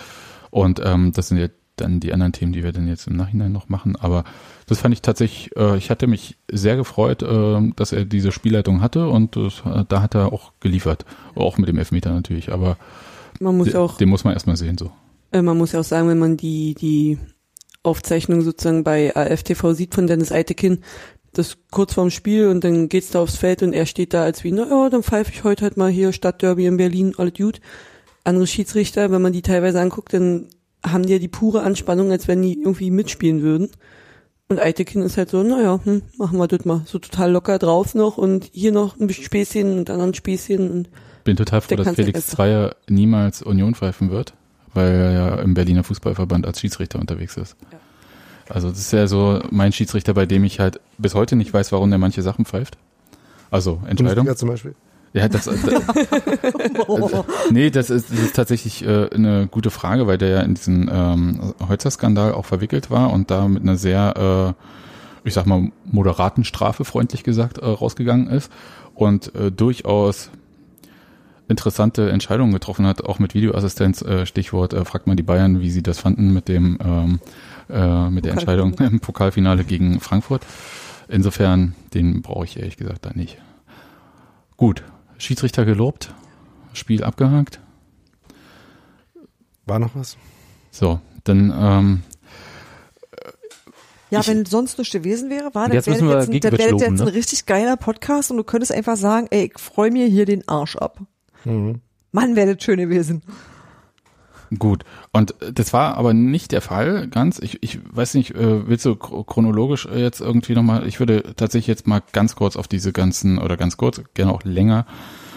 Speaker 1: Und ähm, das sind ja dann die anderen Themen, die wir dann jetzt im Nachhinein noch machen. Aber das fand ich tatsächlich, äh, ich hatte mich sehr gefreut, äh, dass er diese Spielleitung hatte und äh, da hat er auch geliefert. Auch mit dem Elfmeter natürlich, aber
Speaker 3: Man muss auch,
Speaker 1: den muss man erstmal sehen so.
Speaker 3: Äh, man muss ja auch sagen, wenn man die, die Aufzeichnung sozusagen bei AFTV sieht von Dennis Eitekin, das kurz vorm Spiel und dann geht's da aufs Feld und er steht da als wie, na ja, dann pfeife ich heute halt mal hier Stadtderby in Berlin, alles gut. Andere Schiedsrichter, wenn man die teilweise anguckt, dann haben die ja die pure Anspannung, als wenn die irgendwie mitspielen würden. Und Eitekin ist halt so, naja, hm, machen wir das mal. So total locker drauf noch und hier noch ein bisschen Späßchen und dann ein Späßchen und
Speaker 1: Bin total froh, dass Felix. Zweier niemals Union pfeifen wird, weil er ja im Berliner Fußballverband als Schiedsrichter unterwegs ist.
Speaker 3: Ja.
Speaker 1: Also das ist ja so mein Schiedsrichter, bei dem ich halt bis heute nicht weiß, warum der manche Sachen pfeift. Also Entscheidung.
Speaker 4: Bundesliga zum Beispiel.
Speaker 1: Ja, das, das nee, das ist, das ist tatsächlich äh, eine gute Frage, weil der ja in diesen ähm, Holzer-Skandal auch verwickelt war und da mit einer sehr, äh, ich sag mal, moderaten Strafe, freundlich gesagt, äh, rausgegangen ist und äh, durchaus interessante Entscheidungen getroffen hat, auch mit Videoassistenz, äh, Stichwort, äh, fragt mal die Bayern, wie sie das fanden mit dem ähm, äh, mit der Entscheidung im Pokalfinale gegen Frankfurt. Insofern, den brauche ich ehrlich gesagt da nicht. Gut, Schiedsrichter gelobt, Spiel abgehakt.
Speaker 4: War noch was?
Speaker 1: So, dann ähm,
Speaker 2: Ja,
Speaker 1: Ich-
Speaker 2: wenn sonst nichts gewesen wäre, war
Speaker 5: Und
Speaker 2: das
Speaker 5: jetzt müssen
Speaker 2: wäre
Speaker 5: wir
Speaker 2: jetzt, ein- das
Speaker 5: Gegenwitz
Speaker 2: wäre
Speaker 5: loben,
Speaker 2: jetzt ein
Speaker 5: ne?
Speaker 2: richtig geiler Podcast und du könntest einfach sagen, ey, ich freue mir hier den Arsch ab.
Speaker 4: Mhm.
Speaker 2: Mann, wäre das schön gewesen.
Speaker 1: Gut. Und äh, das war aber nicht der Fall, ganz. Ich, ich weiß nicht, äh, willst du chro- chronologisch äh, jetzt irgendwie nochmal, ich würde tatsächlich jetzt mal ganz kurz auf diese ganzen, oder ganz kurz, gerne auch länger,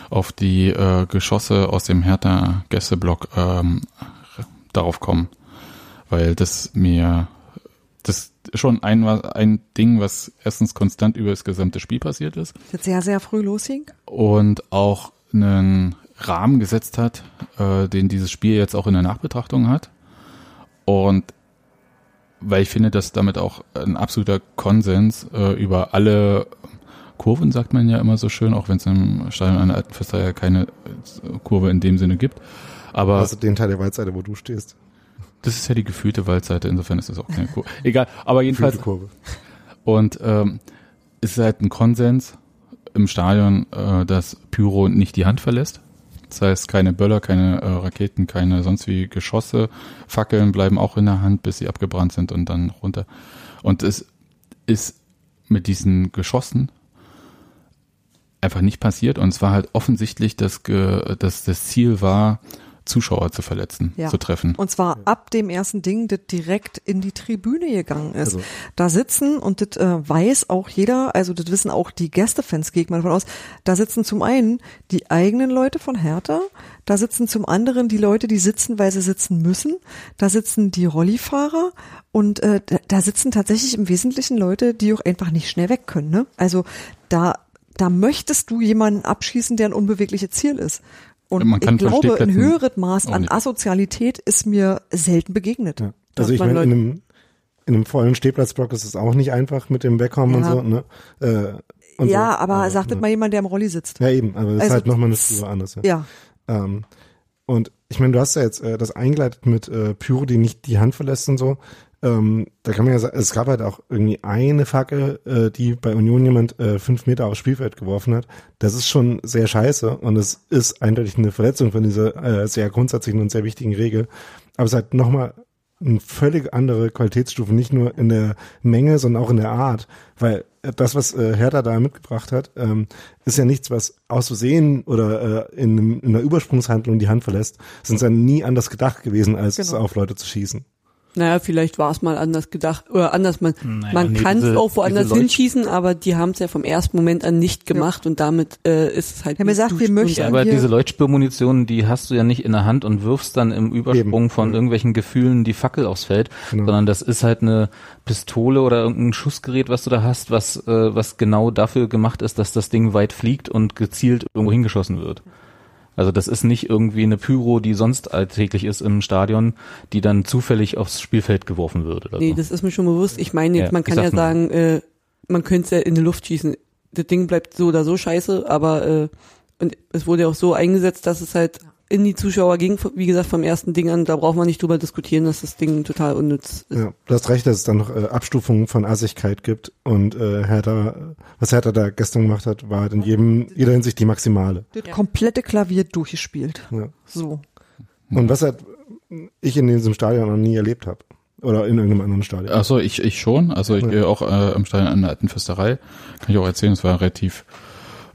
Speaker 1: auf die äh, Geschosse aus dem Hertha Gästeblock ähm, darauf kommen. Weil das mir, das ist schon ein, ein Ding, was erstens konstant über das gesamte Spiel passiert ist
Speaker 2: Das sehr, sehr früh losging.
Speaker 1: und auch einen Rahmen gesetzt hat, äh, den dieses Spiel jetzt auch in der Nachbetrachtung hat. Und weil ich finde, dass damit auch ein absoluter Konsens äh, über alle Kurven, sagt man ja immer so schön, auch wenn es im Stadion einer alten ja keine äh, Kurve in dem Sinne gibt. Aber
Speaker 4: Also den Teil der Waldseite, wo du stehst.
Speaker 1: das ist ja die gefühlte Waldseite, insofern ist das auch keine Kurve. Egal, aber jedenfalls
Speaker 4: Gefühlte Kurve.
Speaker 1: Und ähm, es ist halt ein Konsens im Stadion, äh, dass Pyro nicht die Hand verlässt. Das heißt, keine Böller, keine äh, Raketen, keine sonst wie Geschosse. Fackeln bleiben auch in der Hand, bis sie abgebrannt sind und dann runter. Und es ist mit diesen Geschossen einfach nicht passiert. Und es war halt offensichtlich, dass, dass das Ziel war, Zuschauer zu verletzen,
Speaker 2: Ja.
Speaker 1: zu treffen.
Speaker 2: Und zwar ab dem ersten Ding, das direkt in die Tribüne gegangen ist.
Speaker 4: Also-
Speaker 2: da sitzen, und das äh, weiß auch jeder, also das wissen auch die Gästefans, gehe ich mal davon aus, da sitzen zum einen die eigenen Leute von Hertha, da sitzen zum anderen die Leute, die sitzen, weil sie sitzen müssen, da sitzen die Rollifahrer und äh, da, da sitzen tatsächlich im Wesentlichen Leute, die auch einfach nicht schnell weg können. Ne? Also da, da möchtest du jemanden abschießen, der ein unbewegliches Ziel ist. Und
Speaker 1: Man kann
Speaker 2: ich glaube, ein höheres Maß an. Asozialität ist mir selten begegnet.
Speaker 4: Ja. Also ich meine, in einem, in einem vollen Stehplatzblock ist es auch nicht einfach mit dem Wegkommen
Speaker 2: Ja.
Speaker 4: und so. Ne? Äh, und
Speaker 2: ja,
Speaker 4: so.
Speaker 2: aber sagt
Speaker 4: ne?
Speaker 2: mal jemand, der im Rolli sitzt.
Speaker 4: Ja, eben, aber das ist
Speaker 2: Also
Speaker 4: halt nochmal eine Spur anders. Ja.
Speaker 2: Ja,
Speaker 4: Ähm, und ich meine, du hast ja jetzt äh, das eingeleitet mit äh, Pyro, die nicht die Hand verlässt und so. Ähm, da kann man ja sagen, es gab halt auch irgendwie eine Fackel, äh, die bei Union jemand äh, fünf Meter aufs Spielfeld geworfen hat. Das ist schon sehr scheiße und es ist eindeutig eine Verletzung von dieser äh, sehr grundsätzlichen und sehr wichtigen Regel. Aber es hat nochmal eine völlig andere Qualitätsstufe, nicht nur in der Menge, sondern auch in der Art. Weil äh, das, was äh, Hertha da mitgebracht hat, ähm, ist ja nichts, was aus Versehen oder äh, in, in einer Übersprungshandlung die Hand verlässt. Es ist ja nie anders gedacht gewesen, als
Speaker 2: Genau.
Speaker 4: auf Leute zu schießen.
Speaker 3: Naja, vielleicht war es mal anders gedacht oder anders. Man,
Speaker 5: Naja,
Speaker 3: man
Speaker 5: nee,
Speaker 3: kann es auch woanders hinschießen, aber die haben es ja vom ersten Moment an nicht gemacht und damit äh, ist es halt.
Speaker 2: Wir haben gesagt, wir möchten-
Speaker 5: Ja, aber diese Leuchtspurmunition, die hast du ja nicht in der Hand und wirfst dann im Übersprung
Speaker 4: Eben.
Speaker 5: von irgendwelchen Gefühlen die Fackel aufs Feld,
Speaker 4: Genau.
Speaker 5: sondern das ist halt eine Pistole oder irgendein Schussgerät, was du da hast, was, äh, was genau dafür gemacht ist, dass das Ding weit fliegt und gezielt irgendwo hingeschossen wird. Also das ist nicht irgendwie eine Pyro, die sonst alltäglich ist im Stadion, die dann zufällig aufs Spielfeld geworfen wird. Oder
Speaker 3: Nee,
Speaker 5: so.
Speaker 3: das ist mir schon bewusst. Ich meine, jetzt,
Speaker 5: Ja,
Speaker 3: man kann ja sagen, äh, man könnte es ja in die Luft schießen. Das Ding bleibt so oder so scheiße, aber äh, und es wurde ja auch so eingesetzt, dass es halt in die Zuschauer ging, wie gesagt, vom ersten Ding an, da braucht man nicht drüber diskutieren, dass das Ding total unnütz ist.
Speaker 4: Ja, du hast recht, dass es dann noch äh, Abstufungen von Assigkeit gibt und äh, Hertha, was Hertha da gestern gemacht hat, war halt in jedem, jeder Hinsicht die maximale.
Speaker 2: das komplette Klavier durchgespielt.
Speaker 4: Ja.
Speaker 2: So.
Speaker 4: Und was halt ich in diesem Stadion noch nie erlebt habe. Oder in irgendeinem anderen Stadion.
Speaker 1: Ach so, ich, ich schon. Also ich
Speaker 4: Ja.
Speaker 1: gehe auch äh, im Stadion an der alten Fürsterei. Kann ich auch erzählen, es war relativ,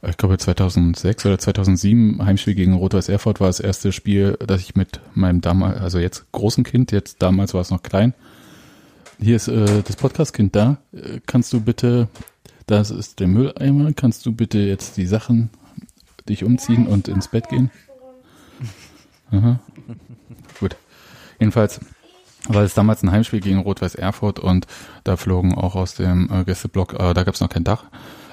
Speaker 1: ich glaube 2006 oder 2007, Heimspiel gegen Rot-Weiß Erfurt war das erste Spiel, das ich mit meinem damals, also jetzt großen Kind, jetzt damals war es noch klein. Hier ist äh, das Podcast-Kind da. Äh, kannst du bitte, das ist der Mülleimer, kannst du bitte jetzt die Sachen dich umziehen und ins Bett gehen? Aha. Gut. Jedenfalls war es damals ein Heimspiel gegen Rot-Weiß Erfurt und da flogen auch aus dem äh, Gästeblock, äh, da gab es noch kein Dach,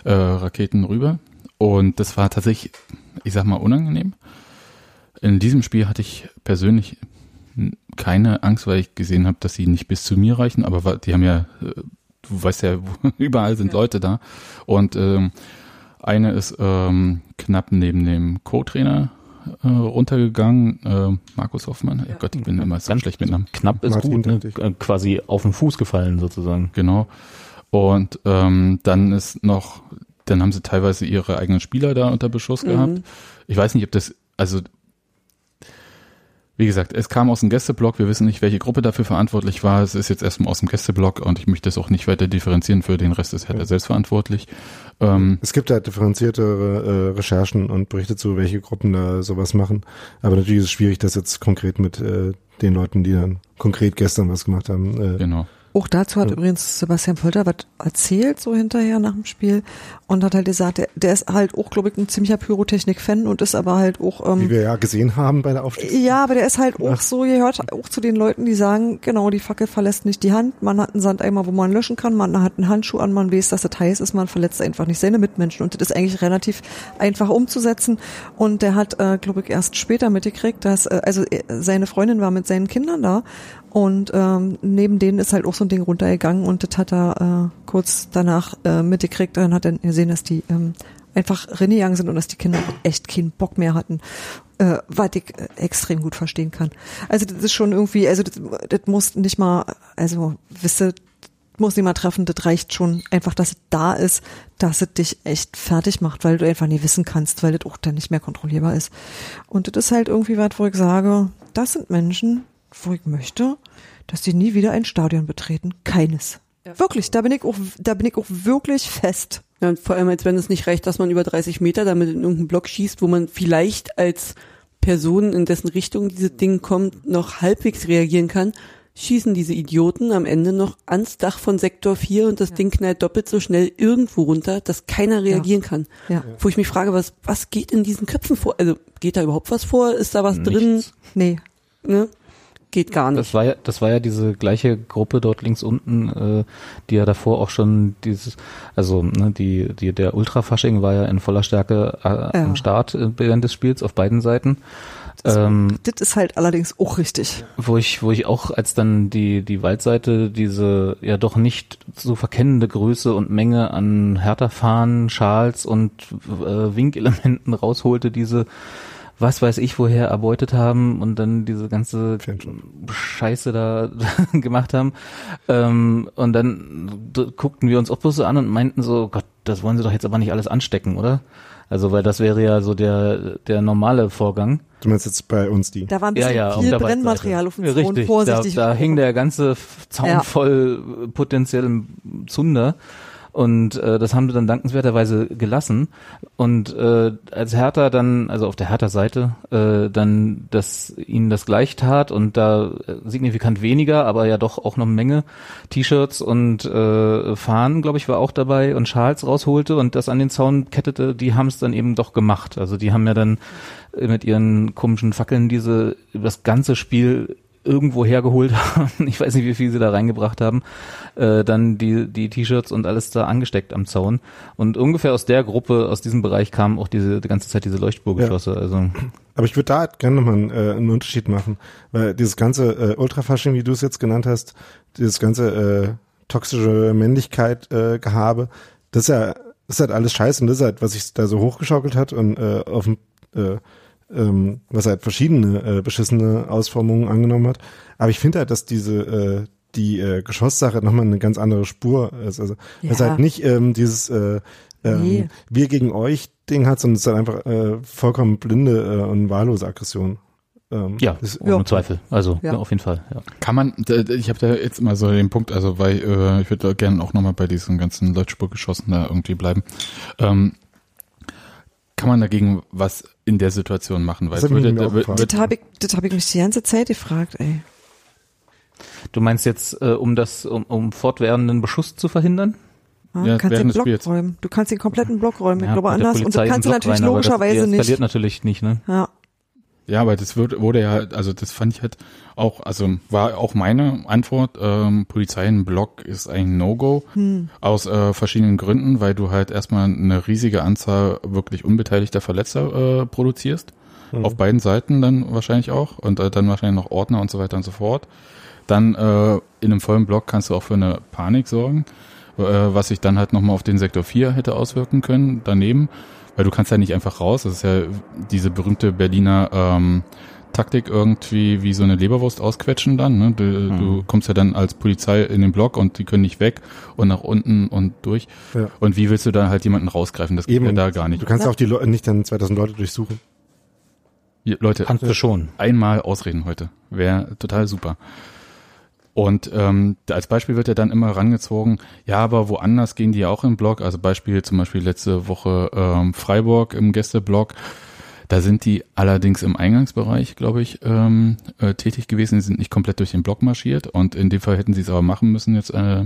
Speaker 1: äh, Raketen rüber. Und das war tatsächlich, ich sag mal, unangenehm. In diesem Spiel hatte ich persönlich keine Angst, weil ich gesehen habe, dass sie nicht bis zu mir reichen, aber die haben ja, äh, du weißt ja, überall sind Leute da. Und ähm, eine ist ähm, knapp neben dem Co-Trainer äh, runtergegangen, äh, Markus Hoffmann. Oh Gott, ich bin immer so
Speaker 5: Ganz
Speaker 1: schlecht mit Namen.
Speaker 5: Knapp ist
Speaker 4: Martin
Speaker 5: gut, ne? Äh, quasi auf den Fuß gefallen sozusagen.
Speaker 1: Genau. Und ähm, dann ist noch, dann haben sie teilweise ihre eigenen Spieler da unter Beschuss
Speaker 3: Mhm.
Speaker 1: gehabt. Ich weiß nicht, ob das, also wie gesagt, es kam aus dem Gästeblock, wir wissen nicht, welche Gruppe dafür verantwortlich war. Es ist jetzt erstmal aus dem Gästeblock und ich möchte das auch nicht weiter differenzieren, für den Rest ist Hertha selbstverantwortlich. Ähm,
Speaker 4: Es gibt halt differenziertere äh, Recherchen und Berichte zu, welche Gruppen da sowas machen. Aber natürlich ist es schwierig, das jetzt konkret mit äh, den Leuten, die dann konkret gestern was gemacht haben. Äh,
Speaker 1: genau.
Speaker 2: Auch dazu hat
Speaker 4: Ja.
Speaker 2: übrigens Sebastian Polter was erzählt, so hinterher nach dem Spiel. Und hat halt gesagt, der, der ist halt auch, glaube ich, ein ziemlicher Pyrotechnik-Fan und ist aber halt auch.
Speaker 4: Wie
Speaker 2: Ähm,
Speaker 4: wir ja gesehen haben bei der Aufstieg.
Speaker 2: ja, aber der ist halt auch
Speaker 4: Ach.
Speaker 2: so, ihr hört auch zu den Leuten, die sagen, genau, die Fackel verlässt nicht die Hand, man hat einen Sandeimer, wo man löschen kann, man hat einen Handschuh an, man weiß, dass das heiß ist, man verletzt einfach nicht seine Mitmenschen. Und das ist eigentlich relativ einfach umzusetzen. Und der hat, äh, glaube ich, erst später mitgekriegt, dass, äh, also äh, seine Freundin war mit seinen Kindern da und ähm, neben denen ist halt auch so ein Ding runtergegangen und das hat er äh, kurz danach äh, mitgekriegt. Dann hat er gesehen, dass die ähm, einfach reingegangen sind und dass die Kinder echt keinen Bock mehr hatten, äh, was ich äh, extrem gut verstehen kann. Also das ist schon irgendwie, also das, das muss nicht mal, also wisst ihr, muss nicht mal treffen, das reicht schon. Einfach, dass es da ist, dass es dich echt fertig macht, weil du einfach nie wissen kannst, weil das auch dann nicht mehr kontrollierbar ist. Und das ist halt irgendwie was, wo ich sage, das sind Menschen, wo ich möchte, dass die nie wieder ein Stadion betreten. Keines. Wirklich, da bin ich auch, da bin ich auch wirklich fest.
Speaker 3: Ja, und vor allem, als wenn es nicht reicht, dass man über 30 Meter damit in irgendeinen Block schießt, wo man vielleicht als Person, in dessen Richtung dieses Ding kommt, noch halbwegs reagieren kann, schießen diese Idioten am Ende noch ans Dach von Sektor 4 und das
Speaker 2: Ja.
Speaker 3: Ding knallt doppelt so schnell irgendwo runter, dass keiner reagieren kann.
Speaker 2: Ja.
Speaker 3: Wo ich mich frage, was, was geht in diesen Köpfen vor? Also geht da überhaupt was vor? Ist da was drin?
Speaker 5: Nichts.
Speaker 2: Nee.
Speaker 3: Ne? Geht gar nicht.
Speaker 5: Das war ja, das war ja diese gleiche Gruppe dort links unten, äh, die ja davor auch schon dieses, also ne, die, die der Ultrafasching war ja in voller Stärke äh, am Start äh, während des Spiels auf beiden Seiten. Ähm,
Speaker 2: Das ist halt allerdings auch richtig.
Speaker 5: wo ich, wo ich auch, als dann die, die Waldseite diese ja doch nicht so verkennende Größe und Menge an Hertha-Fahnen, Schals und äh, Winkelementen rausholte, diese was weiß ich woher erbeutet haben und dann diese ganze. Scheiße da gemacht haben. Ähm, und dann guckten wir uns auch bloß so an und meinten so, Gott, das wollen sie doch jetzt aber nicht alles anstecken, oder? Also, weil das wäre ja so der, der normale Vorgang.
Speaker 4: Du meinst jetzt bei uns die?
Speaker 2: Da war ein
Speaker 5: Ja,
Speaker 2: bisschen
Speaker 5: ja, auf
Speaker 2: viel
Speaker 5: der
Speaker 2: Brennmaterial auf dem
Speaker 5: Ja,
Speaker 2: Zaun,
Speaker 5: Richtig,
Speaker 2: vorsichtig.
Speaker 5: da, da hing der ganze Zaun
Speaker 2: Ja.
Speaker 5: voll äh, potenziellem Zunder. Und äh, das haben sie dann dankenswerterweise gelassen. Und äh, als Hertha dann, also auf der Hertha-Seite, äh, dann das ihnen das gleich tat und da äh, signifikant weniger, aber ja doch auch noch eine Menge T-Shirts und äh, Fahnen, glaube ich, war auch dabei und Schals rausholte und das an den Zaun kettete, die haben es dann eben doch gemacht. Also die haben ja dann äh, mit ihren komischen Fackeln diese das ganze Spiel irgendwo hergeholt haben, ich weiß nicht, wie viel sie da reingebracht haben, äh, dann die die T-Shirts und alles da angesteckt am Zaun. Und ungefähr aus der Gruppe, aus diesem Bereich kamen auch diese die ganze Zeit diese Leuchtspurgeschosse. Also
Speaker 4: Aber ich würde da gerne nochmal einen, äh, einen Unterschied machen, weil dieses ganze äh, Ultrafasching, wie du es jetzt genannt hast, dieses ganze äh, toxische Männlichkeit äh, Gehabe, das ist ja das ist halt alles scheiße und das ist halt, was sich da so hochgeschaukelt hat und äh, auf dem äh, ähm, was halt verschiedene äh, beschissene Ausformungen angenommen hat. Aber ich finde halt, dass diese äh, die äh, Geschosssache nochmal eine ganz andere Spur ist. Also es
Speaker 2: Ja.
Speaker 4: halt nicht ähm, dieses äh, ähm,
Speaker 2: Nee.
Speaker 4: wir gegen euch Ding hat, sondern es ist halt einfach äh, vollkommen blinde äh, und wahllose Aggression. Ähm,
Speaker 5: ja,
Speaker 4: das-
Speaker 5: ohne
Speaker 2: Ja.
Speaker 5: Zweifel. Also
Speaker 2: Ja.
Speaker 5: auf jeden Fall. Ja.
Speaker 1: Kann man, ich habe da jetzt immer so den Punkt, also weil äh, ich würde gerne auch nochmal bei diesen ganzen Leuchtspurgeschossen da irgendwie bleiben. Ähm, kann man dagegen was in der Situation machen? Weil es würde, wird.
Speaker 2: Das habe ich, das hab ich mich die ganze Zeit gefragt, ey.
Speaker 5: Du meinst jetzt, äh, um das, um, um fortwährenden Beschuss zu verhindern?
Speaker 2: Ja,
Speaker 1: Ja,
Speaker 2: du kannst den Block
Speaker 1: Spiels.
Speaker 2: räumen. Du kannst den kompletten Block räumen. Ich
Speaker 5: Ja,
Speaker 2: glaube
Speaker 5: mit der
Speaker 2: anders. Und das kannst du
Speaker 5: den Block
Speaker 2: natürlich
Speaker 5: rein, aber das
Speaker 2: logischerweise
Speaker 5: deeskaliert
Speaker 2: nicht.
Speaker 5: natürlich nicht, ne?
Speaker 2: Ja.
Speaker 1: Ja, aber das wird, wurde ja, also das fand ich halt auch, also war auch meine Antwort, ähm, Polizei in Block ist ein No-Go aus äh, verschiedenen Gründen, weil du halt erstmal eine riesige Anzahl wirklich unbeteiligter Verletzter äh, produzierst, auf beiden Seiten dann wahrscheinlich auch und äh, dann wahrscheinlich noch Ordner und so weiter und so fort. Dann äh, in einem vollen Block kannst du auch für eine Panik sorgen, äh, was sich dann halt nochmal auf den Sektor 4 hätte auswirken können daneben, weil du kannst ja nicht einfach raus. Das ist ja diese berühmte Berliner ähm, Taktik irgendwie wie so eine Leberwurst ausquetschen dann. Ne? Du, du kommst ja dann als Polizei in den Block und die können nicht weg und nach unten und durch.
Speaker 4: Ja.
Speaker 1: Und wie willst du da halt jemanden rausgreifen? Das geht ja da gar nicht.
Speaker 4: Du kannst
Speaker 2: Ja.
Speaker 4: auch die Leute nicht dann 2000 Leute durchsuchen.
Speaker 1: Ja, Leute,
Speaker 5: Kannst du schon.
Speaker 1: einmal ausreden heute. Wäre total super. Und ähm, als Beispiel wird ja dann immer rangezogen, ja, aber woanders gehen die ja auch im Blog. Also Beispiel zum Beispiel letzte Woche ähm, Freiburg im Gästeblog. Da sind die allerdings im Eingangsbereich, glaube ich, ähm, äh, tätig gewesen. Die sind nicht komplett durch den Block marschiert. Und in dem Fall hätten sie es aber machen müssen jetzt, äh,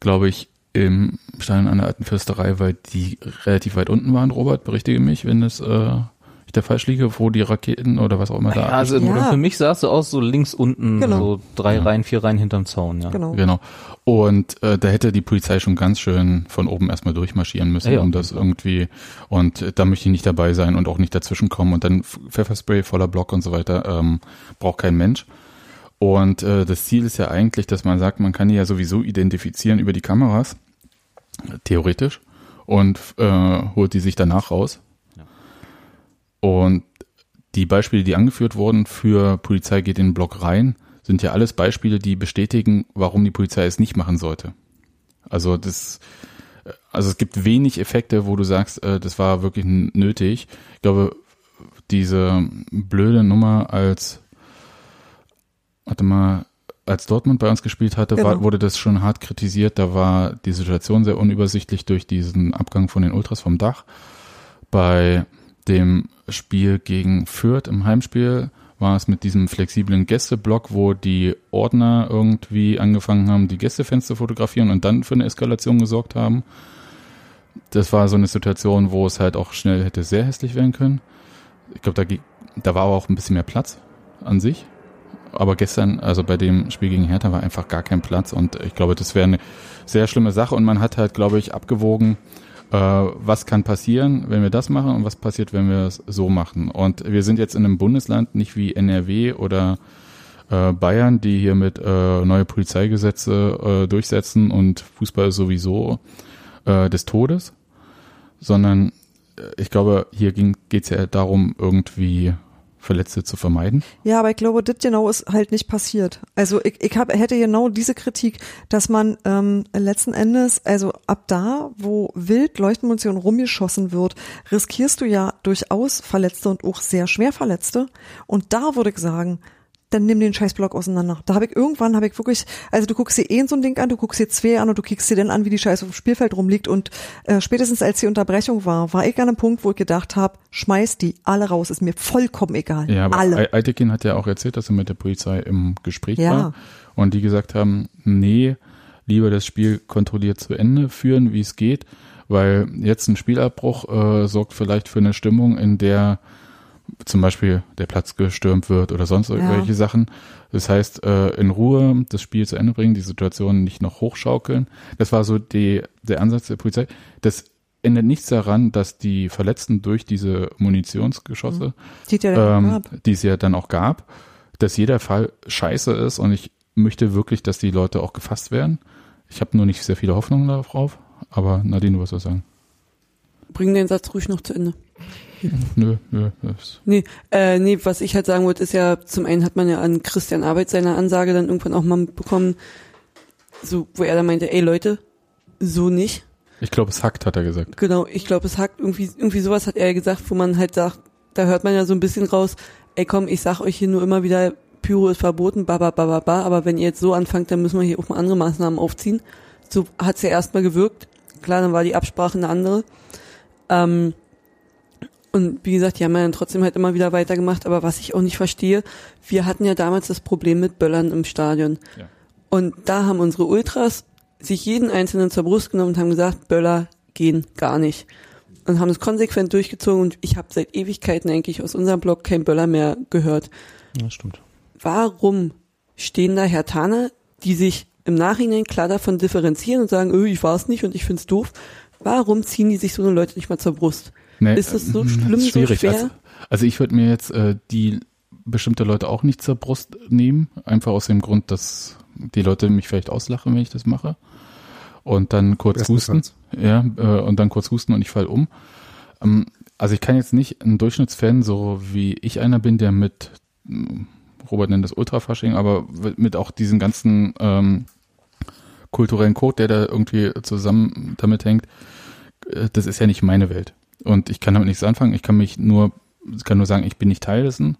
Speaker 1: glaube ich, im Stein an der alten Fürsterei, weil die relativ weit unten waren, Robert, berichtige mich, wenn es äh, da falsch liege, wo die Raketen oder was auch immer da
Speaker 5: Ja, also
Speaker 2: Ja.
Speaker 5: für mich sah es so aus, so links unten,
Speaker 2: Genau.
Speaker 5: so drei Reihen, vier Reihen hinterm Zaun, ja.
Speaker 2: Genau.
Speaker 1: Genau. Und äh, da hätte die Polizei schon ganz schön von oben erstmal durchmarschieren müssen,
Speaker 5: Ja, ja,
Speaker 1: um das irgendwie. Und äh, da möchte ich nicht dabei sein und auch nicht dazwischen kommen. Und dann Pfefferspray voller Block und so weiter ähm, braucht kein Mensch. Und äh, das Ziel ist ja eigentlich, dass man sagt, man kann die ja sowieso identifizieren über die Kameras, theoretisch, und äh, holt die sich danach raus. Und die Beispiele, die angeführt wurden für Polizei geht in den Block rein, sind ja alles Beispiele, die bestätigen, warum die Polizei es nicht machen sollte. Also das, also es gibt wenig Effekte, wo du sagst, äh, das war wirklich nötig. Ich glaube, diese blöde Nummer als, warte mal, als Dortmund bei uns gespielt hatte, war,
Speaker 2: Genau.
Speaker 1: wurde das schon hart kritisiert. Da war die Situation sehr unübersichtlich durch diesen Abgang von den Ultras vom Dach. Bei dem Spiel gegen Fürth im Heimspiel war es mit diesem flexiblen Gästeblock, wo die Ordner irgendwie angefangen haben, die Gästefans zu fotografieren und dann für eine Eskalation gesorgt haben. Das war so eine Situation, wo es halt auch schnell hätte sehr hässlich werden können. Ich glaube, da, da war auch ein bisschen mehr Platz an sich. Aber gestern, also bei dem Spiel gegen Hertha, war einfach gar kein Platz und ich glaube, das wäre eine sehr schlimme Sache und man hat halt, glaube ich, abgewogen, was kann passieren, wenn wir das machen und was passiert, wenn wir es so machen. Und wir sind jetzt in einem Bundesland, nicht wie NRW oder äh, Bayern, die hier mit äh, neue Polizeigesetze äh, durchsetzen und Fußball sowieso äh, des Todes, sondern äh, ich glaube, hier geht es ja darum, irgendwie Verletzte zu vermeiden.
Speaker 2: Ja, aber ich glaube, das genau ist halt nicht passiert. Also ich, ich hab, hätte genau diese Kritik, dass man ähm, letzten Endes, also ab da, wo wild Leuchtmunition rumgeschossen wird, riskierst du ja durchaus Verletzte und auch sehr schwer Verletzte. Und da würde ich sagen, dann nimm den Scheißblock auseinander. Da habe ich irgendwann, habe ich wirklich, also du guckst dir eh so ein Ding an, du guckst dir zwei an und du kickst dir dann an, wie die Scheiße auf dem Spielfeld rumliegt. Und äh, spätestens als die Unterbrechung war, war ich an einem Punkt, wo ich gedacht habe, schmeiß die alle raus, ist mir vollkommen egal.
Speaker 1: Ja, aber
Speaker 2: alle.
Speaker 1: Al- Altekin hat ja auch erzählt, dass er mit der Polizei im Gespräch
Speaker 2: Ja.
Speaker 1: war und die gesagt haben, nee, lieber das Spiel kontrolliert zu Ende führen, wie es geht, weil jetzt ein Spielabbruch äh, sorgt vielleicht für eine Stimmung, in der zum Beispiel der Platz gestürmt wird oder sonst irgendwelche Sachen. Das heißt, äh, in Ruhe das Spiel zu Ende bringen, die Situation nicht noch hochschaukeln. Das war so die, der Ansatz der Polizei. Das ändert nichts daran, dass die Verletzten durch diese Munitionsgeschosse
Speaker 2: Sieht ja dann
Speaker 1: ähm, die es ja dann auch gab, dass jeder Fall scheiße ist und ich möchte wirklich, dass die Leute auch gefasst werden. Ich habe nur nicht sehr viele Hoffnungen darauf, aber Nadine, du wirst was sagen.
Speaker 3: Bring den Satz ruhig noch zu Ende.
Speaker 1: Nö, nö,
Speaker 3: Nee, äh, nee, was ich halt sagen wollte, ist ja, zum einen hat man ja an Christian Arbeit seine Ansage dann irgendwann auch mal bekommen, so, wo er dann meinte, ey Leute, so nicht.
Speaker 1: ich glaube, es hackt, hat er gesagt.
Speaker 3: Genau, ich glaube, es hackt irgendwie, irgendwie sowas hat er gesagt, wo man halt sagt, da hört man ja so ein bisschen raus, ey komm, ich sag euch hier nur immer wieder, Pyro ist verboten, ba, ba, ba, ba, ba, aber wenn ihr jetzt so anfangt, dann müssen wir hier auch mal andere Maßnahmen aufziehen. So hat's ja erstmal gewirkt. Klar, dann war die Absprache eine andere. Ähm, und wie gesagt, die haben ja dann trotzdem halt immer wieder weitergemacht, aber was ich auch nicht verstehe, wir hatten ja damals das Problem mit Böllern im Stadion.
Speaker 1: Ja.
Speaker 3: Und da haben unsere Ultras sich jeden einzelnen zur Brust genommen und haben gesagt, Böller gehen gar nicht. Und haben es konsequent durchgezogen und ich habe seit Ewigkeiten eigentlich aus unserem Blog kein Böller mehr gehört.
Speaker 5: Ja, stimmt.
Speaker 3: Warum stehen da Hertaner, die sich im Nachhinein klar davon differenzieren und sagen, öh, ich war es nicht und ich find's doof? Warum ziehen die sich so eine Leute nicht mal zur Brust?
Speaker 1: Nee,
Speaker 3: Ist das so schlimm, so
Speaker 1: schwierig.
Speaker 3: schwer?
Speaker 1: Also, also ich würde mir jetzt äh, die bestimmte Leute auch nicht zur Brust nehmen, einfach aus dem Grund, dass die Leute mich vielleicht auslachen, wenn ich das mache. Und dann kurz husten.
Speaker 4: Bestenfalls.
Speaker 1: Ja, äh, und dann kurz husten und ich fall um. Ähm, also ich kann jetzt nicht ein Durchschnittsfan, so wie ich einer bin, der mit, mh, Robert nennt das Ultrafasching, aber mit auch diesen ganzen ähm, kulturellen Code, der da irgendwie zusammen damit hängt, äh, das ist ja nicht meine Welt. Und ich kann damit nichts anfangen. Ich kann mich nur, kann nur sagen, ich bin nicht Teil dessen.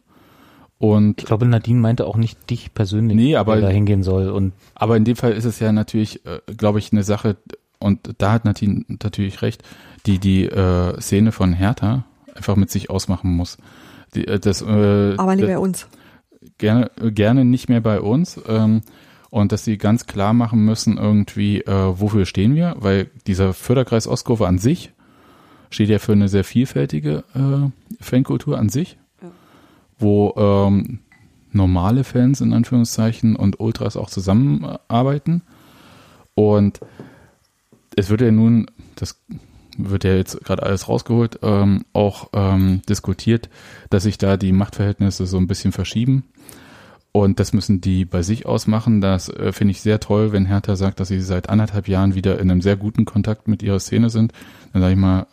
Speaker 1: Und
Speaker 5: Ich glaube, Nadine meinte auch nicht dich persönlich,
Speaker 1: Nee, aber-
Speaker 5: da hingehen soll. Und
Speaker 1: Aber in dem Fall ist es ja natürlich, äh, glaube ich, eine Sache, und da hat Nadine natürlich recht, die die äh, Szene von Hertha einfach mit sich ausmachen muss. Die, äh, das, äh,
Speaker 2: Aber nicht bei uns.
Speaker 1: gerne, gerne nicht mehr bei uns. Ähm, und dass sie ganz klar machen müssen, irgendwie, äh, wofür stehen wir, weil dieser Förderkreis Ostkurve an sich steht ja für eine sehr vielfältige äh, Fankultur an sich,
Speaker 3: Ja.
Speaker 1: wo ähm, normale Fans in Anführungszeichen und Ultras auch zusammenarbeiten. Und es wird ja nun, das wird ja jetzt gerade alles rausgeholt, ähm, auch ähm, diskutiert, dass sich da die Machtverhältnisse so ein bisschen verschieben. Und das müssen die bei sich ausmachen. Das äh, finde ich sehr toll, wenn Hertha sagt, dass sie seit anderthalb Jahren wieder in einem sehr guten Kontakt mit ihrer Szene sind. Dann sage ich mal,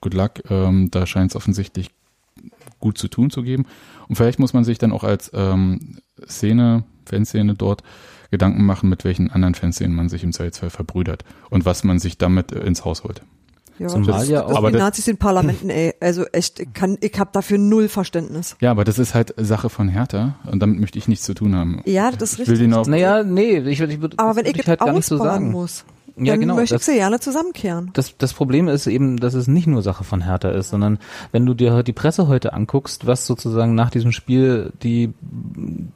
Speaker 1: good luck. Ähm, da scheint es offensichtlich gut zu tun zu geben. Und vielleicht muss man sich dann auch als ähm, Szene, Fanszene dort Gedanken machen, mit welchen anderen Fanszenen man sich im Zweifelsfall verbrüdert und was man sich damit äh, ins Haus holt.
Speaker 2: Ja,
Speaker 5: Zumal
Speaker 2: das,
Speaker 5: ja auch-
Speaker 1: Aber
Speaker 2: die
Speaker 1: das-
Speaker 2: Nazis in Parlamenten, ey. Also echt, ich kann, ich hab dafür null Verständnis.
Speaker 1: Ja, aber das ist halt Sache von Hertha und damit möchte ich nichts zu tun haben.
Speaker 2: Ja, das ist
Speaker 1: Ich will
Speaker 2: richtig.
Speaker 1: den auch,
Speaker 5: Naja, nee, ich, ich würde
Speaker 2: Aber wenn
Speaker 5: würd
Speaker 2: ich,
Speaker 5: halt gar nicht so sagen.
Speaker 2: muss,
Speaker 5: Ja,
Speaker 2: dann
Speaker 5: genau.
Speaker 2: möchte ich
Speaker 5: Das,
Speaker 2: sie gerne zusammenkehren.
Speaker 5: das, das Problem ist eben, dass es nicht nur Sache von Hertha ist, sondern wenn du dir die Presse heute anguckst, was sozusagen nach diesem Spiel die,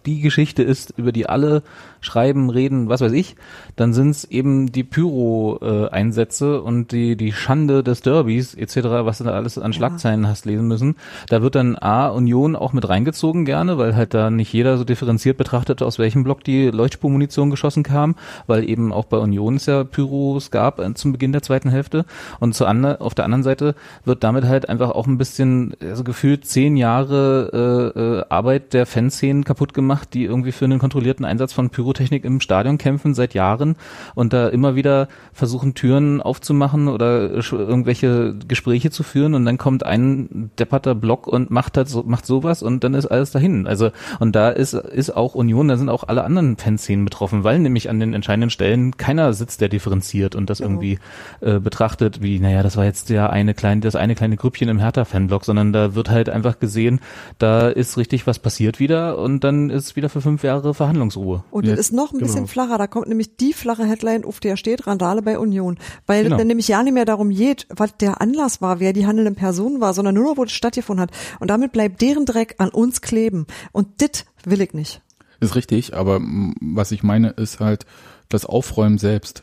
Speaker 5: die Geschichte ist, über die alle schreiben, reden, was weiß ich, dann sind es eben die Pyro-Einsätze und die, die Schande des Derbys etc., was du da alles an Schlagzeilen hast lesen müssen. Da wird dann A, Union auch mit reingezogen gerne, weil halt da nicht jeder so differenziert betrachtet, aus welchem Block die Leuchtspurmunition geschossen kam, weil eben auch bei Union es ja Pyros gab äh, zum Beginn der zweiten Hälfte. Und zu ander, auf der anderen Seite wird damit halt einfach auch ein bisschen, also gefühlt zehn Jahre äh, äh, Arbeit der Fanszenen kaputt gemacht, die irgendwie für einen kontrollierten Einsatz von Pyrotechnik im Stadion kämpfen seit Jahren und da immer wieder versuchen, Türen aufzumachen oder irgendwelche Gespräche zu führen und dann kommt ein depperter Block und macht halt so, macht sowas und dann ist alles dahin. Also und da ist ist auch Union, da sind auch alle anderen Fanszenen betroffen, weil nämlich an den entscheidenden Stellen keiner sitzt, der differenziert und das irgendwie äh, betrachtet, wie naja, das war jetzt der eine kleine, das eine kleine Grüppchen im Hertha-Fanblock, sondern da wird halt einfach gesehen, da ist richtig was passiert wieder und dann ist wieder für fünf Jahre Verhandlungsruhe.
Speaker 2: Und
Speaker 1: Ja,
Speaker 2: das ist noch ein bisschen
Speaker 4: genau.
Speaker 2: flacher. Da kommt nämlich die flache Headline, auf der steht Randale bei Union. Weil
Speaker 5: Genau.
Speaker 2: dann nämlich ja nicht mehr darum geht, was der Anlass war, wer die handelnden Personen war, sondern nur noch, wo das stattgefunden hat. Und damit bleibt deren Dreck an uns kleben. Und dit will ich nicht.
Speaker 1: ist richtig, aber was ich meine, ist halt das Aufräumen selbst.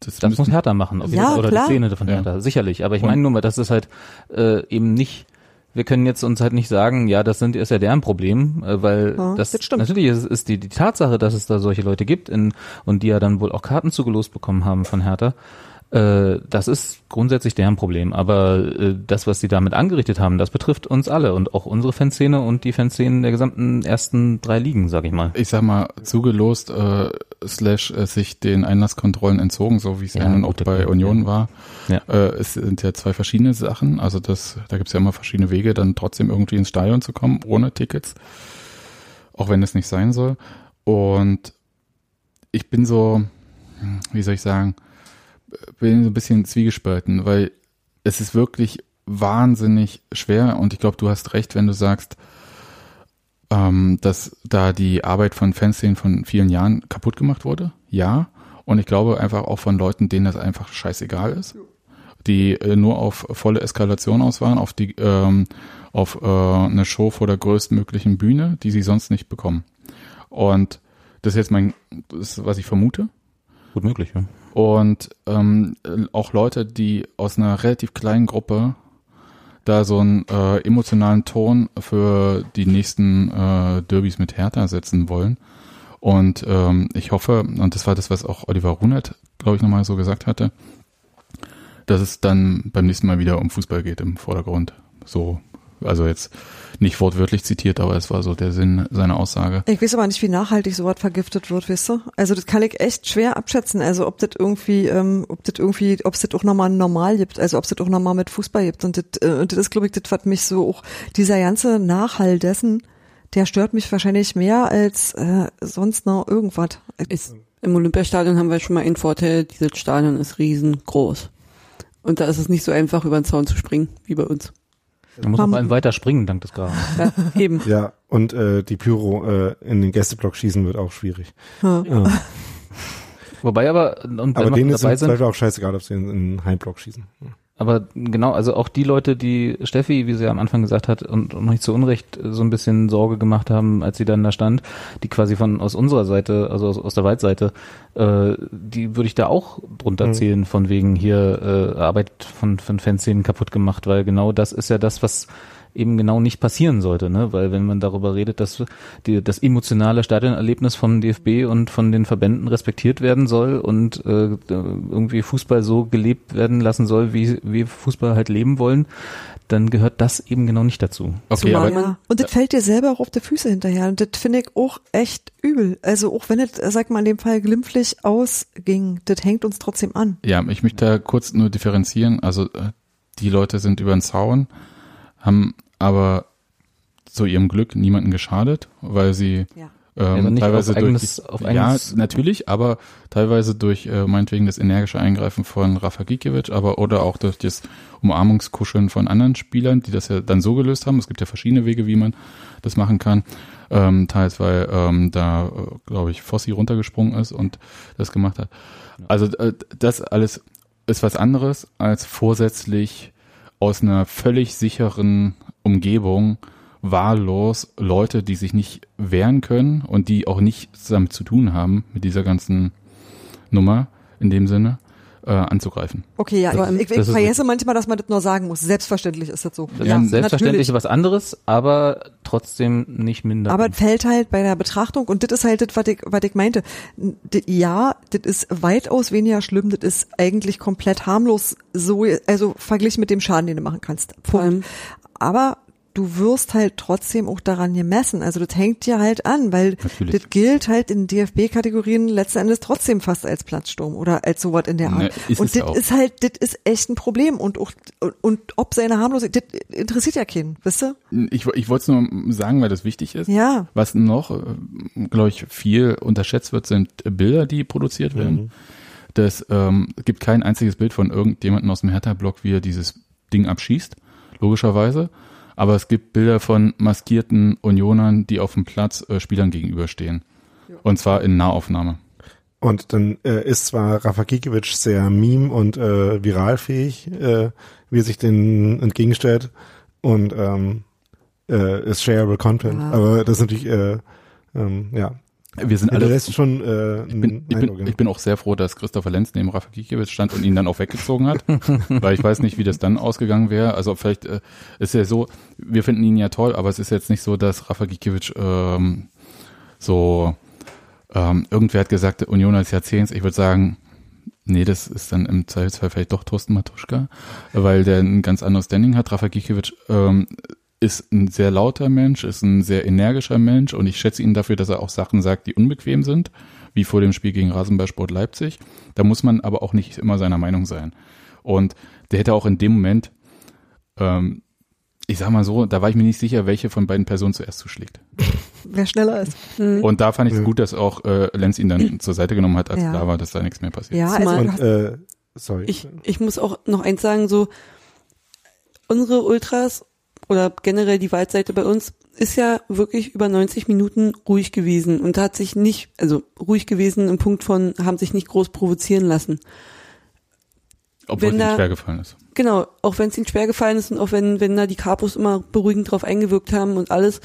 Speaker 1: Das,
Speaker 5: Das
Speaker 1: müssen-
Speaker 5: muss Hertha machen, auf
Speaker 2: Ja,
Speaker 5: oder
Speaker 2: klar.
Speaker 5: die Szene von
Speaker 1: Ja.
Speaker 5: Hertha, sicherlich. Aber ich meine nur mal, das ist halt äh, eben nicht, wir können jetzt uns halt nicht sagen, ja, das sind ist ja deren Problem, äh, weil
Speaker 2: Ja,
Speaker 5: das,
Speaker 2: das stimmt.
Speaker 5: natürlich ist, ist die, die Tatsache, dass es da solche Leute gibt in, und die ja dann wohl auch Karten zugelost bekommen haben von Hertha. Äh, das ist grundsätzlich deren Problem, aber äh, das, was sie damit angerichtet haben, das betrifft uns alle und auch unsere Fanszene und die Fanszenen der gesamten ersten drei Ligen, sag ich mal.
Speaker 1: ich sag mal, zugelost, äh, slash äh, sich den Einlasskontrollen entzogen, so wie es ja, nun auch bei. Union war.
Speaker 5: Ja.
Speaker 1: Äh, es sind ja zwei verschiedene Sachen. Also das, da gibt's ja immer verschiedene Wege, dann trotzdem irgendwie ins Stadion zu kommen, ohne Tickets. Auch wenn es nicht sein soll. Und ich bin so, hm, wie soll ich sagen, bin so ein bisschen zwiegespalten, weil es ist wirklich wahnsinnig schwer und ich glaube, du hast recht, wenn du sagst, ähm, dass da die Arbeit von Fanszenen von vielen Jahren kaputt gemacht wurde. Ja. Und ich glaube einfach auch von Leuten, denen das einfach scheißegal ist. Die äh, nur auf volle Eskalation aus waren, auf die, ähm, auf äh, eine Show vor der größtmöglichen Bühne, die sie sonst nicht bekommen. Und das ist jetzt mein, das ist, was ich vermute.
Speaker 5: Gut möglich, ja.
Speaker 1: Und ähm, äh, auch Leute, die aus einer relativ kleinen Gruppe da so einen äh, emotionalen Ton für die nächsten äh, Derbys mit Hertha setzen wollen. Und ähm, ich hoffe, und das war das, was auch Oliver Runert, glaube ich, nochmal so gesagt hatte, dass es dann beim nächsten Mal wieder um Fußball geht im Vordergrund. So, also jetzt nicht wortwörtlich zitiert, aber es war so der Sinn seiner Aussage.
Speaker 2: Ich weiß aber nicht, wie nachhaltig sowas vergiftet wird, weißt du? Also das kann ich echt schwer abschätzen. Also ob das irgendwie, ähm, ob das irgendwie, ob es das auch nochmal normal gibt, also ob es das auch nochmal mit Fußball gibt. Und das, äh, und das ist, glaube ich, das, was mich so auch, dieser ganze Nachhall dessen, der stört mich wahrscheinlich mehr als äh, sonst noch irgendwas.
Speaker 3: Ist, Im Olympiastadion haben wir schon mal einen Vorteil, dieses Stadion ist riesengroß. Und da ist es nicht so einfach, über den Zaun zu springen, wie bei uns.
Speaker 5: Man muss auf einen weiter springen, dank des Grabens.
Speaker 3: Ja, eben.
Speaker 4: Ja, und äh, die Pyro äh, in den Gästeblock schießen wird auch schwierig.
Speaker 2: Ja.
Speaker 4: Ja.
Speaker 5: Wobei aber, und wenn
Speaker 4: Aber denen ist im
Speaker 5: sind,
Speaker 4: Zweifel auch scheißegal, ob sie in, in den Heimblock schießen.
Speaker 5: Aber genau, also auch die Leute, die Steffi, wie sie ja am Anfang gesagt hat, und, und nicht zu Unrecht so ein bisschen Sorge gemacht haben, als sie dann da stand, die quasi von aus unserer Seite, also aus, aus der Waldseite, äh, die würde ich da auch drunter
Speaker 4: Mhm.
Speaker 5: zählen, von wegen hier äh, Arbeit von, von Fanszenen kaputt gemacht, weil genau das ist ja das, was eben genau nicht passieren sollte, ne? Weil wenn man darüber redet, dass die, das emotionale Stadionerlebnis vom DFB und von den Verbänden respektiert werden soll und äh, irgendwie Fußball so gelebt werden lassen soll, wie wir Fußball halt leben wollen, dann gehört das eben genau nicht dazu.
Speaker 1: Okay,
Speaker 3: Zumal
Speaker 1: aber
Speaker 3: man-
Speaker 2: Ja. Und das fällt dir selber auch auf die Füße hinterher. Und das finde ich auch echt übel. Also auch wenn es, sag mal, in dem Fall glimpflich ausging, das hängt uns trotzdem an.
Speaker 1: Ja, ich möchte da kurz nur differenzieren. Also äh, die Leute sind über den Zaun, haben aber zu ihrem Glück niemanden geschadet, weil sie
Speaker 2: Ja.
Speaker 1: Ähm,
Speaker 5: nicht
Speaker 1: teilweise
Speaker 5: auf eigenes-
Speaker 1: durch,
Speaker 5: auf
Speaker 1: ja,
Speaker 5: eigenes-
Speaker 1: natürlich, aber teilweise durch äh, meinetwegen das energische Eingreifen von Rafa Gikiewicz, aber oder auch durch das Umarmungskuscheln von anderen Spielern, die das ja dann so gelöst haben. Es gibt ja verschiedene Wege, wie man das machen kann. Ähm, teils, weil ähm, da, äh, glaube ich, Fossi runtergesprungen ist und das gemacht hat. Also äh, das alles ist was anderes als vorsätzlich aus einer völlig sicheren Umgebung wahllos Leute, die sich nicht wehren können und die auch nichts damit zu tun haben, mit dieser ganzen Nummer in dem Sinne, äh, anzugreifen.
Speaker 2: Okay, ja,
Speaker 3: allem-
Speaker 2: ich, ich, vergesse manchmal, dass man das nur sagen muss. Selbstverständlich ist das so.
Speaker 5: Das
Speaker 1: Ja,
Speaker 5: ist selbstverständlich
Speaker 2: natürlich.
Speaker 5: ist was anderes, aber trotzdem nicht minder.
Speaker 2: Aber es fällt halt bei der Betrachtung, und das ist halt das, was ich, was ich meinte. Ja, das ist weitaus weniger schlimm, das ist eigentlich komplett harmlos, so, also verglichen mit dem Schaden, den du machen kannst.
Speaker 3: Vor allem,
Speaker 2: Aber du wirst halt trotzdem auch daran gemessen. Also das hängt dir halt an, weil
Speaker 1: Natürlich.
Speaker 2: das gilt halt in DFB-Kategorien letzten Endes trotzdem fast als Platzsturm oder als sowas in der Art.
Speaker 1: Ne,
Speaker 2: und das
Speaker 1: auch.
Speaker 2: ist halt, das ist echt ein Problem und auch, und, und ob seine Harmlosigkeit, das interessiert ja keinen, wisst ihr?
Speaker 1: Ich, ich wollte es nur sagen, weil das wichtig ist.
Speaker 2: Ja.
Speaker 1: Was noch, glaube ich, viel unterschätzt wird, sind Bilder, die produziert werden. Das ähm, es gibt kein einziges Bild von irgendjemandem aus dem Hertha-Block, wie er dieses Ding abschießt, logischerweise. Aber es gibt Bilder von maskierten Unionern, die auf dem Platz äh, Spielern gegenüberstehen. Und zwar in Nahaufnahme.
Speaker 4: Und dann äh, ist zwar Rafa Gikiewicz sehr meme- und äh, viralfähig, äh, wie er sich den entgegenstellt und ähm, äh, ist shareable Content,
Speaker 2: Ja.
Speaker 4: aber das ist natürlich, äh, ähm, ja,
Speaker 1: Wir sind alle
Speaker 4: hinterlässt schon äh,
Speaker 1: Ich bin, ich, bin, ich bin auch sehr froh, dass Christopher Lenz neben Rafa Gikiewicz stand und ihn dann auch weggezogen hat, weil ich weiß nicht, wie das dann ausgegangen wäre. Also vielleicht äh, ist ja so, wir finden ihn ja toll, aber es ist jetzt nicht so, dass Rafa Gikiewicz ähm, so ähm, irgendwer hat gesagt, Union des Jahrzehnts. Ich würde sagen, nee, das ist dann im Zweifelsfall vielleicht doch Thorsten Matuschka, weil der ein ganz anderes Standing hat. Rafa Gikiewicz ähm, ist ein sehr lauter Mensch, ist ein sehr energischer Mensch und ich schätze ihn dafür, dass er auch Sachen sagt, die unbequem sind, wie vor dem Spiel gegen Rasenballsport Leipzig. Da muss man aber auch nicht immer seiner Meinung sein. Und der hätte auch in dem Moment, ähm, ich sag mal so, da war ich mir nicht sicher, welche von beiden Personen zuerst zuschlägt.
Speaker 2: Wer schneller ist.
Speaker 1: Und da fand ich es gut, dass auch äh, Lenz ihn dann zur Seite genommen hat, als
Speaker 2: Ja.
Speaker 1: klar war, dass da nichts mehr passiert.
Speaker 2: Ja, also
Speaker 4: und
Speaker 2: hast,
Speaker 4: äh, sorry.
Speaker 3: ich, ich muss auch noch eins sagen, so, unsere Ultras oder generell die Waldseite bei uns ist ja wirklich über 90 Minuten ruhig gewesen und hat sich nicht, also ruhig gewesen im Punkt von, haben sich nicht groß provozieren lassen.
Speaker 1: Obwohl es
Speaker 3: wenn da-
Speaker 1: schwer gefallen ist.
Speaker 3: Genau, auch wenn es ihnen schwer gefallen ist und auch wenn, wenn da die Capos immer beruhigend drauf eingewirkt haben und alles,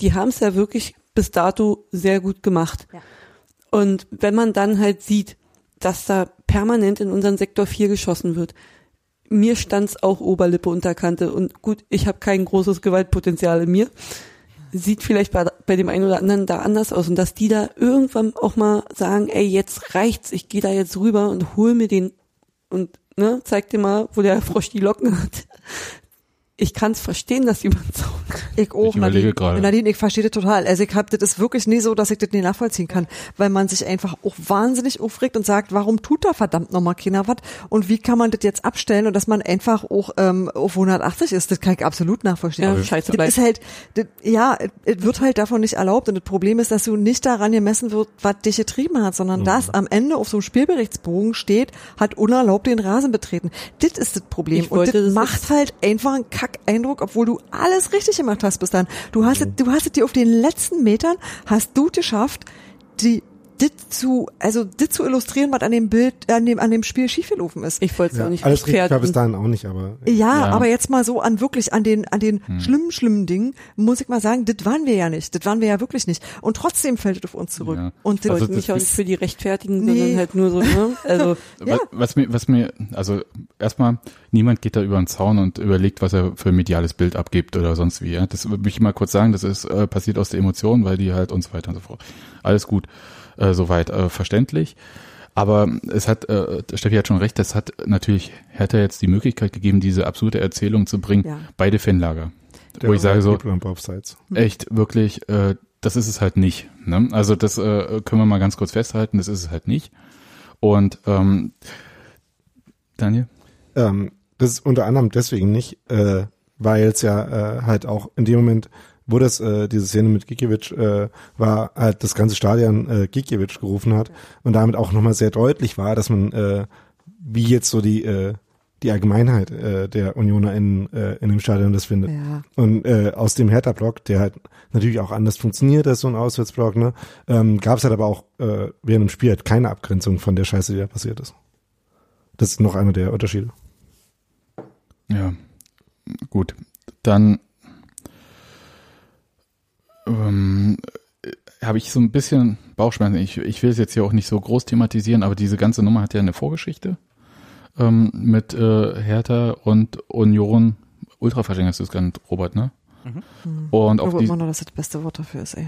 Speaker 3: die haben es ja wirklich bis dato sehr gut gemacht.
Speaker 2: Ja.
Speaker 3: Und wenn man dann halt sieht, dass da permanent in unseren Sektor 4 geschossen wird, mir stand's auch Oberlippe unter Kante und gut, ich habe kein großes Gewaltpotenzial in mir. Sieht vielleicht bei, bei dem einen oder anderen da anders aus und dass die da irgendwann auch mal sagen, ey, jetzt reicht's, ich gehe da jetzt rüber und hol mir den und ne, zeig dir mal, wo der Frosch die Locken hat. Ich kann's verstehen, dass jemand kann.
Speaker 2: ich auch,
Speaker 1: Ich
Speaker 2: Nadine,
Speaker 1: gerade.
Speaker 2: Nadine, ich verstehe das total. Also ich hab, das ist wirklich nie so, dass ich das nicht nachvollziehen kann, weil man sich einfach auch wahnsinnig aufregt und sagt, warum tut da verdammt nochmal keiner was und wie kann man das jetzt abstellen und dass man einfach auch ähm, auf 180 ist, das kann ich absolut nachvollziehen.
Speaker 3: Ja, scheiße
Speaker 2: das ist halt, das, ja, es- es wird halt davon nicht erlaubt und das Problem ist, dass du nicht daran gemessen wird, was dich getrieben hat, sondern dass am Ende auf so einem Spielberichtsbogen steht, hat unerlaubt den Rasen betreten. Das ist das Problem
Speaker 3: Ich
Speaker 2: und
Speaker 3: wollte
Speaker 2: das
Speaker 3: das
Speaker 2: macht halt einfach einen Kack-Eindruck, obwohl du alles richtig gemacht hast bis dann. Du hast, es, du hast es dir auf den letzten Metern, hast du geschafft, die, das zu, also das zu illustrieren, was an dem Bild, an dem, an dem Spiel schiefgelaufen ist.
Speaker 3: Ich wollte es
Speaker 4: ja,
Speaker 3: auch nicht
Speaker 4: alles richtig war bis dahin auch nicht, aber
Speaker 2: Ja,
Speaker 1: Ja.
Speaker 2: aber jetzt mal so an wirklich an den an den schlimmen schlimmen Dingen muss ich mal sagen, das waren wir ja nicht, das waren wir ja wirklich nicht und trotzdem fällt es auf uns zurück.
Speaker 1: Ja.
Speaker 2: Und
Speaker 3: Ich
Speaker 2: das,
Speaker 1: Also
Speaker 3: wollte mich auch nicht für die rechtfertigen,
Speaker 2: Nee.
Speaker 3: sondern halt nur so, ne? Also
Speaker 2: Ja.
Speaker 1: Was, was mir, was mir, also erstmal, niemand geht da über den Zaun und überlegt, was er für ein mediales Bild abgibt oder sonst wie. Ja? Das würde ich mal kurz sagen, das ist äh, passiert aus der Emotion, weil die halt und so weiter und so fort. Alles gut, äh, soweit äh, verständlich. Aber es hat, äh, Steffi hat schon recht, das hat natürlich Hertha jetzt die Möglichkeit gegeben, diese absurde Erzählung zu bringen,
Speaker 2: Ja.
Speaker 1: beide Fanlager.
Speaker 4: der
Speaker 1: Wo ich sage so,
Speaker 4: sides.
Speaker 1: echt wirklich, äh, das ist es halt nicht. Ne? Also das äh, können wir mal ganz kurz festhalten, das ist es halt nicht. Und ähm, Daniel?
Speaker 4: Ähm, das ist unter anderem deswegen nicht, äh, weil es ja äh, halt auch in dem Moment, wo das, äh, diese Szene mit Gikiewicz äh, war, halt das ganze Stadion äh, Gikiewicz gerufen hat und damit auch nochmal sehr deutlich war, dass man, äh, wie jetzt so die, äh, die Allgemeinheit äh, der Unioner in, äh, in dem Stadion das findet.
Speaker 2: Ja.
Speaker 4: Und äh, aus dem Hertha-Block, der halt natürlich auch anders funktioniert als so ein Auswärtsblock, ne, ähm, gab es halt aber auch äh, während dem Spiel halt keine Abgrenzung von der Scheiße, die da passiert ist. Das ist noch einer der Unterschiede.
Speaker 1: Ja, gut. Dann ähm, habe ich so ein bisschen Bauchschmerzen. Ich, ich will es jetzt hier auch nicht so groß thematisieren, aber diese ganze Nummer hat ja eine Vorgeschichte ähm, mit äh, Hertha und Union. Ultrafasching hast du es genannt, Robert, ne? Und auf
Speaker 2: Aber
Speaker 1: die,
Speaker 2: immer noch, dass das das beste Wort dafür ist, ey.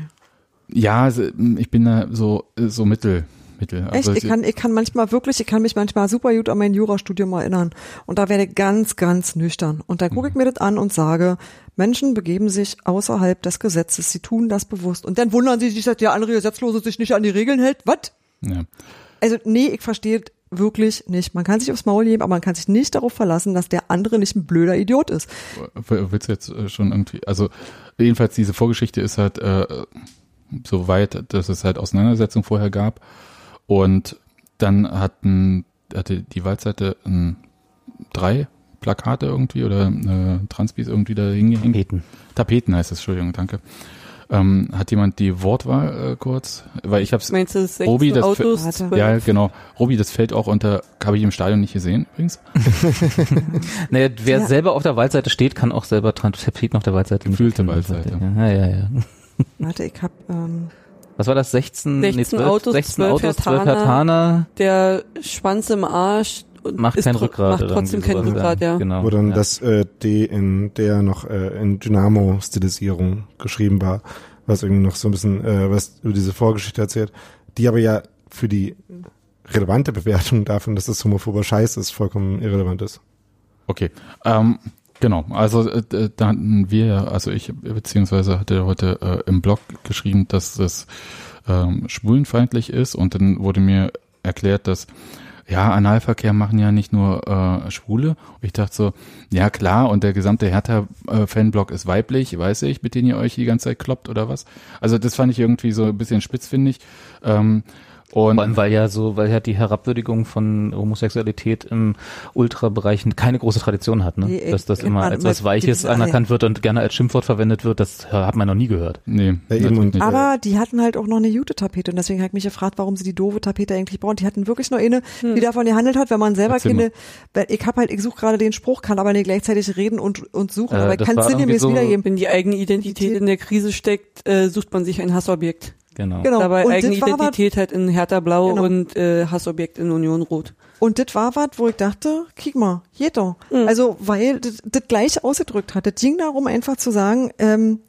Speaker 1: ja, ich bin da so so mittel mittel.
Speaker 2: Echt,
Speaker 1: Also,
Speaker 2: ich kann, ich kann manchmal wirklich, ich kann mich manchmal super gut an mein Jurastudium erinnern. Und da werde ich ganz, ganz nüchtern. Und da gucke ich mir das an und sage, Menschen begeben sich außerhalb des Gesetzes. Sie tun das bewusst. Und dann wundern sie sich, dass der andere Gesetzlose sich nicht an die Regeln hält. Was?
Speaker 1: ja.
Speaker 2: Also, nee, ich verstehe wirklich nicht. Man kann sich aufs Maul geben, aber man kann sich nicht darauf verlassen, dass der andere nicht ein blöder Idiot ist.
Speaker 1: Willst du jetzt äh, schon irgendwie, also jedenfalls diese Vorgeschichte ist halt äh, so weit, dass es halt Auseinandersetzung vorher gab und dann hatten hatte die Waldseite ähm, drei Plakate irgendwie oder äh, Transpis irgendwie da hingehängt.
Speaker 5: Beten.
Speaker 1: Tapeten heißt es, Entschuldigung, danke. Ähm, hat jemand die Wortwahl äh, kurz? Weil ich hab's
Speaker 3: Meinst du, das 16
Speaker 1: Robi, das
Speaker 3: Autos. 12?
Speaker 1: ja genau. Robi, das fällt auch unter, habe ich im Stadion nicht gesehen übrigens.
Speaker 5: Naja, wer
Speaker 2: Ja.
Speaker 5: selber auf der Waldseite steht, kann auch selber Tapeten auf der Waldseite
Speaker 1: Gefühlte
Speaker 5: erkennen.
Speaker 1: Waldseite.
Speaker 5: Ja, ja, ja.
Speaker 2: Warte, ich hab, ähm,
Speaker 5: Was war das? 16,
Speaker 3: 16
Speaker 5: nee, 12,
Speaker 3: Autos,
Speaker 5: 16
Speaker 3: 12
Speaker 5: Autos, 12
Speaker 3: Hertaner. Der Schwanz im Arsch und
Speaker 5: macht kein
Speaker 3: tro-
Speaker 5: Rückgrat.
Speaker 3: Macht
Speaker 5: oder
Speaker 3: trotzdem kein Rückgrat, ja.
Speaker 5: Genau.
Speaker 4: wo dann
Speaker 5: ja.
Speaker 4: das äh, D in der noch äh, in Dynamo-Stilisierung geschrieben war, was irgendwie noch so ein bisschen äh, was über diese Vorgeschichte erzählt, die aber ja für die relevante Bewertung davon, dass das homophober Scheiß ist, vollkommen irrelevant ist.
Speaker 1: Okay, ähm, genau. Also äh, da hatten wir, also ich beziehungsweise hatte heute äh, im Blog geschrieben, dass es ähm, schwulenfeindlich ist und dann wurde mir erklärt, dass ja, Analverkehr machen ja nicht nur äh, Schwule. Und ich dachte so, ja klar, und der gesamte Hertha-Fanblock ist weiblich, weiß ich, mit denen ihr euch die ganze Zeit kloppt oder was. Also das fand ich irgendwie so ein bisschen spitzfindig. Ähm, und
Speaker 5: Vor allem, weil ja so, weil ja die Herabwürdigung von Homosexualität im Ultrabereich keine große Tradition hat, ne?
Speaker 2: Nee, ey,
Speaker 5: Dass das immer als was Weiches anerkannt wird und gerne als Schimpfwort verwendet wird, das äh, hat man noch nie gehört.
Speaker 1: nee,
Speaker 4: Ja.
Speaker 2: Aber die hatten halt auch noch eine gute Tapete und deswegen habe ich mich gefragt, warum sie die doofe Tapete eigentlich brauchen. Die hatten wirklich nur eine, die davon gehandelt hat, wenn man selber
Speaker 1: Erzähl
Speaker 2: keine, weil ich hab halt, ich suche gerade den Spruch, kann aber nicht gleichzeitig reden und, und suchen,
Speaker 5: Äh,
Speaker 2: aber ich
Speaker 5: das
Speaker 2: kann sinngemäß
Speaker 5: so-
Speaker 2: wiedergeben.
Speaker 3: Wenn die eigene Identität in der Krise steckt, äh, sucht man sich ein Hassobjekt.
Speaker 5: Genau.
Speaker 2: Genau.
Speaker 3: Dabei
Speaker 2: und
Speaker 3: eigene
Speaker 2: das war was,
Speaker 3: Identität halt in Hertha Blau
Speaker 2: Genau.
Speaker 3: und äh, Hassobjekt in Union Rot.
Speaker 2: und das war was, wo ich dachte, kick mal, geht doch. Also, weil das, das gleich ausgedrückt hat. Das ging darum, einfach zu sagen, ähm,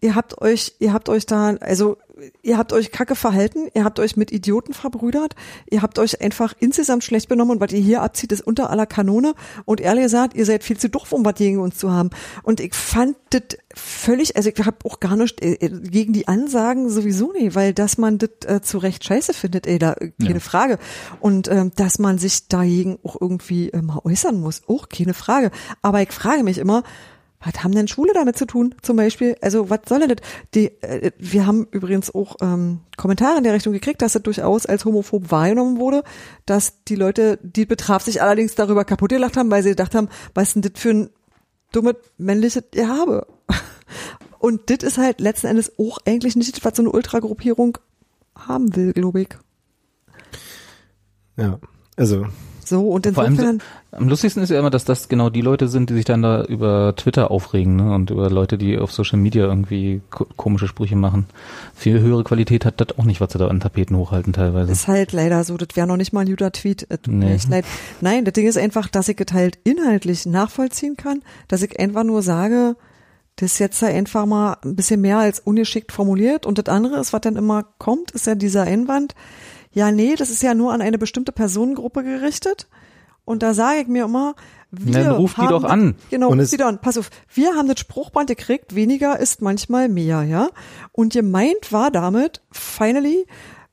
Speaker 2: ihr habt euch, ihr habt euch da, also ihr habt euch kacke verhalten, ihr habt euch mit Idioten verbrüdert, ihr habt euch einfach insgesamt schlecht benommen und was ihr hier abzieht, ist unter aller Kanone. Und ehrlich gesagt, ihr seid viel zu doof, um was gegen uns zu haben. Und ich fand das völlig, also ich habe auch gar nicht äh, gegen die Ansagen sowieso nicht, weil dass man das äh, zu Recht scheiße findet, ey, da äh, keine
Speaker 1: Ja.
Speaker 2: Frage. Und ähm, dass man sich dagegen auch irgendwie äh, mal äußern muss, auch keine Frage. Aber ich frage mich immer, was haben denn Schwule damit zu tun, zum Beispiel? Also, was soll denn das? Die, äh, wir haben übrigens auch ähm, Kommentare in der Richtung gekriegt, dass das durchaus als homophob wahrgenommen wurde, dass die Leute, die betraf sich allerdings darüber kaputt gelacht haben, weil sie gedacht haben, was ist denn das für ein dummes männliches Gehabe? Und das ist halt letzten Endes auch eigentlich nicht was so eine Ultragruppierung haben will, glaube ich.
Speaker 4: Ja, also
Speaker 2: So, und
Speaker 5: Vor allem
Speaker 2: insofern,
Speaker 5: Am lustigsten ist ja immer, dass das genau die Leute sind, die sich dann da über Twitter aufregen ne? und über Leute, die auf Social Media irgendwie ko komische Sprüche machen. Viel höhere Qualität hat das auch nicht, was sie da an Tapeten hochhalten teilweise.
Speaker 2: ist halt leider so, das wäre noch nicht mal ein guter Tweet. Äh,
Speaker 5: Nee.
Speaker 2: Nein, das Ding ist einfach, dass ich es halt inhaltlich nachvollziehen kann, dass ich einfach nur sage, das ist jetzt einfach mal ein bisschen mehr als ungeschickt formuliert. Und das andere ist, was dann immer kommt, ist ja dieser Einwand. Ja, nee, das ist ja nur an eine bestimmte Personengruppe gerichtet. Und da sage ich mir immer, wir
Speaker 5: Dann ruf die
Speaker 2: haben
Speaker 5: doch an.
Speaker 2: Genau,
Speaker 4: Und
Speaker 2: ruf die doch an. Pass auf, wir haben das Spruchband gekriegt, weniger ist manchmal mehr, ja. Und gemeint war damit, finally,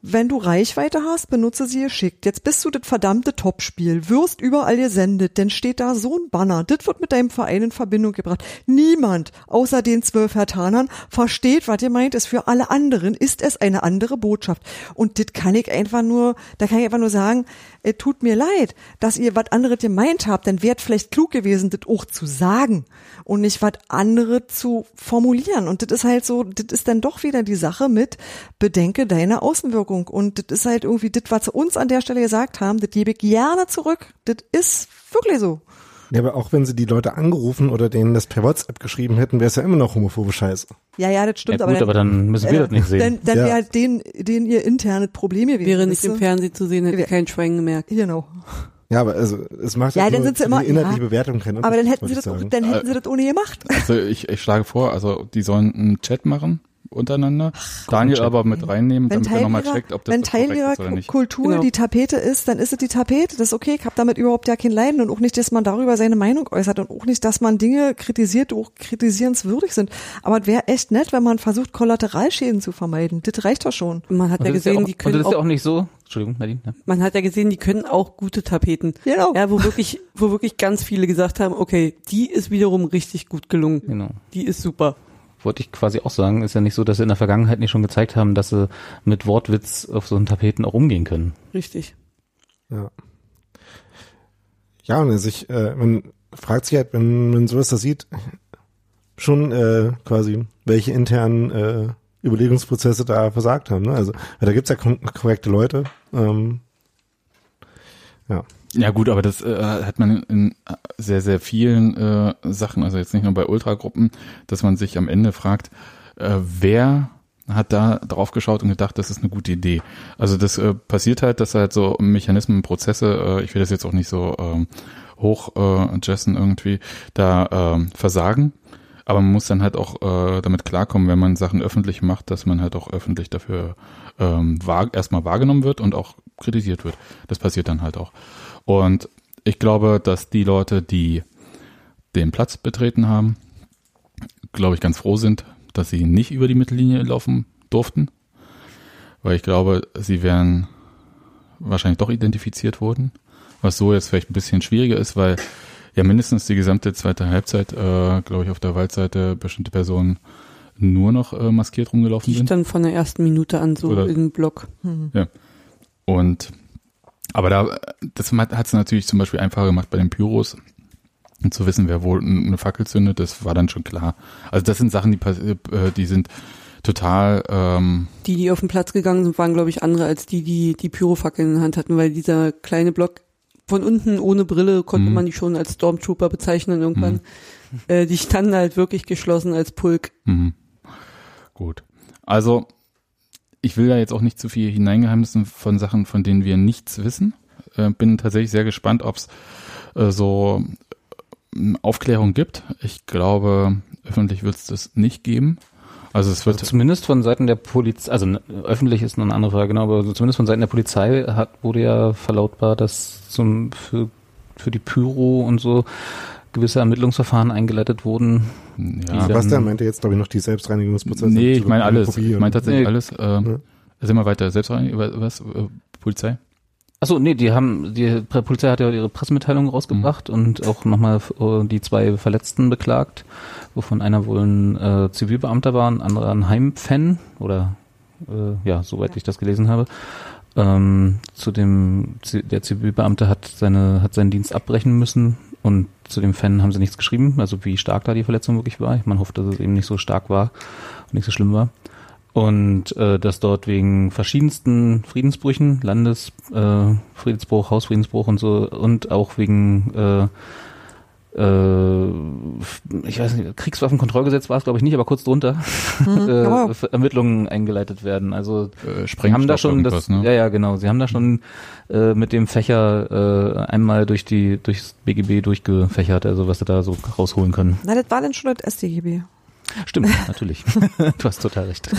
Speaker 2: wenn du Reichweite hast, benutze sie geschickt. Jetzt bist du das verdammte Topspiel, wirst überall gesendet, denn steht da so ein Banner. Das wird mit deinem Verein in Verbindung gebracht. Niemand außer den zwölf Hertanern versteht, was ihr meint, ist für alle anderen, ist es eine andere Botschaft. Und das kann ich einfach nur, da kann ich einfach nur sagen, es tut mir leid, dass ihr was anderes gemeint habt, dann wärt vielleicht klug gewesen, das auch zu sagen und nicht was andere zu formulieren. Und das ist halt so, das ist dann doch wieder die Sache mit, bedenke deine Außenwirkung. Und das ist halt irgendwie das, was sie uns an der Stelle gesagt haben, das gebe ich gerne zurück. Das ist wirklich so.
Speaker 4: Ja, aber auch wenn sie die Leute angerufen oder denen das per WhatsApp geschrieben hätten, wäre es ja immer noch homophobe Scheiße.
Speaker 2: Ja, ja, das stimmt.
Speaker 5: Ja, gut, aber dann müssen wir das nicht sehen.
Speaker 2: Dann, dann
Speaker 4: Ja.
Speaker 2: wäre halt den, den ihr interne Problem gewesen.
Speaker 3: Wäre nicht im? Fernsehen zu sehen, hätte
Speaker 2: Wir-
Speaker 3: kein Schwein gemerkt.
Speaker 2: Genau.
Speaker 4: Ja, aber also es macht
Speaker 2: Ja,
Speaker 4: ja,
Speaker 2: dann sind sie immer-
Speaker 4: die inhaltliche
Speaker 2: ja.
Speaker 4: Bewertung keinen
Speaker 2: Aber dann hätten sie das,
Speaker 4: sagen.
Speaker 2: dann hätten sie das ohne gemacht.
Speaker 1: Also ich, ich schlage vor, also die sollen einen Chat machen untereinander. Daniel
Speaker 5: Chat.
Speaker 1: aber mit reinnehmen,
Speaker 2: Wenn
Speaker 1: damit er
Speaker 2: Teil
Speaker 1: nochmal
Speaker 2: ihrer,
Speaker 1: checkt, ob das,
Speaker 2: wenn
Speaker 1: das
Speaker 2: Teil ihrer
Speaker 1: ist oder nicht.
Speaker 2: Kultur
Speaker 3: Genau.
Speaker 2: die Tapete ist, dann ist es die Tapete, das ist okay. Ich habe damit überhaupt ja kein Leiden und auch nicht, dass man darüber seine Meinung äußert und auch nicht, dass man Dinge kritisiert, die auch kritisierenswürdig sind. Aber es wäre echt nett, wenn man versucht, Kollateralschäden zu vermeiden. Das reicht doch schon.
Speaker 3: Man hat
Speaker 5: Und
Speaker 3: ja
Speaker 5: ist ja
Speaker 3: gesehen,
Speaker 5: auch,
Speaker 3: die
Speaker 5: und
Speaker 3: können
Speaker 5: das ist ja
Speaker 3: auch,
Speaker 5: auch nicht so. Entschuldigung, Nadine. Ja.
Speaker 3: man hat ja gesehen, die können auch gute Tapeten.
Speaker 2: Genau.
Speaker 3: Ja, wo wirklich, wo wirklich ganz viele gesagt haben, okay, die ist wiederum richtig gut gelungen.
Speaker 5: Genau.
Speaker 3: Die ist super.
Speaker 5: Wollte ich quasi auch sagen, ist ja nicht so, dass sie in der Vergangenheit nicht schon gezeigt haben, dass sie mit Wortwitz auf so einen Tapeten auch umgehen können.
Speaker 3: Richtig.
Speaker 4: Ja. Ja, und also ich, äh, man fragt sich halt, wenn man sowas da sieht, schon äh, quasi, welche internen äh, Überlegungsprozesse da versagt haben. Ne? Also da gibt's ja kon- korrekte Leute. Ähm, ja.
Speaker 1: Ja gut, aber das äh, hat man in sehr, sehr vielen äh, Sachen, also jetzt nicht nur bei Ultragruppen, dass man sich am Ende fragt, äh, wer hat da drauf geschaut und gedacht, das ist eine gute Idee. Also das äh, passiert halt, dass halt so Mechanismen, Prozesse, äh, ich will das jetzt auch nicht so ähm, hoch äh, jessen irgendwie, da ähm, versagen. Aber man muss dann halt auch äh, damit klarkommen, wenn man Sachen öffentlich macht, dass man halt auch öffentlich dafür ähm, wahr, erstmal wahrgenommen wird und auch kritisiert wird. Das passiert dann halt auch. Und ich glaube, dass die Leute, die den Platz betreten haben, glaube ich, ganz froh sind, dass sie nicht über die Mittellinie laufen durften. Weil ich glaube, sie wären wahrscheinlich doch identifiziert worden. Was so jetzt vielleicht ein bisschen schwieriger ist, weil ja mindestens die gesamte zweite Halbzeit, äh, glaube ich, auf der Waldseite bestimmte Personen nur noch äh, maskiert rumgelaufen
Speaker 3: Die
Speaker 1: sind.
Speaker 3: stand von der ersten Minute an so
Speaker 1: Oder-
Speaker 3: im Block.
Speaker 1: Und aber da, das hat es natürlich zum Beispiel einfacher gemacht bei den Pyros. Und zu wissen, wer wohl eine Fackel zündet, das war dann schon klar. Also das sind Sachen, die, äh, die sind total, ähm,
Speaker 3: Die, die auf den Platz gegangen sind, waren, glaube ich, andere als die, die die Pyrofackeln in der Hand hatten, weil dieser kleine Block von unten ohne Brille konnte
Speaker 1: Mhm.
Speaker 3: man die schon als Stormtrooper bezeichnen irgendwann. Äh, die standen halt wirklich geschlossen als Pulk.
Speaker 1: mhm. gut. Also ich will da jetzt auch nicht zu viel hineingeheimnissen von Sachen, von denen wir nichts wissen. Äh, bin tatsächlich sehr gespannt, ob es äh, so äh, Aufklärung gibt. Ich glaube, öffentlich wird es das nicht geben. Also es wird
Speaker 5: Also zumindest von Seiten der Polizei, also ne, öffentlich ist eine andere Frage, genau, aber zumindest von Seiten der Polizei hat, wurde ja verlautbart, dass zum, für, für die Pyro und so gewisse Ermittlungsverfahren eingeleitet wurden.
Speaker 1: ja,
Speaker 5: die-
Speaker 4: Sebastian meinte jetzt, glaube ich, noch die Selbstreinigungsprozesse.
Speaker 1: Nee, ich meine alles. Ich meine tatsächlich
Speaker 5: Nee.
Speaker 1: alles. Ähm,
Speaker 4: Ja.
Speaker 1: Erzähl mal weiter. Selbstreinigung, über was? Äh, Polizei?
Speaker 5: Achso, nee, die haben, die Polizei hat ja ihre Pressemitteilung rausgebracht und auch nochmal äh, die zwei Verletzten beklagt, wovon einer wohl ein äh, Zivilbeamter war, ein anderer ein Heimfan oder äh, ja, soweit ich das gelesen habe. Ähm, zu dem der Zivilbeamte hat seine hat seinen Dienst abbrechen müssen und zu dem Fan haben sie nichts geschrieben, also wie stark da die Verletzung wirklich war. Man hofft, dass es eben nicht so stark war und nicht so schlimm war. Und äh, dass dort wegen verschiedensten Friedensbrüchen, Landes äh, Friedensbruch, Hausfriedensbruch und so und auch wegen äh, äh, ich weiß nicht, Kriegswaffenkontrollgesetz war es glaube ich nicht, aber kurz drunter
Speaker 2: Mhm.
Speaker 5: äh, für Ermittlungen eingeleitet werden. Also
Speaker 1: Äh,
Speaker 5: Sie haben da schon das,
Speaker 1: ne?
Speaker 5: ja ja genau, sie haben da schon äh, mit dem Fächer äh, einmal durch die durchs BGB durchgefächert, also was sie da so rausholen können.
Speaker 2: na, das war dann schon das StGB.
Speaker 5: Stimmt, natürlich. du hast total recht.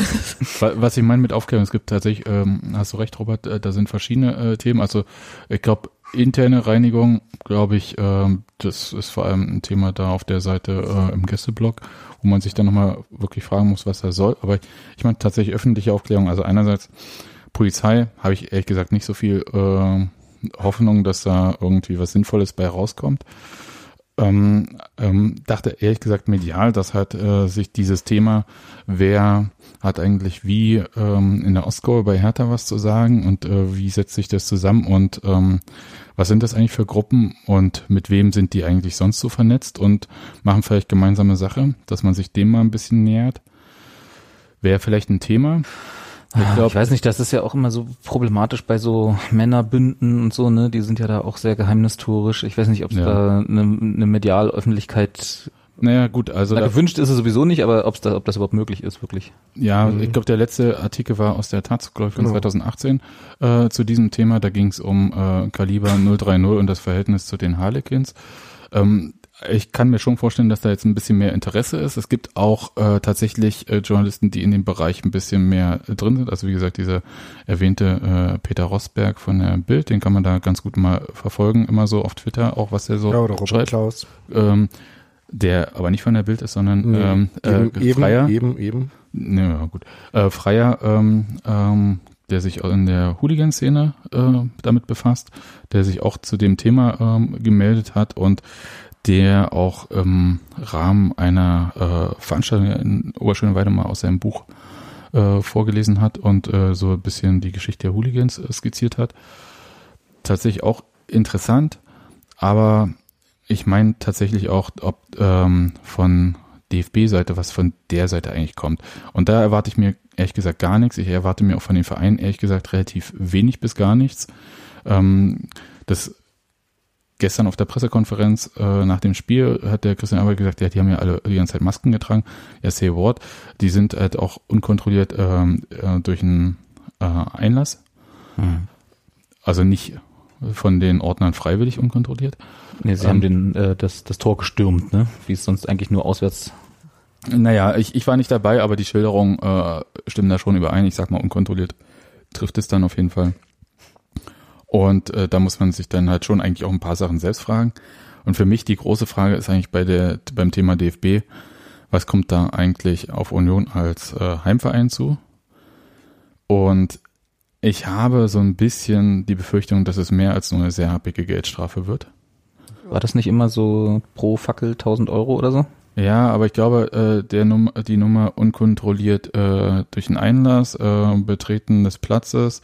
Speaker 1: Wa- Was ich meine mit Aufklärung, es gibt tatsächlich, ähm, hast du recht, Robert, äh, da sind verschiedene äh, Themen. Also ich glaube, interne Reinigung, glaube ich, ähm, das ist vor allem ein Thema da auf der Seite äh, im Gästeblog, wo man sich dann nochmal wirklich fragen muss, was er soll. Aber ich, ich meine tatsächlich öffentliche Aufklärung. Also einerseits Polizei habe ich ehrlich gesagt nicht so viel äh, Hoffnung, dass da irgendwie was Sinnvolles bei rauskommt. Ähm, ähm, dachte ehrlich gesagt medial, dass halt äh, sich dieses Thema, wer hat eigentlich wie ähm, in der Ostgau bei Hertha was zu sagen und äh, wie setzt sich das zusammen und ähm, was sind das eigentlich für Gruppen und mit wem sind die eigentlich sonst so vernetzt und machen vielleicht gemeinsame Sache, dass man sich dem mal ein bisschen nähert. Wäre vielleicht ein Thema.
Speaker 5: Ich, glaub, ich weiß nicht, das ist ja auch immer so problematisch bei so Männerbünden und so, ne? Die sind ja da auch sehr geheimnistorisch. Ich weiß nicht, ob es
Speaker 1: Ja.
Speaker 5: da eine, eine Medialöffentlichkeit
Speaker 1: Naja, gut, also
Speaker 5: na,
Speaker 1: da,
Speaker 5: gewünscht ist es sowieso nicht, aber ob's da, ob das überhaupt möglich ist, wirklich.
Speaker 1: ja, ich glaube, der letzte Artikel war aus der Taz, glaube ich, von
Speaker 4: Genau.
Speaker 1: 2018 äh, zu diesem Thema. Da ging es um äh, Kaliber 030 und das Verhältnis zu den Harlequins. Ähm, ich kann mir schon vorstellen, dass da jetzt ein bisschen mehr Interesse ist. Es gibt auch äh, tatsächlich äh, Journalisten, die in dem Bereich ein bisschen mehr äh, drin sind. Also wie gesagt, dieser erwähnte äh, Peter Rosberg von der Bild, den kann man da ganz gut mal verfolgen, immer so auf Twitter, auch was er so
Speaker 4: Ja, oder Robert
Speaker 1: schreibt.
Speaker 4: Klaus.
Speaker 1: Ähm, der aber nicht von der Bild ist, sondern ähm, äh,
Speaker 4: eben, eben,
Speaker 1: Freier.
Speaker 4: eben, eben.
Speaker 1: Ne, ja, gut. Äh, Freier, ähm, ähm, der sich auch in der Hooligan-Szene äh, damit befasst, der sich auch zu dem Thema ähm, gemeldet hat und der auch im Rahmen einer äh, Veranstaltung in Oberschöneweide mal aus seinem Buch äh, vorgelesen hat und äh, so ein bisschen die Geschichte der Hooligans äh, skizziert hat. Tatsächlich auch interessant, aber ich meine tatsächlich auch, ob ähm, von DFB-Seite, was von der Seite eigentlich kommt. Und da erwarte ich mir ehrlich gesagt gar nichts. Ich erwarte mir auch von den Vereinen ehrlich gesagt relativ wenig bis gar nichts. Ähm, das gestern auf der Pressekonferenz äh, nach dem Spiel hat der Christian Albert gesagt, ja, die haben ja alle die ganze Zeit Masken getragen. Ja, say what. Die sind halt auch unkontrolliert ähm, äh, durch einen äh, Einlass. Also nicht von den Ordnern freiwillig unkontrolliert.
Speaker 5: Nee, sie
Speaker 1: Ähm,
Speaker 5: haben den, äh, das, das Tor gestürmt, ne? Wie es sonst eigentlich nur auswärts.
Speaker 1: Naja, ich, ich war nicht dabei, aber die Schilderungen äh, stimmen da schon überein. Ich sag mal, unkontrolliert trifft es dann auf jeden Fall. Und äh, da muss man sich dann halt schon eigentlich auch ein paar Sachen selbst fragen. Und für mich die große Frage ist eigentlich bei der beim Thema DFB, was kommt da eigentlich auf Union als äh, Heimverein zu? Und ich habe so ein bisschen die Befürchtung, dass es mehr als nur eine sehr happige Geldstrafe wird.
Speaker 5: War das nicht immer so pro Fackel 1000 Euro oder so?
Speaker 1: Ja, aber ich glaube, äh, der Num die Nummer unkontrolliert äh, durch den Einlass, äh, Betreten des Platzes,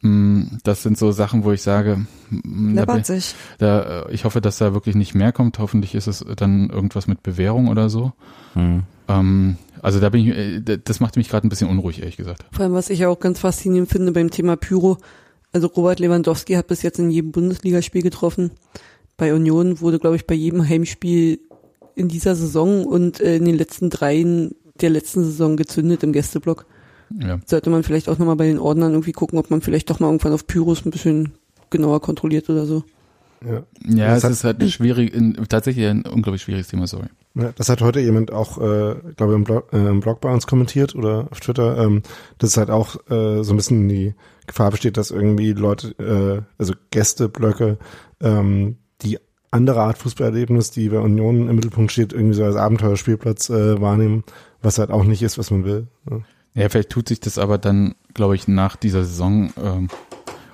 Speaker 1: mh, das sind so Sachen, wo ich sage, mh, da, bin-
Speaker 2: Läppert sich.
Speaker 1: da, äh, ich hoffe, dass da wirklich nicht mehr kommt. Hoffentlich ist es dann irgendwas mit Bewährung oder so.
Speaker 5: Hm.
Speaker 1: Ähm, also da bin ich, äh, das macht mich gerade ein bisschen unruhig, ehrlich gesagt.
Speaker 3: Vor allem, was ich ja auch ganz faszinierend finde beim Thema Pyro. Also Robert Lewandowski hat bis jetzt in jedem Bundesligaspiel getroffen. Bei Union wurde, glaube ich, bei jedem Heimspiel in dieser Saison und äh, in den letzten dreien der letzten Saison gezündet im Gästeblock.
Speaker 1: Ja.
Speaker 3: Sollte man vielleicht auch nochmal bei den Ordnern irgendwie gucken, ob man vielleicht doch mal irgendwann auf Pyros ein bisschen genauer kontrolliert oder so.
Speaker 4: Ja.
Speaker 1: Ja,
Speaker 4: Das
Speaker 1: es
Speaker 4: hat-
Speaker 1: ist halt ein schwierig, ein, tatsächlich ein unglaublich schwieriges Thema, sorry.
Speaker 4: Ja, das hat heute jemand auch, äh, glaube im Blog, äh, im Blog bei uns kommentiert oder auf Twitter, ähm, dass halt auch äh, so ein bisschen die Gefahr besteht, dass irgendwie Leute, äh, also Gästeblöcke, ähm, die andere Art Fußballerlebnis, die bei Union im Mittelpunkt steht, irgendwie so als Abenteuerspielplatz äh, wahrnehmen, was halt auch nicht ist, was man will. Ja.
Speaker 1: Ja, vielleicht tut sich das aber dann, glaube ich, nach dieser Saison, ähm,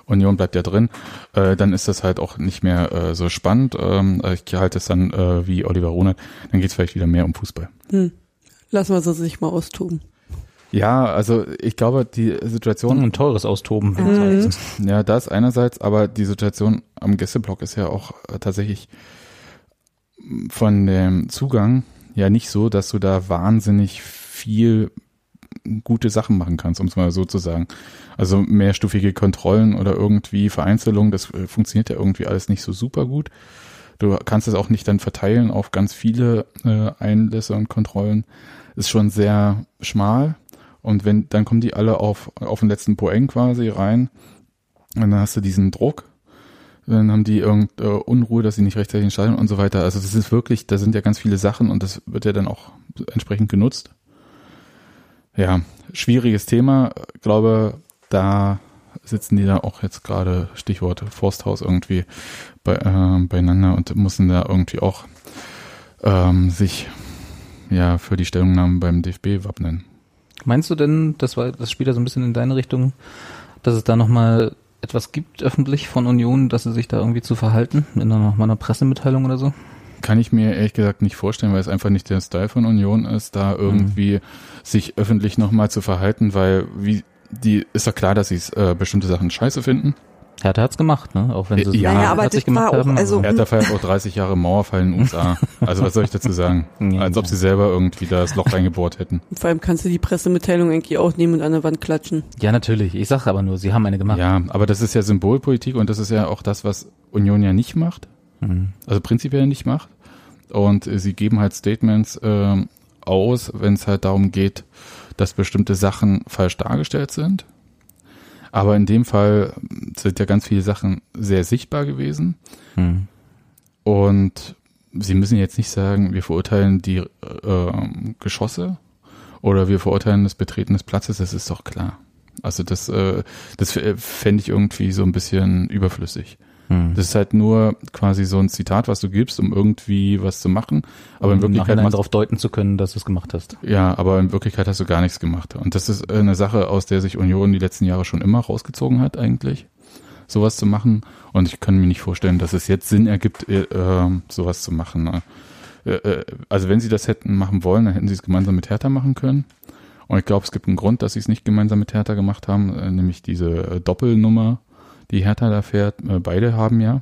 Speaker 1: Union bleibt ja drin, äh, dann ist das halt auch nicht mehr äh, so spannend. Ähm, ich halte es dann äh, wie Oliver Runert, dann geht es vielleicht wieder mehr um Fußball.
Speaker 3: Hm. Lassen wir sie sich mal austoben.
Speaker 1: Ja, also ich glaube, die Situation,
Speaker 5: Ein teures Austoben.
Speaker 3: Mhm.
Speaker 1: ja, das einerseits, aber die Situation am Gästeblock ist ja auch äh, tatsächlich von dem Zugang ja nicht so, dass du da wahnsinnig viel gute Sachen machen kannst, um es mal so zu sagen. Also mehrstufige Kontrollen oder irgendwie Vereinzelung, das äh, funktioniert ja irgendwie alles nicht so super gut. Du kannst es auch nicht dann verteilen auf ganz viele äh, Einlässe und Kontrollen. Ist schon sehr schmal. Und wenn, dann kommen die alle auf, auf den letzten Poeng quasi rein. Und dann hast du diesen Druck. Dann haben die irgend äh, Unruhe, dass sie nicht rechtzeitig entscheiden und so weiter. Also das ist wirklich, da sind ja ganz viele Sachen und das wird ja dann auch entsprechend genutzt. Ja, schwieriges Thema. Ich glaube, da sitzen die da auch jetzt gerade, Stichwort Forsthaus irgendwie bei, äh, beieinander und müssen da irgendwie auch ähm, sich ja für die Stellungnahmen beim DFB wappnen.
Speaker 5: Meinst du denn, das war das spielt ja so ein bisschen in deine Richtung, dass es da nochmal etwas gibt öffentlich von Union, dass sie sich da irgendwie zu verhalten, in einer, einer Pressemitteilung oder so?
Speaker 1: Kann ich mir ehrlich gesagt nicht vorstellen, weil es einfach nicht der Style von Union ist, da irgendwie sich öffentlich nochmal zu verhalten, weil wie die ist doch klar, dass sie äh, bestimmte Sachen scheiße finden.
Speaker 5: Hertha hat's gemacht, ne? Auch wenn sie
Speaker 1: Äh, ja,
Speaker 2: Naja, aber
Speaker 5: herzlich
Speaker 2: das war
Speaker 5: gemacht
Speaker 2: auch-
Speaker 5: haben.
Speaker 2: also-
Speaker 1: Hertha feiert auch 30 Jahre Mauerfall in den USA. Also was soll ich dazu sagen?
Speaker 5: Ja,
Speaker 1: Als ob
Speaker 5: ja.
Speaker 1: sie selber irgendwie das Loch reingebohrt hätten.
Speaker 3: Vor allem kannst du die Pressemitteilung eigentlich auch nehmen und an der Wand klatschen.
Speaker 5: ja, natürlich. Ich sage aber nur, sie haben eine gemacht.
Speaker 1: Ja, aber das ist ja Symbolpolitik und das ist ja auch das, was Union ja nicht macht.
Speaker 5: Mhm.
Speaker 1: Also prinzipiell nicht macht. Und äh, sie geben halt Statements ähm, aus, wenn es halt darum geht, dass bestimmte Sachen falsch dargestellt sind. Aber in dem Fall sind ja ganz viele Sachen sehr sichtbar gewesen.
Speaker 5: Mhm.
Speaker 1: Und sie müssen jetzt nicht sagen, wir verurteilen die äh, Geschosse oder wir verurteilen das Betreten des Platzes, das ist doch klar. Also das, äh, das fände ich irgendwie so ein bisschen überflüssig.
Speaker 5: Mhm.
Speaker 1: Das ist halt nur quasi so ein Zitat, was du gibst, um irgendwie was zu machen. Aber in
Speaker 5: Um
Speaker 1: Wirklichkeit
Speaker 5: nachhinein
Speaker 1: machst,
Speaker 5: darauf deuten zu können, dass du es gemacht hast.
Speaker 1: ja, aber in Wirklichkeit hast du gar nichts gemacht. Und das ist eine Sache, aus der sich Union die letzten Jahre schon immer rausgezogen hat, eigentlich, sowas zu machen. Und ich kann mir nicht vorstellen, dass es jetzt Sinn ergibt, äh, äh, sowas zu machen. Ne? Äh, äh, also wenn sie das hätten machen wollen, dann hätten sie es gemeinsam mit Hertha machen können. Und ich glaube, es gibt einen Grund, dass sie es nicht gemeinsam mit Hertha gemacht haben, äh, nämlich diese Doppelnummer, die Hertha da fährt. Äh, beide haben ja.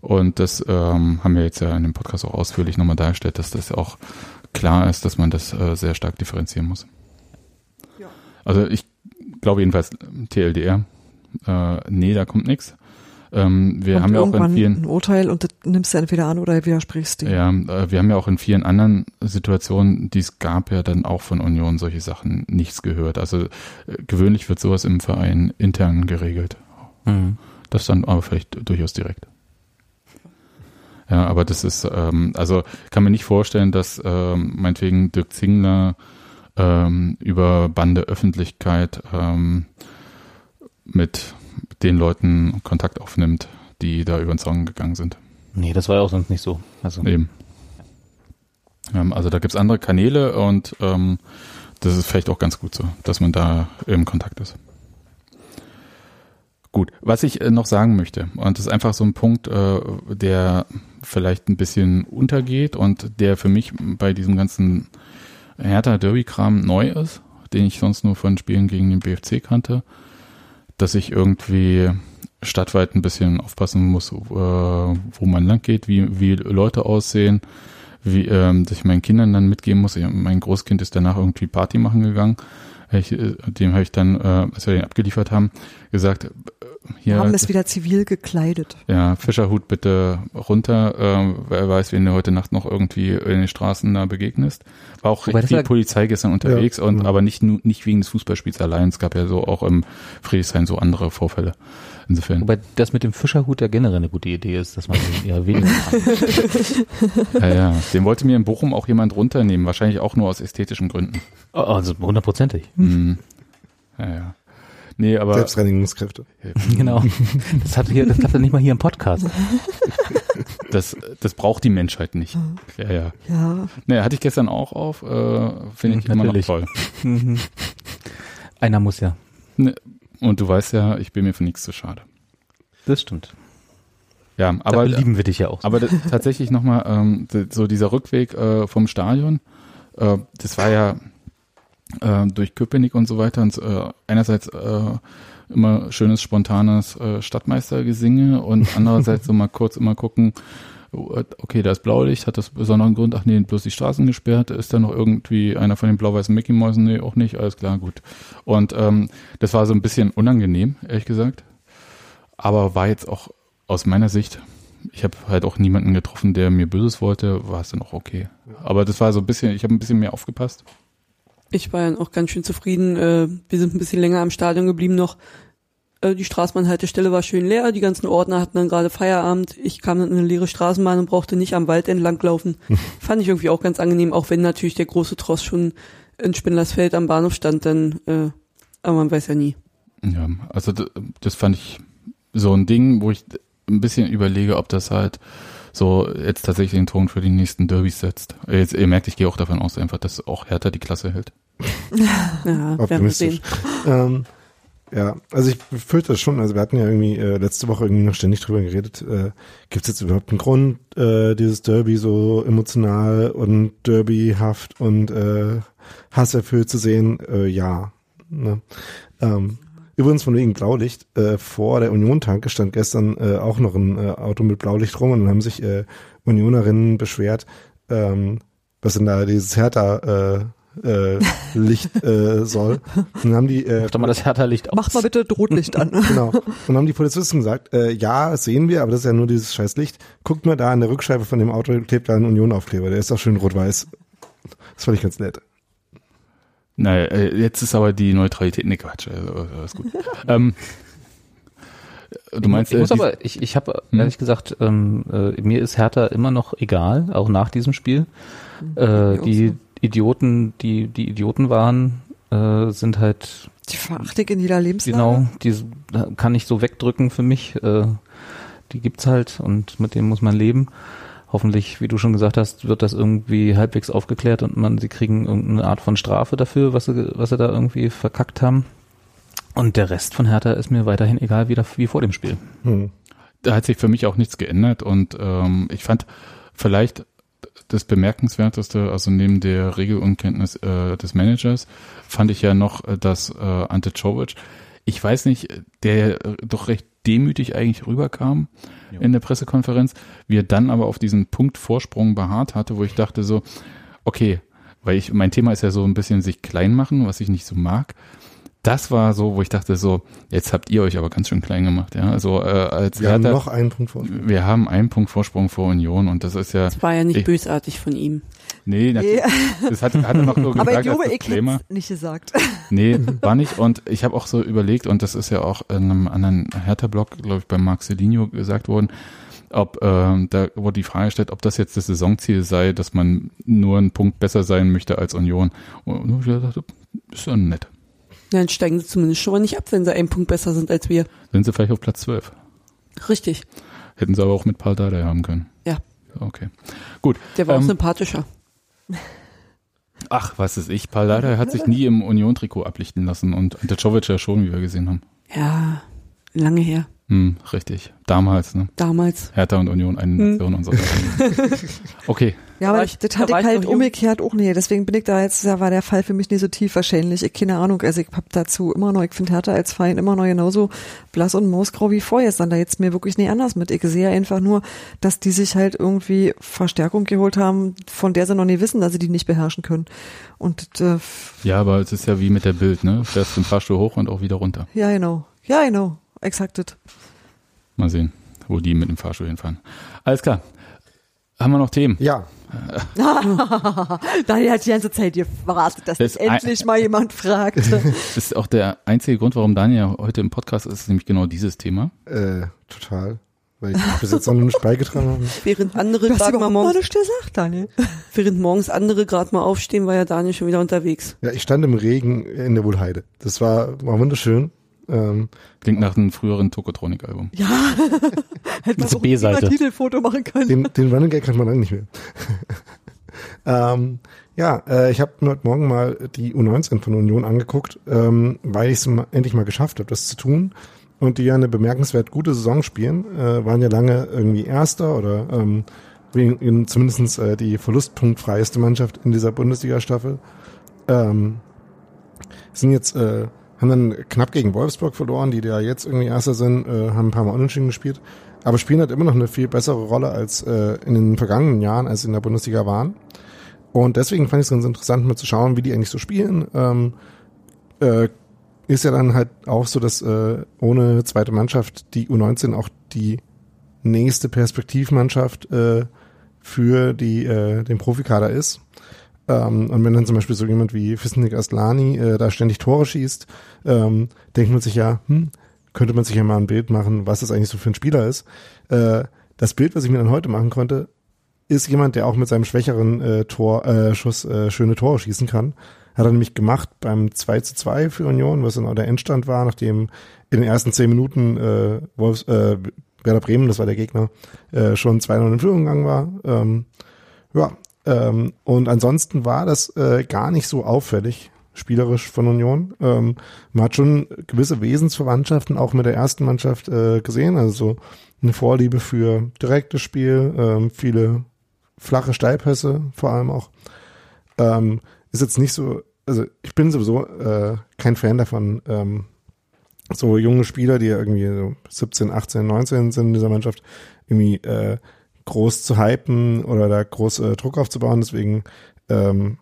Speaker 1: Und das ähm, haben wir jetzt ja in dem Podcast auch ausführlich nochmal dargestellt, dass das auch klar ist, dass man das äh, sehr stark differenzieren muss.
Speaker 2: Ja.
Speaker 1: Also ich glaube jedenfalls TLDR, äh, nee, da kommt nichts. Ähm, wir
Speaker 2: Kommt
Speaker 1: haben ja auch in vielen,
Speaker 2: ein Urteil und das nimmst du entweder an oder widersprichst dem.
Speaker 1: ja, äh, wir haben ja auch in vielen anderen Situationen, die es gab, ja dann auch von Union solche Sachen nichts gehört. Also äh, gewöhnlich wird sowas im Verein intern geregelt.
Speaker 5: Mhm.
Speaker 1: Das dann aber vielleicht durchaus direkt. Ja, aber das ist, ähm, also kann mir nicht vorstellen, dass ähm, meinetwegen Dirk Zingler ähm, über Bande Öffentlichkeit ähm, mit den Leuten Kontakt aufnimmt, die da über den Zaun gegangen sind.
Speaker 5: Nee, das war ja auch sonst nicht so. Also,
Speaker 1: Eben. Ähm, also da gibt's andere Kanäle und ähm, das ist vielleicht auch ganz gut so, dass man da im Kontakt ist. Gut, was ich äh, noch sagen möchte, und das ist einfach so ein Punkt, äh, der vielleicht ein bisschen untergeht und der für mich bei diesem ganzen Hertha-Derby-Kram neu ist, den ich sonst nur von Spielen gegen den BFC kannte, dass ich irgendwie stadtweit ein bisschen aufpassen muss, äh, wo man lang geht, wie, wie Leute aussehen, wie, ähm, dass ich meinen Kindern dann mitgeben muss. Mein Großkind ist danach irgendwie Party machen gegangen. Ich, äh, dem habe ich dann, äh, als wir den abgeliefert haben, gesagt, äh,
Speaker 2: Wir
Speaker 1: hier,
Speaker 2: haben es wieder zivil gekleidet.
Speaker 1: ja, Fischerhut bitte runter. Ähm, wer weiß, wen du heute Nacht noch irgendwie in den Straßen da begegnest. War auch
Speaker 5: Wobei ja-
Speaker 1: Polizei gestern unterwegs und
Speaker 4: Mhm.
Speaker 1: aber nicht nur nicht wegen des Fußballspiels allein. Es gab ja so auch im Friedrichshain so andere Vorfälle. Insofern.
Speaker 5: Wobei das mit dem Fischerhut ja generell eine gute Idee ist, dass man den eher weniger kann.
Speaker 1: Ja, ja. Den wollte mir in Bochum auch jemand runternehmen, wahrscheinlich auch nur aus ästhetischen Gründen.
Speaker 5: Oh, Also hundertprozentig.
Speaker 1: Mhm. Ja, ja. Nee, aber
Speaker 4: Selbstreinigungskräfte.
Speaker 5: Genau. Das hat hier, das hat er nicht mal hier im Podcast.
Speaker 1: das, das braucht die Menschheit nicht. Ja, ja.
Speaker 2: Ja,
Speaker 1: Nee, hatte ich gestern auch auf, äh, finde ich immer noch
Speaker 5: Natürlich.
Speaker 1: toll.
Speaker 5: Mhm. Einer muss ja.
Speaker 1: Und du weißt ja, ich bin mir für nichts zu schade.
Speaker 5: Das stimmt.
Speaker 1: Ja,
Speaker 5: Aber
Speaker 1: aber
Speaker 5: lieben wir dich ja auch.
Speaker 1: Aber das, tatsächlich nochmal, ähm, so dieser Rückweg äh, vom Stadion, äh, das war ja äh, durch Köpenick und so weiter und äh, einerseits äh, immer schönes, spontanes äh, Stadtmeistergesinge und andererseits so mal kurz immer gucken, okay, da ist Blaulicht, hat das besonderen Grund, ach nee, bloß die Straßen gesperrt, ist da noch irgendwie einer von den blau-weißen Mickey-Mäusen? Nee, auch nicht, alles klar, gut. Und ähm, das war so ein bisschen unangenehm, ehrlich gesagt, aber war jetzt auch aus meiner Sicht, ich habe halt auch niemanden getroffen, der mir Böses wollte, war es dann auch okay. Aber das war so ein bisschen, ich habe ein bisschen mehr aufgepasst.
Speaker 3: Ich war dann auch ganz schön zufrieden. Äh, wir sind ein bisschen länger am Stadion geblieben noch. Äh, die Straßenbahnhaltestelle war schön leer. Die ganzen Ordner hatten dann gerade Feierabend. Ich kam dann in eine leere Straßenbahn und brauchte nicht am Wald entlang laufen. Fand ich irgendwie auch ganz angenehm, auch wenn natürlich der große Tross schon in Spindlersfeld am Bahnhof stand, dann, äh, aber man weiß ja nie.
Speaker 1: Ja, also das fand ich so ein Ding, wo ich ein bisschen überlege, ob das halt so jetzt tatsächlich den Ton für die nächsten Derbys setzt. Jetzt, ihr merkt, ich gehe auch davon aus, einfach, dass auch Hertha die Klasse hält.
Speaker 3: Ja,
Speaker 4: Optimistisch.
Speaker 3: sehen.
Speaker 4: Ähm, Ja, also ich fürchte das schon. Also wir hatten ja irgendwie äh, letzte Woche irgendwie noch ständig drüber geredet. Äh, Gibt es jetzt überhaupt einen Grund, äh, dieses Derby so emotional und derbyhaft und äh, hasserfüllt zu sehen? Äh, ja. Ne? Ähm, übrigens von wegen Blaulicht. Äh, vor der Union-Tanke stand gestern äh, auch noch ein äh, Auto mit Blaulicht rum und dann haben sich äh, Unionerinnen beschwert, ähm, was denn da dieses Hertha äh, äh, Licht äh, soll. Und dann haben die äh,
Speaker 5: Mach doch mal das Hertha-Licht aus.
Speaker 2: Mach mal bitte Rotlicht an.
Speaker 4: genau. Und dann haben die Polizisten gesagt, äh, ja, das sehen wir, aber das ist ja nur dieses scheiß Licht. Guckt mal da an der Rückscheibe von dem Auto, klebt da ein Union-Aufkleber. Der ist doch schön rot-weiß. Das fand ich ganz nett.
Speaker 1: Naja, äh, jetzt ist aber die Neutralität, ne Quatsch, also, alles gut. ähm, du meinst,
Speaker 5: ich
Speaker 1: äh,
Speaker 5: muss
Speaker 1: die-
Speaker 5: aber, ich, ich habe
Speaker 1: Hm?
Speaker 5: ehrlich gesagt, ähm, äh, mir ist Hertha immer noch egal, auch nach diesem Spiel. Äh, die Idioten, die die Idioten waren, äh, sind halt
Speaker 2: Die verachte in jeder Lebenslage.
Speaker 5: genau, die kann ich so wegdrücken für mich. Äh, die gibt's halt und mit denen muss man leben. Hoffentlich, wie du schon gesagt hast, wird das irgendwie halbwegs aufgeklärt und man, sie kriegen irgendeine Art von Strafe dafür, was sie, was sie da irgendwie verkackt haben. Und der Rest von Hertha ist mir weiterhin egal wie, da, wie vor dem Spiel.
Speaker 4: Hm.
Speaker 1: da hat sich für mich auch nichts geändert und ähm, ich fand vielleicht das Bemerkenswerteste, also neben der Regelunkenntnis äh, des Managers, fand ich ja noch, äh, dass äh, Ante Czovic, ich weiß nicht, der doch recht demütig eigentlich rüberkam
Speaker 5: Ja.
Speaker 1: in der Pressekonferenz, wie er dann aber auf diesen Punkt Vorsprung beharrt hatte, wo ich dachte so, okay, weil ich, mein Thema ist ja so ein bisschen sich klein machen, was ich nicht so mag. Das war so, wo ich dachte so, jetzt habt ihr euch aber ganz schön klein gemacht, ja. Also äh, als
Speaker 4: Wir haben
Speaker 1: Hertha-
Speaker 4: noch einen Punkt vor.
Speaker 1: wir haben einen Punkt Vorsprung vor Union und das ist ja,
Speaker 3: Das war ja nicht
Speaker 1: Ich-
Speaker 3: bösartig von ihm.
Speaker 1: nee, natürlich, das hat, hat er noch so
Speaker 2: Aber ich
Speaker 1: gesagt
Speaker 2: glaube, ich hätte nicht gesagt.
Speaker 1: Nee, war nicht. Und ich habe auch so überlegt, und das ist ja auch in einem anderen Hertha-Blog, glaube ich, bei Marcelino gesagt worden, ob ähm, da wurde die Frage gestellt, ob das jetzt das Saisonziel sei, dass man nur einen Punkt besser sein möchte als Union. Und ich dachte, ist ja nett.
Speaker 3: Dann steigen sie zumindest schon mal nicht ab, wenn sie einen Punkt besser sind als wir.
Speaker 1: Sind sie vielleicht auf Platz 12.
Speaker 3: Richtig.
Speaker 1: Hätten sie aber auch mit Paul Dardai haben können.
Speaker 3: Ja.
Speaker 1: Okay. Gut.
Speaker 3: Der war auch
Speaker 1: Ähm,
Speaker 3: sympathischer.
Speaker 1: Ach, was ist ich? Paul Dardai hat sich nie im Union-Trikot ablichten lassen und Ante Czovic ja schon, wie wir gesehen haben.
Speaker 3: Ja, lange her.
Speaker 1: Hm, richtig. Damals, ne?
Speaker 3: Damals.
Speaker 1: Hertha und Union, eine
Speaker 3: Hm.
Speaker 1: Nation und so. okay.
Speaker 2: Ja,
Speaker 3: Da
Speaker 2: aber
Speaker 3: war
Speaker 2: ich, das
Speaker 3: da
Speaker 2: hatte ich halt umgekehrt auch nie. Deswegen bin ich da jetzt, da war der Fall für mich nicht so tief wahrscheinlich. Ich keine Ahnung. Also ich hab dazu immer noch, ich finde Hertha als Verein immer noch genauso blass und mausgrau wie vorgestern. Da jetzt mir wirklich nie anders mit. Ich sehe einfach nur, dass die sich halt irgendwie Verstärkung geholt haben, von der sie noch nie wissen, dass sie die nicht beherrschen können. Und äh,
Speaker 1: Ja, aber es ist ja wie mit der Bild, ne? Fährst den Fahrstuhl hoch und auch wieder runter.
Speaker 2: ja, genau. Ja, genau. Exakt das.
Speaker 1: Mal sehen, wo die mit dem Fahrstuhl hinfahren. Alles klar. Haben wir noch Themen?
Speaker 4: Ja,
Speaker 2: Daniel hat die ganze Zeit gewartet, dass
Speaker 1: Das
Speaker 2: sich endlich mal jemand fragt.
Speaker 1: Das ist auch der einzige Grund, warum Daniel heute im Podcast ist, nämlich genau dieses Thema.
Speaker 4: äh, total. Weil ich bis jetzt noch nicht beigetragen habe.
Speaker 3: Während andere gerade mal morgens,
Speaker 2: nichts gesagt, Daniel.
Speaker 3: während morgens andere gerade mal aufstehen, war ja Daniel schon wieder unterwegs.
Speaker 4: Ja, ich stand im Regen in der Wohlheide. Das war, war wunderschön. Ähm,
Speaker 1: Klingt nach einem früheren Tokotronik-Album.
Speaker 2: Ja, hätte man auch
Speaker 5: B-Seite.
Speaker 2: ein Titelfoto machen können.
Speaker 4: den, den Running Gag hat man lange nicht mehr. ähm, ja, äh, ich habe mir heute Morgen mal die U19 von Union angeguckt, ähm, weil ich es endlich mal geschafft habe, das zu tun. Und die ja eine bemerkenswert gute Saison spielen, äh, waren ja lange irgendwie Erster oder ähm, zumindest äh, die verlustpunktfreieste Mannschaft in dieser Bundesliga-Staffel. Ähm, sind jetzt, äh, haben dann knapp gegen Wolfsburg verloren, die da jetzt irgendwie Erster sind, äh, haben ein paar Mal unentschieden gespielt, aber spielen halt immer noch eine viel bessere Rolle als äh, in den vergangenen Jahren, als sie in der Bundesliga waren. Und deswegen fand ich es ganz interessant, mal zu schauen, wie die eigentlich so spielen. Ähm, äh, ist ja dann halt auch so, dass äh, ohne zweite Mannschaft die U19 auch die nächste Perspektivmannschaft äh, für die äh, den Profikader ist. Ähm, und wenn dann zum Beispiel so jemand wie Fisnik Aslani äh, da ständig Tore schießt, ähm, denkt man sich ja, hm, könnte man sich ja mal ein Bild machen, was das eigentlich so für ein Spieler ist. Äh, das Bild, was ich mir dann heute machen konnte, ist jemand, der auch mit seinem schwächeren äh, Tor, äh, Schuss äh, schöne Tore schießen kann. Hat er nämlich gemacht beim 2 zu 2 für Union, was dann auch der Endstand war, nachdem in den ersten zehn Minuten äh, Wolfs, äh, Werder Bremen, das war der Gegner, äh, schon 2-0 in Führung gegangen war. Ähm, ja, ähm, und ansonsten war das äh, gar nicht so auffällig, spielerisch von Union. Ähm, man hat schon gewisse Wesensverwandtschaften auch mit der ersten Mannschaft äh, gesehen, also so eine Vorliebe für direktes Spiel, ähm, viele flache Steilpässe vor allem auch. Ähm, ist jetzt nicht so, also ich bin sowieso äh, kein Fan davon, ähm, so junge Spieler, die irgendwie so 17, 18, 19 sind in dieser Mannschaft, irgendwie äh, groß zu hypen oder da groß äh, Druck aufzubauen. Deswegen, ähm,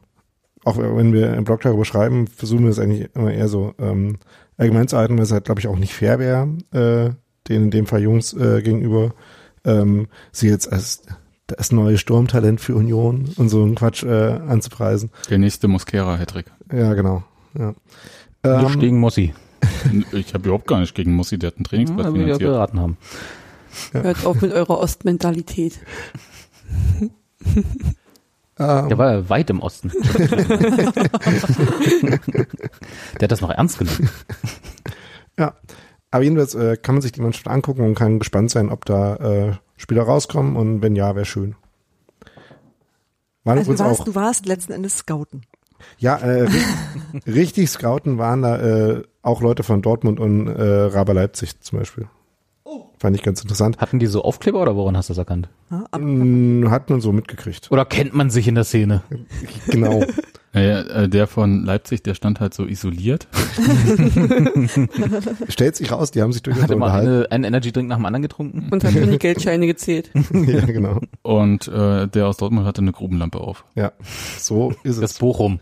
Speaker 4: auch wenn wir im Blog darüber schreiben, versuchen wir es eigentlich immer eher so ähm, allgemein zu halten, weil es halt, glaube ich, auch nicht fair wäre, äh, den in dem Fall Jungs äh, gegenüber, ähm, sie jetzt als das neue Sturmtalent für Union und so einen Quatsch äh, anzupreisen.
Speaker 1: Der nächste Mosquera-Hattrick.
Speaker 4: Ja, genau. Ja.
Speaker 5: Nicht
Speaker 4: Ähm,
Speaker 5: gegen Mossi,
Speaker 1: Ich habe überhaupt gar nicht gegen Mussi, der hat einen Trainingsplatz
Speaker 5: ja, wie wir
Speaker 1: finanziert.
Speaker 5: geraten haben.
Speaker 3: Hört auf mit eurer Ostmentalität.
Speaker 4: ähm,
Speaker 5: Der war ja weit im Osten. Der hat das noch ernst genommen.
Speaker 4: Ja, aber jedenfalls äh, kann man sich die Mannschaft angucken und kann gespannt sein, ob da äh, Spieler rauskommen und wenn ja, wäre schön. Waren
Speaker 2: Also du warst,
Speaker 4: auch,
Speaker 2: du warst letzten Endes Scouten.
Speaker 4: ja, äh, ri- richtig Scouten waren da äh, auch Leute von Dortmund und äh, Raber Leipzig zum Beispiel. Fand ich ganz interessant.
Speaker 5: Hatten die so Aufkleber oder woran hast du das erkannt?
Speaker 2: Ab-
Speaker 4: Mm, Hat man so mitgekriegt.
Speaker 5: Oder kennt man sich in der Szene?
Speaker 4: Genau.
Speaker 1: Naja, äh, der von Leipzig, der stand halt so isoliert.
Speaker 4: Stellt sich raus, die haben sich durchaus
Speaker 5: Hat immer
Speaker 4: unterhalten.
Speaker 5: eine, einen Energy-Drink nach dem anderen getrunken?
Speaker 3: Und hat die Geldscheine gezählt.
Speaker 4: ja, genau.
Speaker 1: Und äh, der aus Dortmund hatte eine Grubenlampe auf.
Speaker 4: Ja, so ist
Speaker 5: Das
Speaker 4: es.
Speaker 5: Bochum.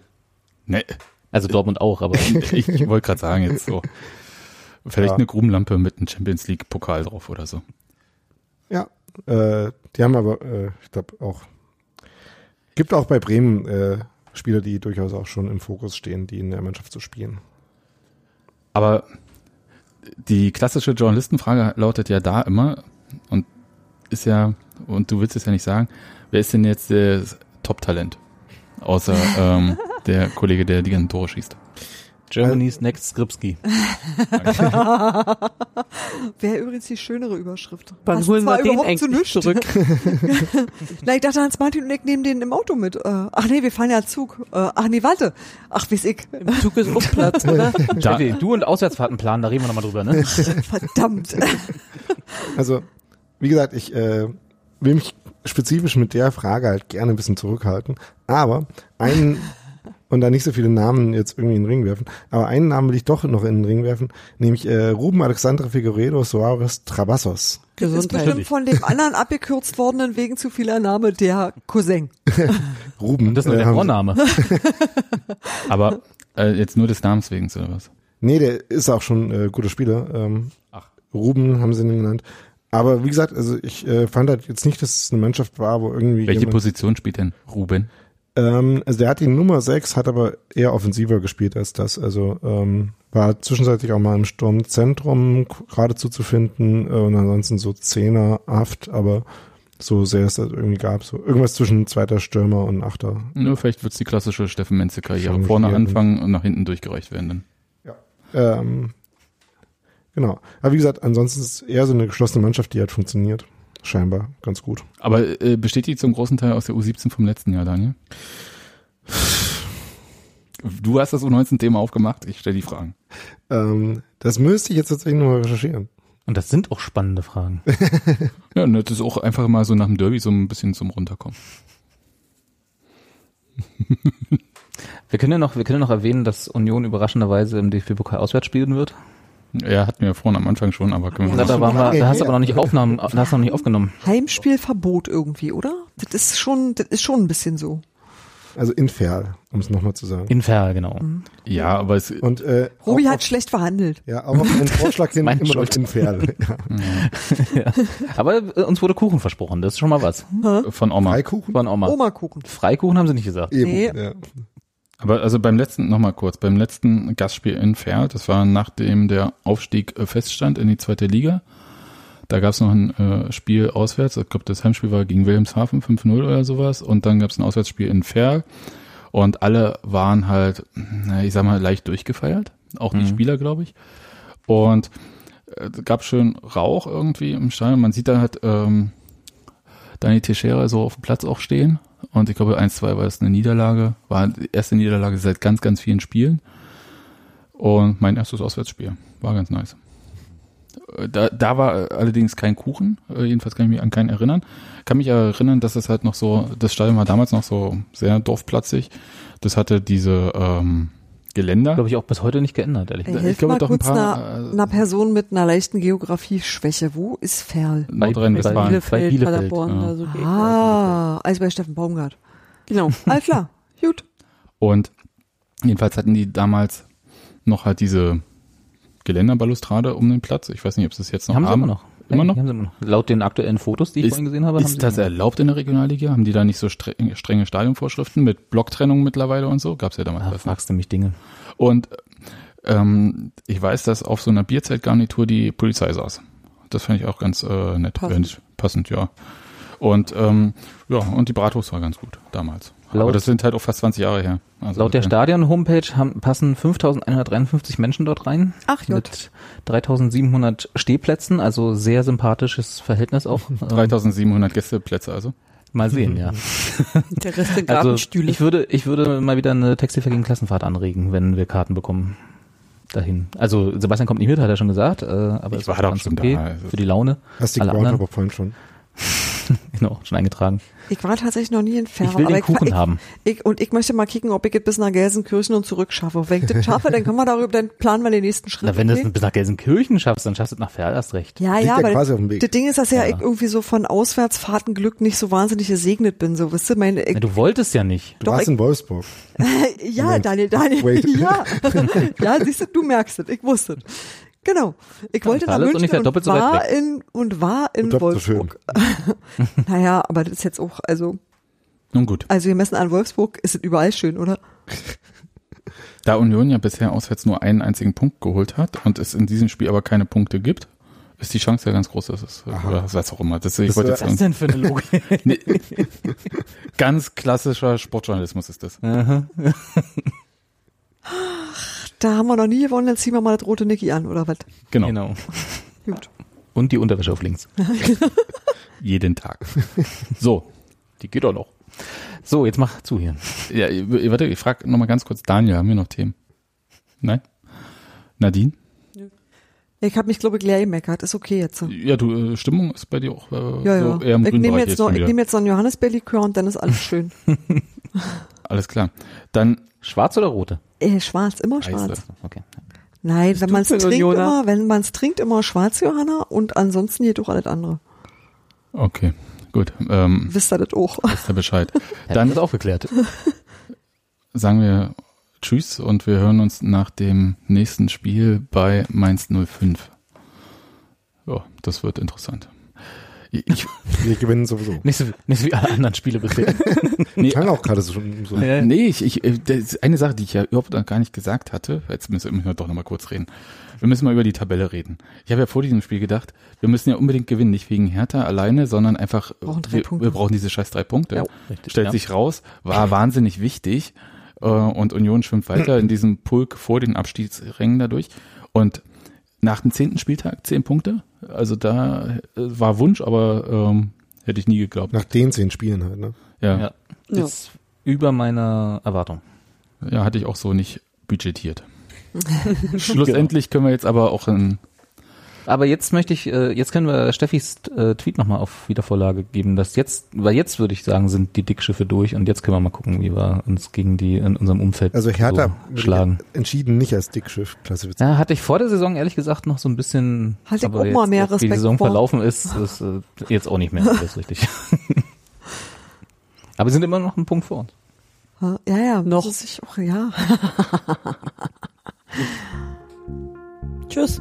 Speaker 1: Ne,
Speaker 5: Also Dortmund auch, aber
Speaker 1: ich, ich wollte gerade sagen jetzt so. Vielleicht
Speaker 4: Ja.
Speaker 1: eine Grubenlampe mit einem Champions League Pokal drauf oder so.
Speaker 4: Ja, äh, die haben aber, äh, ich glaube auch, gibt auch bei Bremen äh, Spieler, die durchaus auch schon im Fokus stehen, die in der Mannschaft zu spielen.
Speaker 1: Aber die klassische Journalistenfrage lautet ja da immer und ist ja, und du willst es ja nicht sagen, wer ist denn jetzt das Top-Talent? Außer ähm, der Kollege, der die ganzen Tore schießt.
Speaker 5: Germany's Next Skripski.
Speaker 2: Wäre übrigens die schönere Überschrift.
Speaker 3: Wann
Speaker 2: Passt
Speaker 3: holen wir den eigentlich zurück?
Speaker 2: Na, ich dachte, Hans-Martin und ich nehmen den im Auto mit. Äh, ach nee, wir fahren ja Zug. Äh, ach nee, warte. Ach, wie's ich.
Speaker 3: Im Zug ist auch Platz, oder?
Speaker 1: Da,
Speaker 5: du und Auswärtsfahrtenplan, da reden wir nochmal drüber, ne?
Speaker 2: Verdammt.
Speaker 4: Also, wie gesagt, ich äh, will mich spezifisch mit der Frage halt gerne ein bisschen zurückhalten, aber einen, und da nicht so viele Namen jetzt irgendwie in den Ring werfen, aber einen Namen will ich doch noch in den Ring werfen, nämlich äh, Ruben Alexandre Figueredo Soares Trabassos.
Speaker 2: Das ist
Speaker 3: Gesundheit.
Speaker 2: bestimmt von dem anderen abgekürzt worden wegen zu vieler Name der Cousin.
Speaker 4: Ruben.
Speaker 5: Und das ist nur
Speaker 4: äh,
Speaker 5: der
Speaker 4: haben-
Speaker 5: Vorname.
Speaker 1: aber äh, jetzt nur des Namens wegen oder was?
Speaker 4: Nee, der ist auch schon äh, guter Spieler. Ähm,
Speaker 1: Ach.
Speaker 4: Ruben haben sie ihn genannt. Aber wie gesagt, also ich äh, fand halt jetzt nicht, dass es eine Mannschaft war, wo irgendwie
Speaker 1: Welche Position spielt denn Ruben?
Speaker 4: Ähm, also der hat die Nummer 6, hat aber eher offensiver gespielt als das. Also ähm, war zwischenzeitlich auch mal im Sturmzentrum geradezu zu finden äh, und ansonsten so Zehnerhaft, aber so sehr es das irgendwie gab. So irgendwas zwischen zweiter Stürmer und Achter.
Speaker 1: Nur vielleicht wird's die klassische Steffen Menze-Karriere. Vorne anfangen und nach hinten durchgereicht werden dann.
Speaker 4: Ähm, genau. Aber wie gesagt, ansonsten ist es eher so eine geschlossene Mannschaft, die halt funktioniert. Scheinbar ganz gut.
Speaker 1: Aber äh, besteht die zum großen Teil aus der U17 vom letzten Jahr, Daniel? Du hast das U19-Thema aufgemacht, ich stelle die Fragen.
Speaker 4: Ähm, das müsste ich jetzt tatsächlich nochmal recherchieren.
Speaker 5: Und das sind auch spannende Fragen.
Speaker 1: Ja, und das ist auch einfach mal so nach dem Derby so ein bisschen zum Runterkommen.
Speaker 5: Wir können ja noch, wir können ja noch erwähnen, dass Union überraschenderweise im DFB-Pokal auswärts spielen wird.
Speaker 1: Ja, hatten wir vorhin am Anfang schon, aber können wir
Speaker 5: Da, da, waren wir, da hast du aber noch nicht. Aufnahmen, da hast du noch nicht aufgenommen.
Speaker 2: Heimspielverbot irgendwie, oder? Das ist schon, das ist schon ein bisschen so.
Speaker 4: Also in Ferl, um es nochmal zu sagen.
Speaker 5: Infer, genau.
Speaker 1: Ja, aber es,
Speaker 4: Und äh,
Speaker 2: Robi
Speaker 4: auch
Speaker 2: hat
Speaker 4: auf,
Speaker 2: schlecht verhandelt.
Speaker 4: ja, auch auf einen Vorschlag hin immer noch
Speaker 5: Schuld.
Speaker 4: in Ferl. Ja.
Speaker 5: Aber äh, uns wurde Kuchen versprochen, das ist schon mal was.
Speaker 1: von Oma.
Speaker 4: Freikuchen?
Speaker 5: Von Oma.
Speaker 2: Oma-Kuchen.
Speaker 5: Freikuchen haben sie nicht gesagt.
Speaker 4: Eben,
Speaker 2: Nee.
Speaker 4: ja.
Speaker 1: Aber also beim letzten, nochmal kurz, beim letzten Gastspiel in Ferl, das war nachdem der Aufstieg äh, feststand in die zweite Liga, da gab es noch ein äh, Spiel auswärts, ich glaube das Heimspiel war gegen Wilhelmshaven 5-0 oder sowas und dann gab es ein Auswärtsspiel in Ferl und alle waren halt, ich sag mal, leicht durchgefeiert, auch die
Speaker 5: Mhm.
Speaker 1: Spieler, glaube ich. Und äh, gab schön Rauch irgendwie im Stadion. Man sieht da halt, ähm, Dani Teixeira so auf dem Platz auch stehen. Und ich glaube, 1-2 war es eine Niederlage. War die erste Niederlage seit ganz, ganz vielen Spielen. Und mein erstes Auswärtsspiel. War ganz nice. Äh, Da, da war allerdings kein Kuchen. Äh, Jedenfalls kann ich mich an keinen erinnern. Kann mich erinnern, dass es halt noch so, das Stadion war damals noch so sehr dorfplatzig. Das hatte diese ähm, Geländer.
Speaker 5: Glaube ich auch bis heute nicht geändert, ehrlich
Speaker 2: Ey,
Speaker 5: gesagt.
Speaker 1: ich
Speaker 2: hilf
Speaker 1: glaube
Speaker 2: mal
Speaker 1: doch ein
Speaker 2: kurz
Speaker 1: paar,
Speaker 2: einer,
Speaker 1: äh,
Speaker 2: einer Person mit einer leichten Geografieschwäche. Wo ist Ferl?
Speaker 5: Bei
Speaker 1: Nordrhein-Westfalen.
Speaker 5: Bielefeld,
Speaker 3: Bielefeld,
Speaker 5: Bielefeld,
Speaker 3: Paderborn,
Speaker 1: ja.
Speaker 3: da so die Ecke.
Speaker 2: Ah, also bei Steffen Baumgart.
Speaker 3: Genau.
Speaker 2: Alles klar, gut.
Speaker 1: Und jedenfalls hatten die damals noch halt diese Geländerbalustrade um den Platz. Ich weiß nicht, ob sie es jetzt noch
Speaker 5: haben
Speaker 1: haben.
Speaker 5: sie immer noch.
Speaker 1: Immer noch?
Speaker 5: Haben sie immer noch. Laut den aktuellen Fotos, die ich
Speaker 1: Ist-
Speaker 5: vorhin gesehen habe, haben
Speaker 1: Ist das erlaubt in der Regionalliga? Haben die da nicht so streng, strenge Stadionvorschriften mit Blocktrennung mittlerweile und so? Gab's ja damals.
Speaker 5: Ah,
Speaker 1: alles nicht.
Speaker 5: fragst du mich Dinge.
Speaker 1: Und ähm, ich weiß, dass auf so einer Bierzeltgarnitur die Polizei saß. Das fand ich auch ganz äh, nett.
Speaker 3: Passend.
Speaker 1: Äh, Passend, ja. Und ähm, ja, und die Bratwurst war ganz gut damals.
Speaker 5: Laut-
Speaker 1: Aber das sind halt auch fast 20 Jahre her. Also,
Speaker 5: Laut der Stadion-Homepage haben- passen 5153 Menschen dort rein.
Speaker 2: Ach, J.
Speaker 5: Mit 3700 Stehplätzen, also sehr sympathisches Verhältnis auch. Ähm,
Speaker 1: 3700 Gästeplätze also.
Speaker 5: Mal sehen, ja.
Speaker 3: Der Rest sind
Speaker 5: Also
Speaker 3: Gartenstühle.
Speaker 5: ich würde, ich würde mal wieder eine Textilver gegen Klassenfahrt anregen, wenn wir Karten bekommen. Dahin. Also Sebastian kommt nicht mit, hat er schon gesagt, äh, aber
Speaker 1: Ich
Speaker 5: es
Speaker 1: war
Speaker 5: ist
Speaker 1: doch schon
Speaker 5: okay
Speaker 1: da, also-
Speaker 5: für die Laune.
Speaker 4: Hast die
Speaker 5: Alle anderen?
Speaker 4: Groundhopper Point schon?
Speaker 5: Genau, schon eingetragen.
Speaker 2: Ich war tatsächlich noch nie in Ferl.
Speaker 5: Ich will
Speaker 2: aber
Speaker 5: den Kuchen
Speaker 2: ich,
Speaker 5: haben.
Speaker 2: Ich, und ich möchte mal kicken, ob ich es bis nach Gelsenkirchen und zurück schaffe. Wenn ich das schaffe, dann können wir darüber, dann planen wir den nächsten Schritt.
Speaker 5: Na, wenn du es bis nach Gelsenkirchen schaffst, dann schaffst du es nach Ferl erst recht.
Speaker 2: ja,
Speaker 4: Liegt
Speaker 2: ja,
Speaker 4: ja
Speaker 2: aber
Speaker 4: quasi auf dem Weg.
Speaker 2: das Ding ist, dass ja,
Speaker 5: Ja.
Speaker 2: ich irgendwie so von Auswärtsfahrtenglück nicht so wahnsinnig gesegnet bin. So, weißt du, meine, ich,
Speaker 5: Na, du wolltest ja nicht.
Speaker 4: Du
Speaker 2: Doch,
Speaker 4: warst
Speaker 2: ich-
Speaker 4: in Wolfsburg.
Speaker 2: ja,
Speaker 4: Moment.
Speaker 2: Daniel, Daniel,
Speaker 4: Wait.
Speaker 2: ja, ja, siehst du, du merkst es, ich wusste es. Genau. Ich wollte nach
Speaker 5: ist
Speaker 2: München
Speaker 5: ungefähr
Speaker 2: und
Speaker 5: doppelt so
Speaker 2: war in, und war in
Speaker 4: Und so
Speaker 2: Wolfsburg. naja, aber das ist jetzt auch, also,
Speaker 1: Nun gut.
Speaker 2: also gemessen an Wolfsburg ist es überall schön, oder?
Speaker 1: Da Union ja bisher auswärts nur einen einzigen Punkt geholt hat und es in diesem Spiel aber keine Punkte gibt, ist die Chance ja ganz groß, dass es, oder was auch immer. Das, ich
Speaker 4: Das
Speaker 1: wollte jetzt
Speaker 5: denn für eine Logik?
Speaker 1: Nee, ganz klassischer Sportjournalismus ist das.
Speaker 2: Da haben wir noch nie gewonnen, dann ziehen wir mal das rote Niki an, oder was?
Speaker 1: Genau.
Speaker 5: genau.
Speaker 2: Gut.
Speaker 5: Und die Unterwäsche auf links.
Speaker 1: Jeden Tag. So.
Speaker 5: Die geht doch noch. So, jetzt mach zu hier.
Speaker 1: Ja, ich- warte, ich frage nochmal ganz kurz Daniel, haben wir noch Themen? Nein? Nadine?
Speaker 2: Ich habe mich, glaube ich, leer gemeckert. Ist okay jetzt.
Speaker 1: Ja, du, äh, Stimmung ist bei dir auch äh,
Speaker 2: Ja, ja.
Speaker 1: so eher im
Speaker 2: ich
Speaker 1: grünen
Speaker 2: nehme
Speaker 1: Bereich
Speaker 2: jetzt noch, ich nehme jetzt noch ein Johannisbeerlikör und dann ist alles schön.
Speaker 1: Alles klar. Dann
Speaker 5: Schwarz oder rote?
Speaker 2: Äh, schwarz, immer schwarz.
Speaker 5: Okay.
Speaker 2: Nein, wenn man es trinkt
Speaker 3: Unioner?
Speaker 2: immer, wenn man es trinkt immer schwarz, Johanna, und ansonsten jedoch alles andere.
Speaker 1: Okay, gut. Ähm,
Speaker 2: Wisst ihr das auch?
Speaker 1: wisst ihr Bescheid. Dann
Speaker 5: das aufgeklärt.
Speaker 1: sagen wir Tschüss und wir hören uns nach dem nächsten Spiel bei Mainz 05. Ja, das wird interessant. Ich,
Speaker 4: Wir gewinnen sowieso.
Speaker 5: Nicht so, nicht so wie alle anderen Spiele bisher.
Speaker 1: nee,
Speaker 4: Klang auch gerade so schon so.
Speaker 5: Ja.
Speaker 1: nee, ich, ich, äh, das ist eine Sache, die ich ja überhaupt noch gar nicht gesagt hatte. Jetzt müssen wir doch noch mal kurz reden. Wir müssen mal über die Tabelle reden. Ich habe ja vor diesem Spiel gedacht, wir müssen ja unbedingt gewinnen, nicht wegen Hertha alleine, sondern einfach,
Speaker 2: Brauchen drei
Speaker 1: wir,
Speaker 2: Punkte.
Speaker 1: wir brauchen diese scheiß drei Punkte.
Speaker 2: Ja.
Speaker 5: Richtig,
Speaker 1: Stellt
Speaker 5: ja.
Speaker 1: sich raus, war wahnsinnig wichtig äh, und Union schwimmt weiter in diesem Pulk vor den Abstiegsrängen dadurch. Und nach dem zehnten Spieltag zehn Punkte, also da äh, war Wunsch, aber ähm, hätte ich nie geglaubt.
Speaker 4: Nach den zehn Spielen halt, ne?
Speaker 1: Ja,
Speaker 5: Ja.
Speaker 3: Ja.
Speaker 5: Ist über meiner Erwartung.
Speaker 1: ja, hatte ich auch so nicht budgetiert. Schlussendlich können wir jetzt aber auch in
Speaker 5: Aber jetzt möchte ich, äh, jetzt können wir Steffis äh, Tweet nochmal auf Wiedervorlage geben, dass jetzt, weil jetzt würde ich sagen, sind die Dickschiffe durch und jetzt können wir mal gucken, wie wir uns gegen die in unserem Umfeld
Speaker 4: Also Hertha
Speaker 5: so schlagen.
Speaker 4: entschieden nicht als Dickschiff klassifiziert.
Speaker 5: Ja, hatte ich vor der Saison ehrlich gesagt noch so ein bisschen,
Speaker 2: Hatte ich
Speaker 5: aber jetzt,
Speaker 2: mal mehr
Speaker 5: wie die
Speaker 2: Respekt
Speaker 5: Saison
Speaker 2: vor.
Speaker 5: verlaufen ist, ist äh, jetzt auch nicht mehr alles richtig. aber wir sind immer noch einen Punkt vor uns.
Speaker 2: Ja, ja,
Speaker 3: Noch.
Speaker 2: ich auch, ja.
Speaker 3: Tschüss.